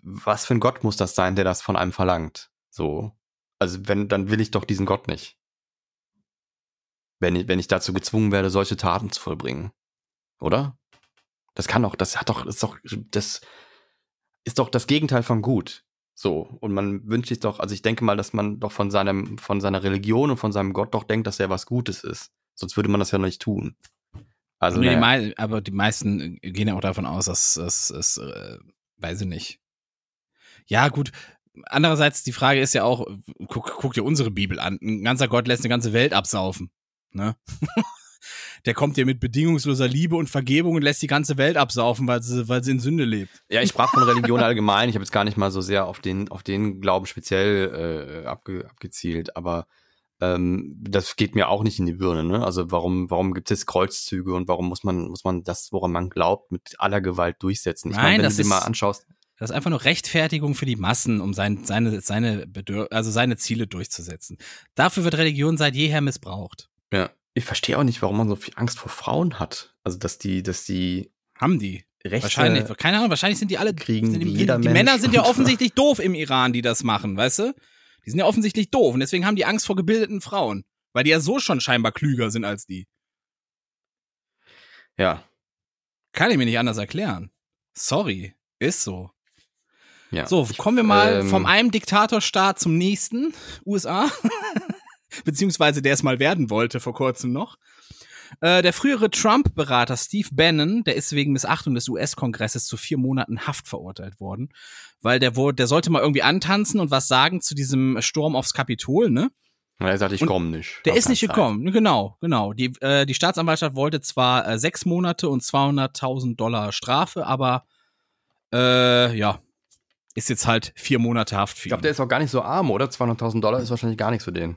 C: was für ein Gott muss das sein, der das von einem verlangt? So. Also wenn, dann will ich doch diesen Gott nicht. Wenn ich, wenn ich dazu gezwungen werde, solche Taten zu vollbringen. Oder? Das kann doch, das hat doch, ist doch, das ist doch das Gegenteil von gut. So, und man wünscht sich doch, also ich denke mal, dass man doch von seinem, von seiner Religion und von seinem Gott doch denkt, dass er was Gutes ist. Sonst würde man das ja noch nicht tun.
B: Also, nee, die aber die meisten gehen ja auch davon aus, dass es, äh, weiß ich nicht. Ja, gut. Andererseits, die Frage ist ja auch, guck, guck dir unsere Bibel an. Ein ganzer Gott lässt eine ganze Welt absaufen. Ne? der kommt dir mit bedingungsloser Liebe und Vergebung und lässt die ganze Welt absaufen, weil sie, weil sie in Sünde lebt.
C: Ja, ich sprach von Religion allgemein. Ich habe jetzt gar nicht mal so sehr auf den, auf den Glauben speziell äh, abge, abgezielt, aber ähm, das geht mir auch nicht in die Birne. Ne? Also warum, warum gibt es Kreuzzüge und warum muss man, muss man das, woran man glaubt, mit aller Gewalt durchsetzen?
B: Ich Nein, mein, wenn das du dir mal anschaust. Das ist einfach nur Rechtfertigung für die Massen, um sein, seine, seine, Bedür also seine Ziele durchzusetzen. Dafür wird Religion seit jeher missbraucht.
C: Ja, ich verstehe auch nicht, warum man so viel Angst vor Frauen hat. Also, dass die, dass die.
B: Haben die.
C: Rechte
B: wahrscheinlich, keine Ahnung, wahrscheinlich sind die alle
C: kriegen.
B: Die,
C: jeder
B: die Männer sind ja offensichtlich doof im Iran, die das machen, weißt du? Die sind ja offensichtlich doof und deswegen haben die Angst vor gebildeten Frauen, weil die ja so schon scheinbar klüger sind als die.
C: Ja.
B: Kann ich mir nicht anders erklären. Sorry, ist so.
C: Ja.
B: So, kommen wir mal ähm, vom einem Diktatorstaat zum nächsten, USA. beziehungsweise der es mal werden wollte vor kurzem noch. Äh, der frühere Trump-Berater Steve Bannon, der ist wegen Missachtung des US-Kongresses zu vier Monaten Haft verurteilt worden, weil der wurde, der sollte mal irgendwie antanzen und was sagen zu diesem Sturm aufs Kapitol, ne?
C: Er sagt, ich komme nicht.
B: Der ist nicht gekommen, genau, genau. Die, äh, die Staatsanwaltschaft wollte zwar äh, sechs Monate und 200.000 Dollar Strafe, aber äh, ja, ist jetzt halt vier Monate Haft
C: für Ich glaube, der ist auch gar nicht so arm, oder? 200.000 Dollar ist wahrscheinlich gar nichts für den.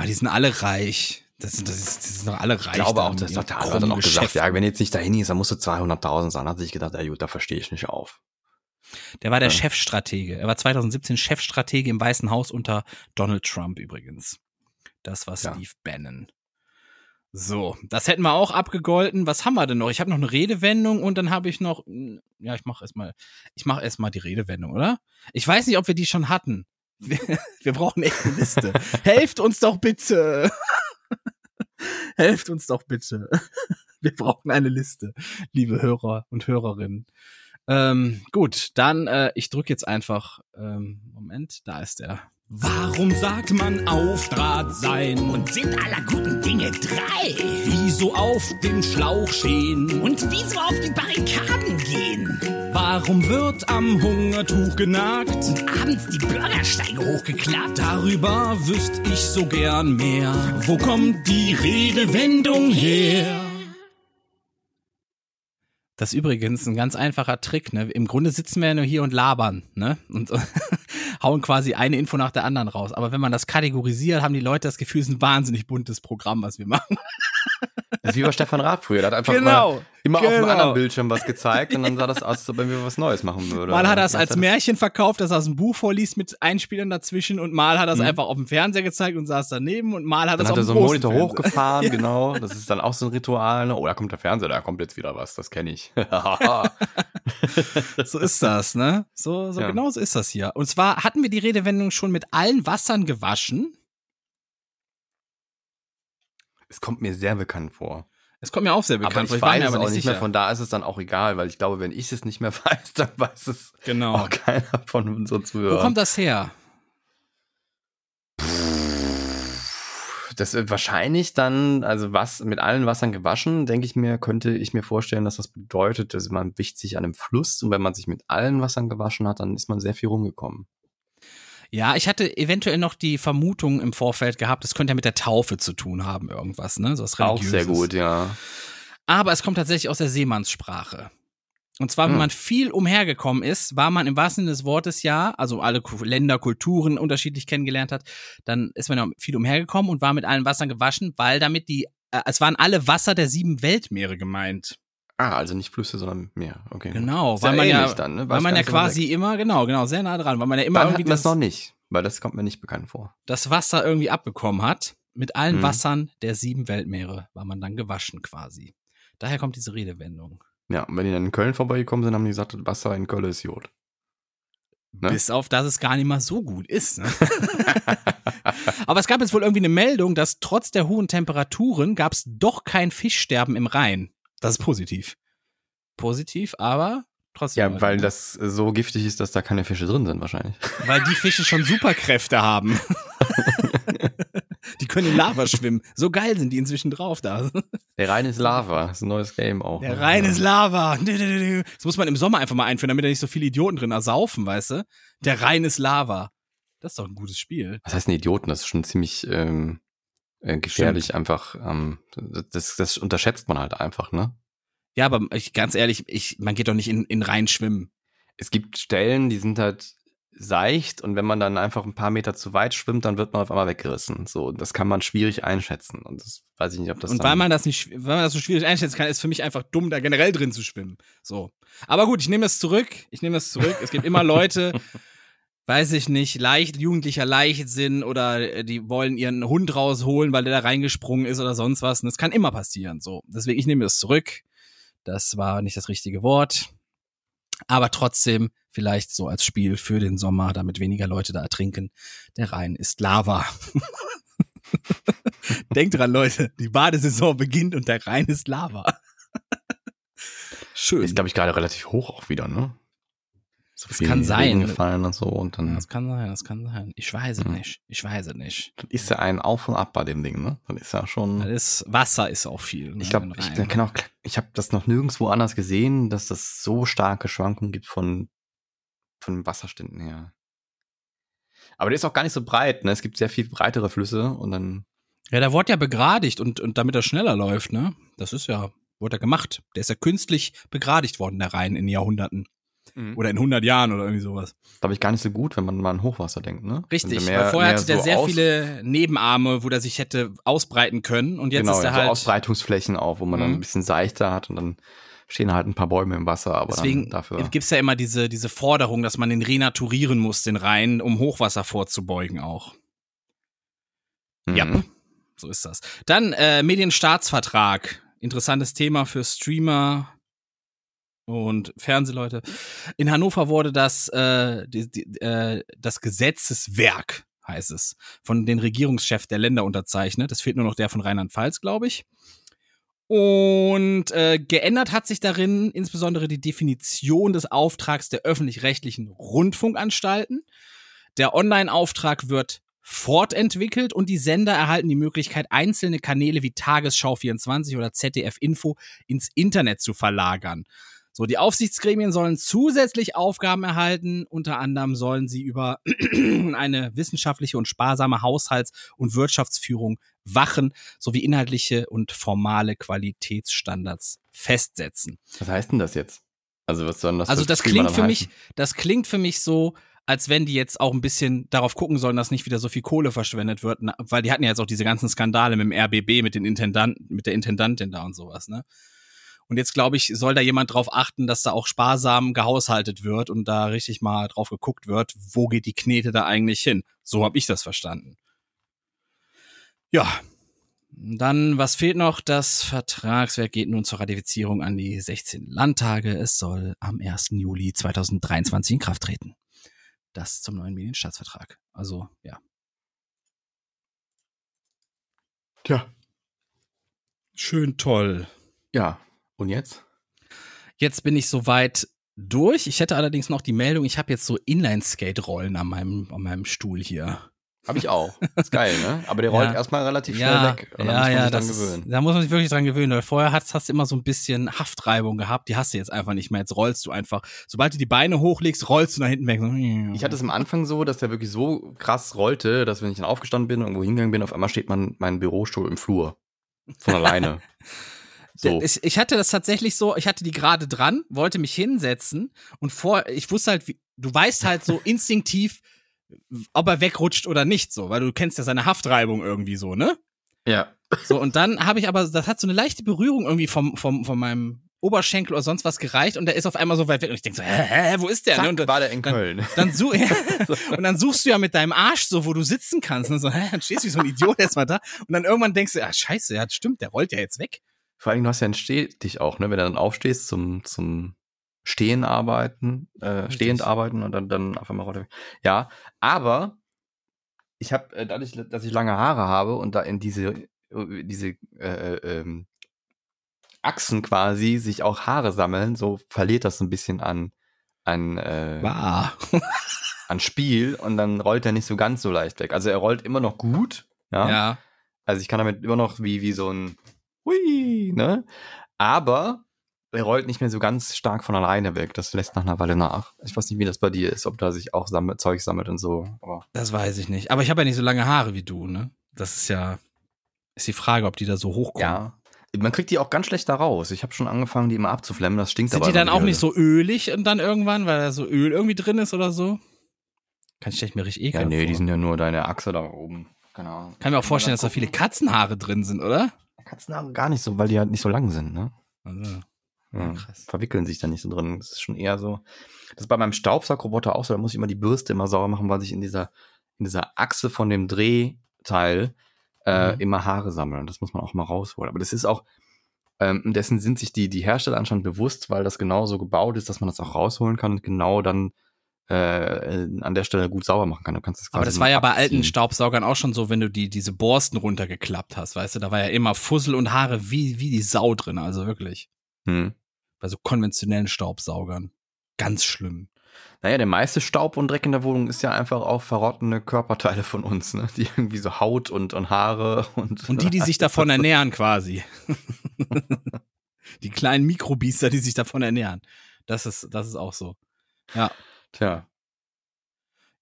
B: Aber ah, die sind alle reich. Das sind, das, ist, das sind doch alle reich.
C: Ich glaube auch, dass der hat dann auch gesagt, ja, wenn jetzt nicht dahin ist, dann musst du 200.000 sein. Hat sich gedacht, ja gut, da verstehe ich nicht auf.
B: Der war der ja. Chefstratege. Er war 2017 Chefstratege im Weißen Haus unter Donald Trump übrigens. Das war Steve ja. Bannon. So, das hätten wir auch abgegolten. Was haben wir denn noch? Ich habe noch eine Redewendung und dann habe ich noch, ja, ich mache erstmal, ich mache erstmal die Redewendung, oder? Ich weiß nicht, ob wir die schon hatten. Wir, wir brauchen echt eine Liste. Helft uns doch bitte. Helft uns doch bitte. Wir brauchen eine Liste, liebe Hörer und Hörerinnen. Ähm, gut, dann äh, ich drücke jetzt einfach. Ähm, Moment, da ist der.
D: Warum sagt man auf Draht sein? Und sind aller guten Dinge drei? Wieso auf dem Schlauch stehen? Und wieso auf die Barrikaden gehen? Warum wird am Hungertuch genagt? Und abends die Bürgersteige hochgeklappt? Darüber wüsste ich so gern mehr. Wo kommt die Redewendung her?
B: Das ist übrigens ein ganz einfacher Trick. Ne? Im Grunde sitzen wir ja nur hier und labern ne? und hauen quasi eine Info nach der anderen raus. Aber wenn man das kategorisiert, haben die Leute das Gefühl, es ist ein wahnsinnig buntes Programm, was wir machen.
C: Das ist wie bei Stefan Raab früher. Der hat einfach
B: Genau,
C: immer, immer auf einem
B: genau.
C: anderen Bildschirm was gezeigt und dann sah das aus, als wenn wir was Neues machen würden.
B: Mal hat er es
C: Dann
B: als
C: hat
B: Märchen verkauft, dass er aus dem Buch vorliest mit Einspielern dazwischen und mal hat er es einfach auf dem Fernseher gezeigt und saß daneben und mal hat er
C: Dann
B: es
C: hat
B: auf
C: er
B: dem
C: so einen Monitor
B: Fernseher.
C: hochgefahren, genau. Das ist dann auch so ein Ritual. Ne? Oh, da kommt der Fernseher, da kommt jetzt wieder was. Das kenne ich.
B: So ist das, ne? So, so
C: Ja.
B: genau so ist das hier. Und zwar hatten wir die Redewendung schon mit allen Wassern gewaschen.
C: Es kommt mir sehr bekannt vor.
B: Es kommt mir auch sehr
C: aber
B: bekannt
C: ich
B: vor. Ich war
C: weiß
B: mir
C: es
B: aber
C: auch
B: nicht sicher.
C: mehr. Von da ist es dann auch egal, weil ich glaube, wenn ich es nicht mehr weiß, dann weiß es
B: genau.
C: auch keiner von unseren
B: Wo
C: Zuhörern.
B: kommt das her?
C: Das wird wahrscheinlich dann, also was mit allen Wassern gewaschen, denke ich mir, könnte ich mir vorstellen, dass das bedeutet, dass man wischt sich an einem Fluss und wenn man sich mit allen Wassern gewaschen hat, dann ist man sehr viel rumgekommen.
B: Ja, ich hatte eventuell noch die Vermutung im Vorfeld gehabt, es könnte ja mit der Taufe zu tun haben, irgendwas, ne? So was
C: Auch sehr gut, ja.
B: Aber es kommt tatsächlich aus der Seemannssprache. Und zwar, wenn
C: Hm.
B: man viel umhergekommen ist, war man im wahrsten Sinne des Wortes ja, also alle Länder, Kulturen unterschiedlich kennengelernt hat, dann ist man ja viel umhergekommen und war mit allen Wassern gewaschen, weil damit die, äh, es waren alle Wasser der sieben Weltmeere gemeint.
C: Ah, also nicht Flüsse, sondern Meer. Okay.
B: Genau,
C: Ist
B: weil man ja,
C: dann, ne?
B: weil man ja quasi
C: weg.
B: immer, genau, genau, sehr nah dran, weil man ja immer
C: Dann
B: irgendwie
C: es
B: das,
C: noch nicht, weil das kommt mir nicht bekannt vor.
B: das Wasser irgendwie abbekommen hat. Mit allen
C: Mhm.
B: Wassern der sieben Weltmeere war man dann gewaschen quasi. Daher kommt diese Redewendung.
C: Ja, und wenn die dann in Köln vorbeigekommen sind, haben die gesagt, Wasser in Köln ist Jod. Ne?
B: Bis auf, dass es gar nicht mal so gut ist. Ne? Aber es gab jetzt wohl irgendwie eine Meldung, dass trotz der hohen Temperaturen gab es doch kein Fischsterben im Rhein. Das ist positiv. Positiv, aber trotzdem.
C: Ja, weil das so giftig ist, dass da keine Fische drin sind wahrscheinlich.
B: Weil die Fische schon Superkräfte haben. die können in Lava schwimmen. So geil sind die inzwischen drauf da.
C: Der Rhein ist Lava, das ist ein neues Game auch.
B: Der Rhein ist Lava. Das muss man im Sommer einfach mal einführen, damit da nicht so viele Idioten drin ersaufen, weißt du? Der Rhein ist Lava. Das ist doch ein gutes Spiel.
C: Was heißt ein Idioten? Das ist schon ziemlich ähm, äh, gefährlich einfach. Ähm, das, das unterschätzt man halt einfach, ne?
B: Ja, aber ich, ganz ehrlich, ich, man geht doch nicht in, in Rhein schwimmen.
C: Es gibt Stellen, die sind halt seicht und wenn man dann einfach ein paar Meter zu weit schwimmt, dann wird man auf einmal weggerissen. So, das kann man schwierig einschätzen und das weiß ich nicht, ob das
B: Und weil man das nicht, weil man das so schwierig einschätzen kann, ist für mich einfach dumm, da generell drin zu schwimmen. So. Aber gut, ich nehme das zurück. Ich nehme das zurück. Es gibt immer Leute, weiß ich nicht, leicht, jugendlicher Leichtsinn oder äh, die wollen ihren Hund rausholen, weil der da reingesprungen ist oder sonst was. Und das kann immer passieren. So. Deswegen, ich nehme das zurück. Das war nicht das richtige Wort. Aber trotzdem vielleicht so als Spiel für den Sommer, damit weniger Leute da ertrinken. Der Rhein ist Lava. Denkt dran, Leute, die Badesaison beginnt und der Rhein ist Lava. Schön.
C: ist, glaube ich, gerade relativ hoch auch wieder, ne? So
B: Das kann sein.
C: Gefallen und so und dann
B: das kann sein, das kann sein. Ich weiß es
C: Mhm.
B: nicht. Ich weiß es nicht.
C: dann ist ja ein Auf und Ab bei dem Ding, ne? Dann ist ja schon.
B: Das ist, Wasser ist auch viel. ne,
C: Ich glaube, ich kann auch, ich habe das noch nirgendwo anders gesehen, dass das so starke Schwankungen gibt von, von den Wasserständen her. Aber der ist auch gar nicht so breit, ne? Es gibt sehr viel breitere Flüsse und dann,
B: Ja, der wurde ja begradigt und, und damit er schneller läuft, ne? Das ist ja, wurde er gemacht. Der ist ja künstlich begradigt worden, der Rhein, in Jahrhunderten. Oder in 100 Jahren oder irgendwie sowas.
C: glaube ich, gar nicht so gut, wenn man mal an Hochwasser denkt, ne?
B: Richtig,
C: der
B: weil vorher
C: mehr
B: hatte der
C: so
B: sehr viele Nebenarme, wo der sich hätte ausbreiten können. Und jetzt
C: genau,
B: ist er
C: so
B: halt.
C: Ausbreitungsflächen auch, wo man dann
B: Mhm.
C: ein bisschen seichter hat und dann stehen halt ein paar Bäume im Wasser, aber
B: Deswegen
C: dann dafür.
B: gibt's ja immer diese, diese Forderung, dass man den renaturieren muss, den Rhein, um Hochwasser vorzubeugen auch.
C: Mhm.
B: Ja, so ist das. Dann äh, Medienstaatsvertrag. Interessantes Thema für Streamer und Fernsehleute. In Hannover wurde das, äh, die, die, äh, das Gesetzeswerk, heißt es, von den Regierungschefs der Länder unterzeichnet. Es fehlt nur noch der von Rheinland-Pfalz, glaube ich. Und äh, geändert hat sich darin insbesondere die Definition des Auftrags der öffentlich-rechtlichen Rundfunkanstalten. Der Online-Auftrag wird fortentwickelt und die Sender erhalten die Möglichkeit, einzelne Kanäle wie Tagesschau 24 oder ZDF Info ins Internet zu verlagern. So, die Aufsichtsgremien sollen zusätzlich Aufgaben erhalten. Unter anderem sollen sie über eine wissenschaftliche und sparsame Haushalts- und Wirtschaftsführung wachen, sowie inhaltliche und formale Qualitätsstandards festsetzen.
C: Was heißt denn das jetzt? Also was soll das
B: Also das klingt für mich, das klingt für mich so, als wenn die jetzt auch ein bisschen darauf gucken sollen, dass nicht wieder so viel Kohle verschwendet wird, weil die hatten ja jetzt auch diese ganzen Skandale mit dem RBB, mit den Intendanten, mit der Intendantin da und sowas, ne? Und jetzt glaube ich, soll da jemand drauf achten, dass da auch sparsam gehaushaltet wird und da richtig mal drauf geguckt wird, wo geht die Knete da eigentlich hin? So habe ich das verstanden. Ja. Dann, was fehlt noch? Das Vertragswerk geht nun zur Ratifizierung an die 16 Landtage. Es soll am 1. Juli 2023 in Kraft treten. Das zum neuen Medienstaatsvertrag. Also, ja.
C: Tja.
B: Schön toll.
C: Ja. Und jetzt?
B: Jetzt bin ich soweit durch. Ich hätte allerdings noch die Meldung, ich habe jetzt so Inline-Skate-Rollen an meinem, an meinem Stuhl hier.
C: Habe ich auch. Ist geil, ne? Aber der rollt
B: Ja.
C: erstmal relativ schnell
B: Ja,
C: weg. Und
B: ja,
C: muss man
B: ja,
C: sich
B: das
C: dran
B: ist,
C: gewöhnen.
B: da muss man sich wirklich dran gewöhnen, weil vorher hast, hast du immer so ein bisschen Haftreibung gehabt, die hast du jetzt einfach nicht mehr. Jetzt rollst du einfach. Sobald du die Beine hochlegst, rollst du nach hinten weg.
C: Ich hatte es am Anfang so, dass der wirklich so krass rollte, dass wenn ich dann aufgestanden bin und irgendwo hingegangen bin, auf einmal steht man mein Bürostuhl im Flur. Von alleine. so.
B: Ich, ich hatte das tatsächlich so, ich hatte die gerade dran, wollte mich hinsetzen und vor, ich wusste halt, wie, du weißt halt so instinktiv, ob er wegrutscht oder nicht, so, weil du kennst ja seine Haftreibung irgendwie so, ne?
C: Ja.
B: So, und dann habe ich aber, das hat so eine leichte Berührung irgendwie vom, vom, von meinem Oberschenkel oder sonst was gereicht und der ist auf einmal so weit weg und ich denke so, hä, hä, wo ist der?
C: Zack,
B: ne? und dann,
C: war der in
B: dann-
C: Köln.
B: dann such, ja, und dann suchst du ja mit deinem Arsch so, wo du sitzen kannst. Und so, hä, dann stehst du wie so ein Idiot erstmal da. Und dann irgendwann denkst du, ah, scheiße, ja, stimmt, der rollt ja jetzt weg.
C: Vor allem, du hast ja einen Stehtisch auch, ne? Wenn du dann aufstehst zum, zum Stehen arbeiten, äh, stehend arbeiten und dann, dann auf einmal rollt er weg. Ja, aber ich habe, äh, dadurch, dass ich lange Haare habe und da in diese, äh, diese äh, ähm, Achsen quasi sich auch Haare sammeln, so verliert das so ein bisschen an, an, äh, an Spiel und dann rollt er nicht so ganz so leicht weg. Also er rollt immer noch gut, ja.
B: Ja.
C: Also ich kann damit immer noch wie, wie so ein Hui, ne? Aber er rollt nicht mehr so ganz stark von alleine weg. Das lässt nach einer Weile nach. Ich weiß nicht, wie das bei dir ist, ob da sich auch sammelt, Zeug sammelt und so. Aber
B: Das weiß ich nicht. Aber ich habe ja nicht so lange Haare wie du, ne? Das ist ja, ist die Frage, ob die da so hochkommen.
C: ja. Man kriegt die auch ganz schlecht da raus. Ich habe schon angefangen, die immer abzuflemmen. Das stinkt
B: Sind
C: aber
B: die dann auch nicht so ölig und dann irgendwann, weil da so Öl irgendwie drin ist oder so? Kann ich mir richtig
C: Ja,
B: ekelhaft
C: nee, die
B: vor.
C: sind ja nur deine Achse da oben. Ahnung.
B: Kann mir auch vorstellen, dass da viele Katzenhaare drin sind, oder?
C: Katzenhaare gar nicht so, weil die halt nicht so lang sind, ne?
B: Also,
C: Ja,
B: krass.
C: verwickeln sich da nicht so drin. Das ist schon eher so. Das ist bei meinem Staubsaugroboter auch so. Da muss ich immer die Bürste immer sauber machen, weil sich in dieser, in dieser Achse von dem Drehteil äh,
B: Mhm.
C: immer Haare sammeln. Das muss man auch mal rausholen. Aber das ist auch, ähm, dessen sind sich die, die Hersteller anscheinend bewusst, weil das genau so gebaut ist, dass man das auch rausholen kann und genau dann äh, an der Stelle gut sauber machen kann. Du kannst das
B: Aber das war ja bei alten
C: abziehen.
B: Staubsaugern auch schon so, wenn du die, diese Borsten runtergeklappt hast, weißt du, da war ja immer Fussel und Haare wie, wie die Sau drin, also wirklich.
C: Hm.
B: Bei so konventionellen Staubsaugern. Ganz schlimm.
C: Naja, der meiste Staub und Dreck in der Wohnung ist ja einfach auch verrottene Körperteile von uns, ne? Die irgendwie so Haut und, und Haare und.
B: Und die, die sich davon ernähren quasi. die kleinen Mikrobiester, die sich davon ernähren. Das ist, das ist auch so. Ja.
C: Tja.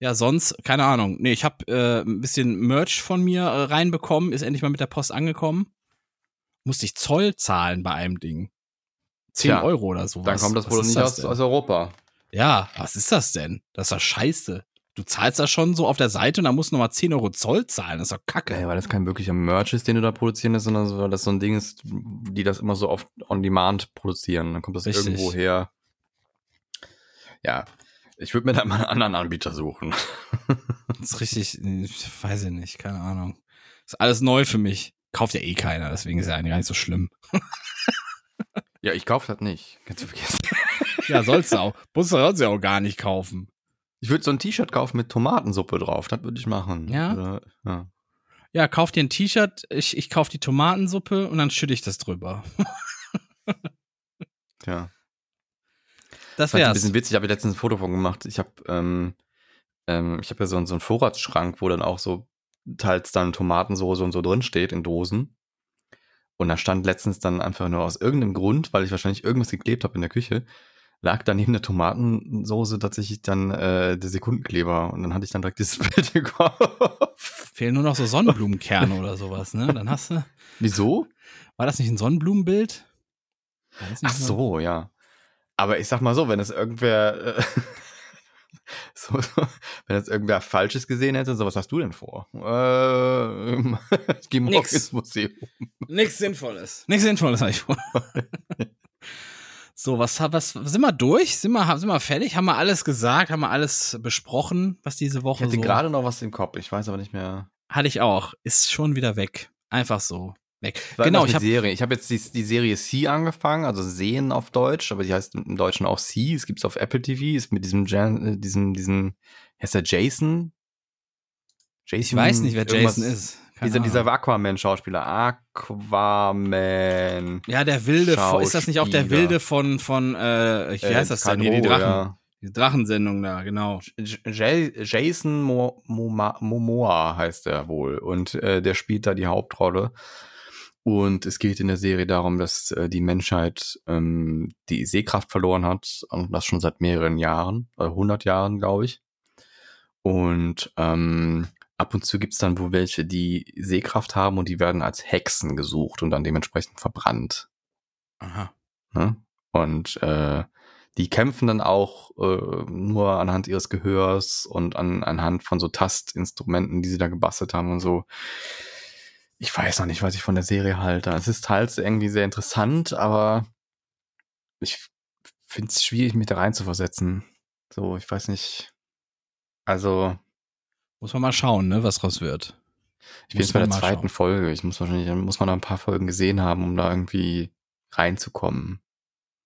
B: Ja, sonst, keine Ahnung. Nee, ich habe äh, ein bisschen Merch von mir äh, reinbekommen, ist endlich mal mit der Post angekommen. Musste ich Zoll zahlen bei einem Ding. 10
C: Tja,
B: Euro oder so.
C: Dann kommt das wohl nicht
B: das
C: aus,
B: denn?
C: aus Europa.
B: Ja, was ist das denn? Das ist doch scheiße. Du zahlst das schon so auf der Seite und dann musst du nochmal 10 Euro Zoll zahlen. Das ist doch kacke.
C: Ja, weil das kein wirklicher Merch ist, den du da produzieren lässt, sondern so, weil das so ein Ding ist, die das immer so oft on demand produzieren. Dann kommt das
B: Richtig.
C: irgendwo her. Ja. Ich würde mir da mal einen anderen Anbieter suchen.
B: Das ist richtig, ich weiß ich nicht, keine Ahnung. ist alles neu für mich. Kauft ja eh keiner, deswegen ist ja eigentlich gar nicht so schlimm.
C: Ja, ich kaufe das nicht. Kannst du vergessen.
B: Ja, sollst du auch. Musst du sollst du ja auch gar nicht kaufen.
C: Ich würde so ein T-Shirt kaufen mit Tomatensuppe drauf. Das würde ich machen.
B: Ja?
C: Oder, ja.
B: Ja, kauf dir ein T-Shirt, ich, ich kauf die Tomatensuppe und dann schütte ich das drüber.
C: Ja.
B: Das
C: ist ein bisschen witzig, ich habe letztens ein Foto von gemacht. Ich habe ähm, ähm, ich habe ja so, einen- so einen Vorratsschrank, wo dann auch so teils dann Tomatensoße und so drin steht in Dosen. Und da stand letztens dann einfach nur aus irgendeinem Grund, weil ich wahrscheinlich irgendwas geklebt habe in der Küche, lag da neben der Tomatensoße tatsächlich dann äh, der Sekundenkleber. Und dann hatte ich dann direkt dieses Bild im Kopf.
B: Fehlen nur noch so Sonnenblumenkerne oder sowas, ne? Dann hast du.
C: Wieso?
B: War das nicht ein Sonnenblumenbild?
C: Ach so, ja. Aber ich sag mal so, wenn es irgendwer äh, so, so, wenn jetzt irgendwer Falsches gesehen hätte, so was hast du denn vor? Äh, ich gehe morgen
B: Nix.
C: ins Museum.
B: Nichts Sinnvolles. Nichts Sinnvolles habe ich vor. so, was, was sind wir durch? Sind wir, sind wir fertig? Haben wir alles gesagt? Haben wir alles besprochen, was diese
C: Ich
B: Woche
C: hatte
B: so
C: gerade noch was im Kopf, ich weiß aber nicht mehr.
B: hatte ich auch. Ist schon wieder weg. Einfach so weg. Genau, ich habe.
C: Ich habe jetzt die, die Serie C angefangen, also Sehen auf Deutsch, aber die heißt im Deutschen auch C. Es gibt's auf Apple TV, ist mit diesem Jan, äh, diesem, diesem, heißt der Jason? Jason
B: ich weiß nicht, wer Jason ist. Keine
C: Dieser, dieser. Aquaman-Schauspieler. Aquaman.
B: ja, der wilde, von- ist das nicht auch der wilde von von äh, wie
C: Äh,
B: heißt das denn? Nee, die Drachen,
C: ja.
B: die Drachensendung da, genau.
C: J Jason Momoa heißt er wohl. Und äh, der spielt da die Hauptrolle. Und es geht in der Serie darum, dass äh, die Menschheit ähm, die Sehkraft verloren hat. Und das schon seit mehreren Jahren, äh, 100 Jahren, glaube ich. Und ähm, ab und zu gibt's dann wohl welche, die Sehkraft haben und die werden als Hexen gesucht und dann dementsprechend verbrannt.
B: Aha.
C: Ne? Und äh, die kämpfen dann auch äh, nur anhand ihres Gehörs und an, anhand von so Tastinstrumenten, die sie da gebastelt haben und so. Ich weiß noch nicht, was ich von der Serie halte. Es ist teils irgendwie sehr interessant, aber ich finde es schwierig, mich da reinzuversetzen. So, ich weiß nicht. Also,
B: Muss man mal schauen, ne, was raus wird.
C: ich bin jetzt bei der zweiten
B: schauen.
C: Folge. Ich muss wahrscheinlich, muss man da ein paar Folgen gesehen haben, um da irgendwie reinzukommen.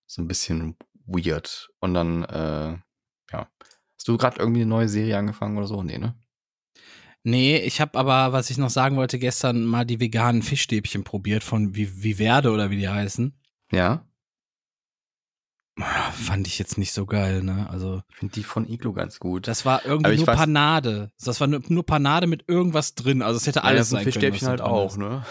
C: So ein bisschen weird. Und dann, äh, ja. Hast du gerade irgendwie eine neue Serie angefangen oder so? Nee, ne?
B: Nee, ich habe aber, was ich noch sagen wollte, gestern mal die veganen Fischstäbchen probiert von Vi- Viverde oder wie die heißen.
C: Ja.
B: Ah, Fand ich jetzt nicht so geil, ne? Also,
C: Ich finde die von Iglo ganz gut.
B: das war irgendwie nur
C: weiß-
B: Panade. Das war nur, nur Panade mit irgendwas drin. Also, es hätte
C: Ja,
B: alles
C: ein
B: sein können.
C: Fischstäbchen halt auch,
B: ist.
C: ne?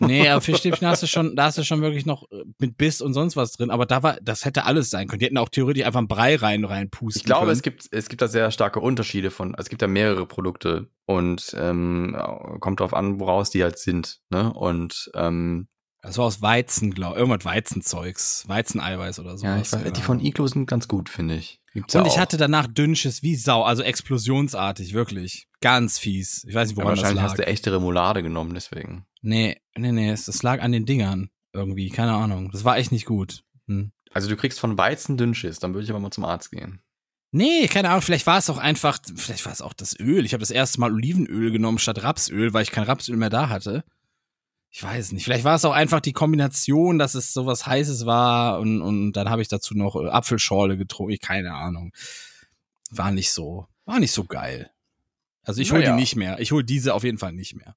B: Nee, aber Fischstäbchen hast du schon, da hast du schon wirklich noch äh, mit Biss und sonst was drin. Aber da war, das hätte alles sein können. Die hätten auch theoretisch einfach einen Brei rein, reinpusten
C: Ich glaube,
B: können.
C: es gibt, es gibt da sehr starke Unterschiede von, es gibt da mehrere Produkte und ähm, kommt drauf an, woraus die halt sind. Ne? Und ähm,
B: Das war aus Weizen, glaube ich. Irgendwas Weizenzeugs. Weizeneiweiß oder so.
C: ja, ich weiß, die von Iglo sind ganz gut, finde ich. Gibt's
B: Und
C: ja
B: ich hatte danach Dünnsches wie Sau, also explosionsartig, wirklich. Ganz fies. Ich weiß nicht,
C: ja,
B: woran das
C: wahrscheinlich
B: lag.
C: hast du echte Remoulade genommen, deswegen.
B: Nee, nee, nee, es, es lag an den Dingern. Irgendwie, keine Ahnung. Das war echt nicht gut. Hm.
C: Also du kriegst von Weizen Dünnschiss, dann würde ich aber mal zum Arzt gehen.
B: Nee, keine Ahnung, vielleicht war es auch einfach, vielleicht war es auch das Öl. Ich habe das erste Mal Olivenöl genommen statt Rapsöl, weil ich kein Rapsöl mehr da hatte. Ich weiß nicht. Vielleicht war es auch einfach die Kombination, dass es sowas Heißes war und, und dann habe ich dazu noch äh, Apfelschorle getrunken. Keine Ahnung. War nicht so, war nicht so geil. Also ich hole
C: Naja.
B: die nicht mehr. Ich hole diese auf jeden Fall nicht mehr.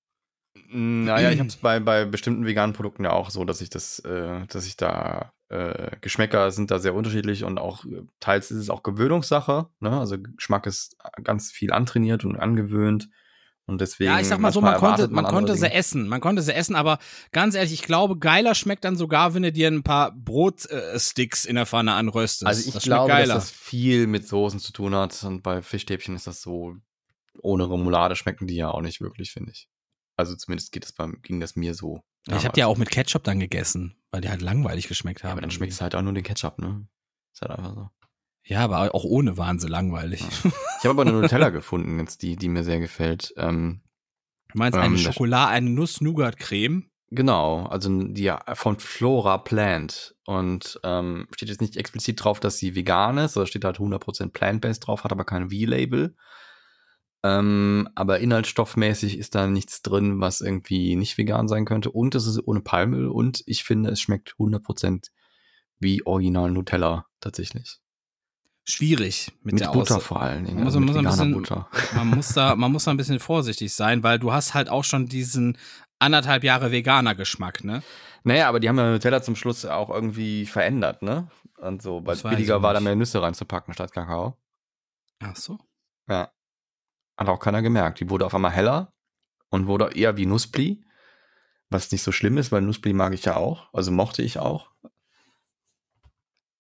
C: Naja, ich habe es bei, bei bestimmten veganen Produkten ja auch so, dass ich das, äh, dass ich da äh, Geschmäcker sind da sehr unterschiedlich und auch äh, teils ist es auch Gewöhnungssache. Ne? Also Geschmack ist ganz viel antrainiert und angewöhnt und deswegen.
B: Ja, ich sag mal so, man konnte, man
C: andere
B: konnte sie
C: Dinge.
B: essen. Man konnte sie essen, aber ganz ehrlich, ich glaube, geiler schmeckt dann sogar, wenn du dir ein paar Brotsticks äh, in der Pfanne anröstest.
C: Also ich
B: das
C: glaube,
B: schmeckt
C: dass
B: geiler.
C: das viel mit Soßen zu tun hat und bei Fischstäbchen ist das so. Ohne Remoulade schmecken die ja auch nicht wirklich, finde ich. Also zumindest geht das beim, ging das mir so.
B: ich habe die ja auch mit Ketchup dann gegessen, weil die halt langweilig geschmeckt haben.
C: Ja, aber dann schmeckt es halt auch nur den Ketchup, ne? Ist halt einfach so.
B: Ja, aber auch ohne waren sie langweilig.
C: Ich habe aber eine Nutella gefunden, jetzt die, die mir sehr gefällt. Ähm,
B: Du meinst
C: Ähm,
B: eine Schokolade, eine Nuss-Nougat-Creme?
C: genau, also die von Flora Plant. Und ähm, steht jetzt nicht explizit drauf, dass sie vegan ist, oder steht halt 100% plant-based drauf, hat aber kein V-Label. Ähm, aber inhaltsstoffmäßig ist da nichts drin, was irgendwie nicht vegan sein könnte. Und es ist ohne Palmöl und ich finde, es schmeckt 100% wie Original Nutella tatsächlich.
B: Schwierig mit,
C: Mit
B: der
C: Butter
B: Aus
C: vor allen Dingen.
B: Man muss,
C: also
B: muss
C: veganer
B: bisschen,
C: Butter.
B: man, muss da, man muss da ein bisschen vorsichtig sein, weil du hast halt auch schon diesen anderthalb Jahre veganer Geschmack, ne?
C: Naja, aber die haben ja Nutella zum Schluss auch irgendwie verändert, ne? Und so, weil es billiger war, da mehr Nüsse reinzupacken statt Kakao.
B: Ach so.
C: Ja. Hat auch keiner gemerkt. Die wurde auf einmal heller und wurde eher wie Nussbli. Was nicht so schlimm ist, weil Nussbli mag ich ja auch. Also mochte ich auch.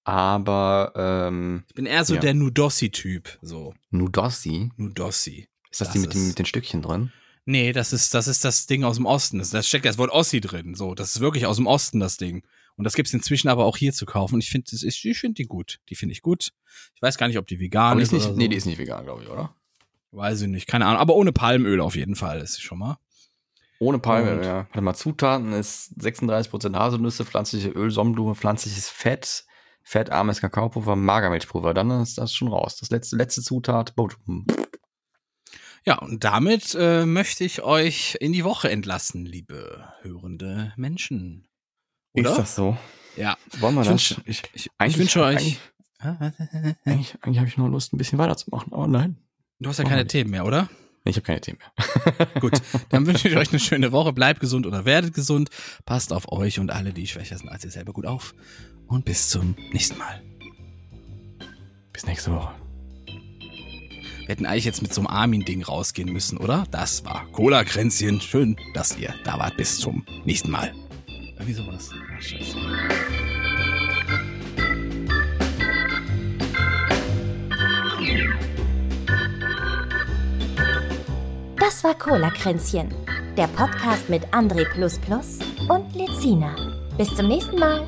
C: Aber ähm,
B: Ich bin eher so
C: Ja.
B: der Nudossi-Typ. So,
C: Nudossi,
B: Nudossi.
C: ist das,
B: Das
C: die mit, den,
B: ist-
C: mit den Stückchen drin?
B: Nee, das ist, das ist das Ding aus dem Osten. Das, das steckt das Wort Ossi drin. So, das ist wirklich aus dem Osten, das Ding. Und das gibt's inzwischen aber auch hier zu kaufen. Und ich finde, ich, finde die gut. Die finde ich gut. Ich weiß gar nicht, ob die vegan
C: Aber die
B: ist.
C: nicht,
B: oder so.
C: nee, die ist nicht vegan, glaube ich, oder?
B: Weiß ich nicht. Keine Ahnung. Aber ohne Palmöl auf jeden Fall ist sie schon mal.
C: Ohne Palme,
B: Und-
C: ja. Warte mal, Zutaten ist 36% Haselnüsse, pflanzliche Öl, Sonnenblume, pflanzliches Fett, fettarmes Kakaopulver, Magermilchpulver. Dann ist das schon raus. Das letzte, letzte Zutat, Botum.
B: Ja, und damit äh, möchte ich euch in die Woche entlassen, liebe hörende Menschen. Oder?
C: Ist das so?
B: Ja.
C: Wollen wir
B: Ich
C: das?
B: wünsch-
C: ich,
B: Ich, wünsche euch.
C: eigentlich- eigentlich eigentlich habe ich nur Lust, ein bisschen weiterzumachen. Aber nein.
B: Du hast ja keine
C: nicht.
B: Themen mehr, oder?
C: Ich habe keine Themen mehr.
B: Gut, dann wünsche ich euch eine schöne Woche. Bleibt gesund oder werdet gesund. Passt auf euch und alle, die schwächer sind als ihr selber gut auf. Und bis zum nächsten Mal.
C: Bis nächste Woche.
B: Wir hätten eigentlich jetzt mit so einem Armin-Ding rausgehen müssen, oder? Das war Cola-Kränzchen. Schön, dass ihr da wart. Bis zum nächsten Mal. Irgendwie sowas. Ach, scheiße.
A: Das war Cola Kränzchen, der Podcast mit André und Lezina. Bis zum nächsten Mal.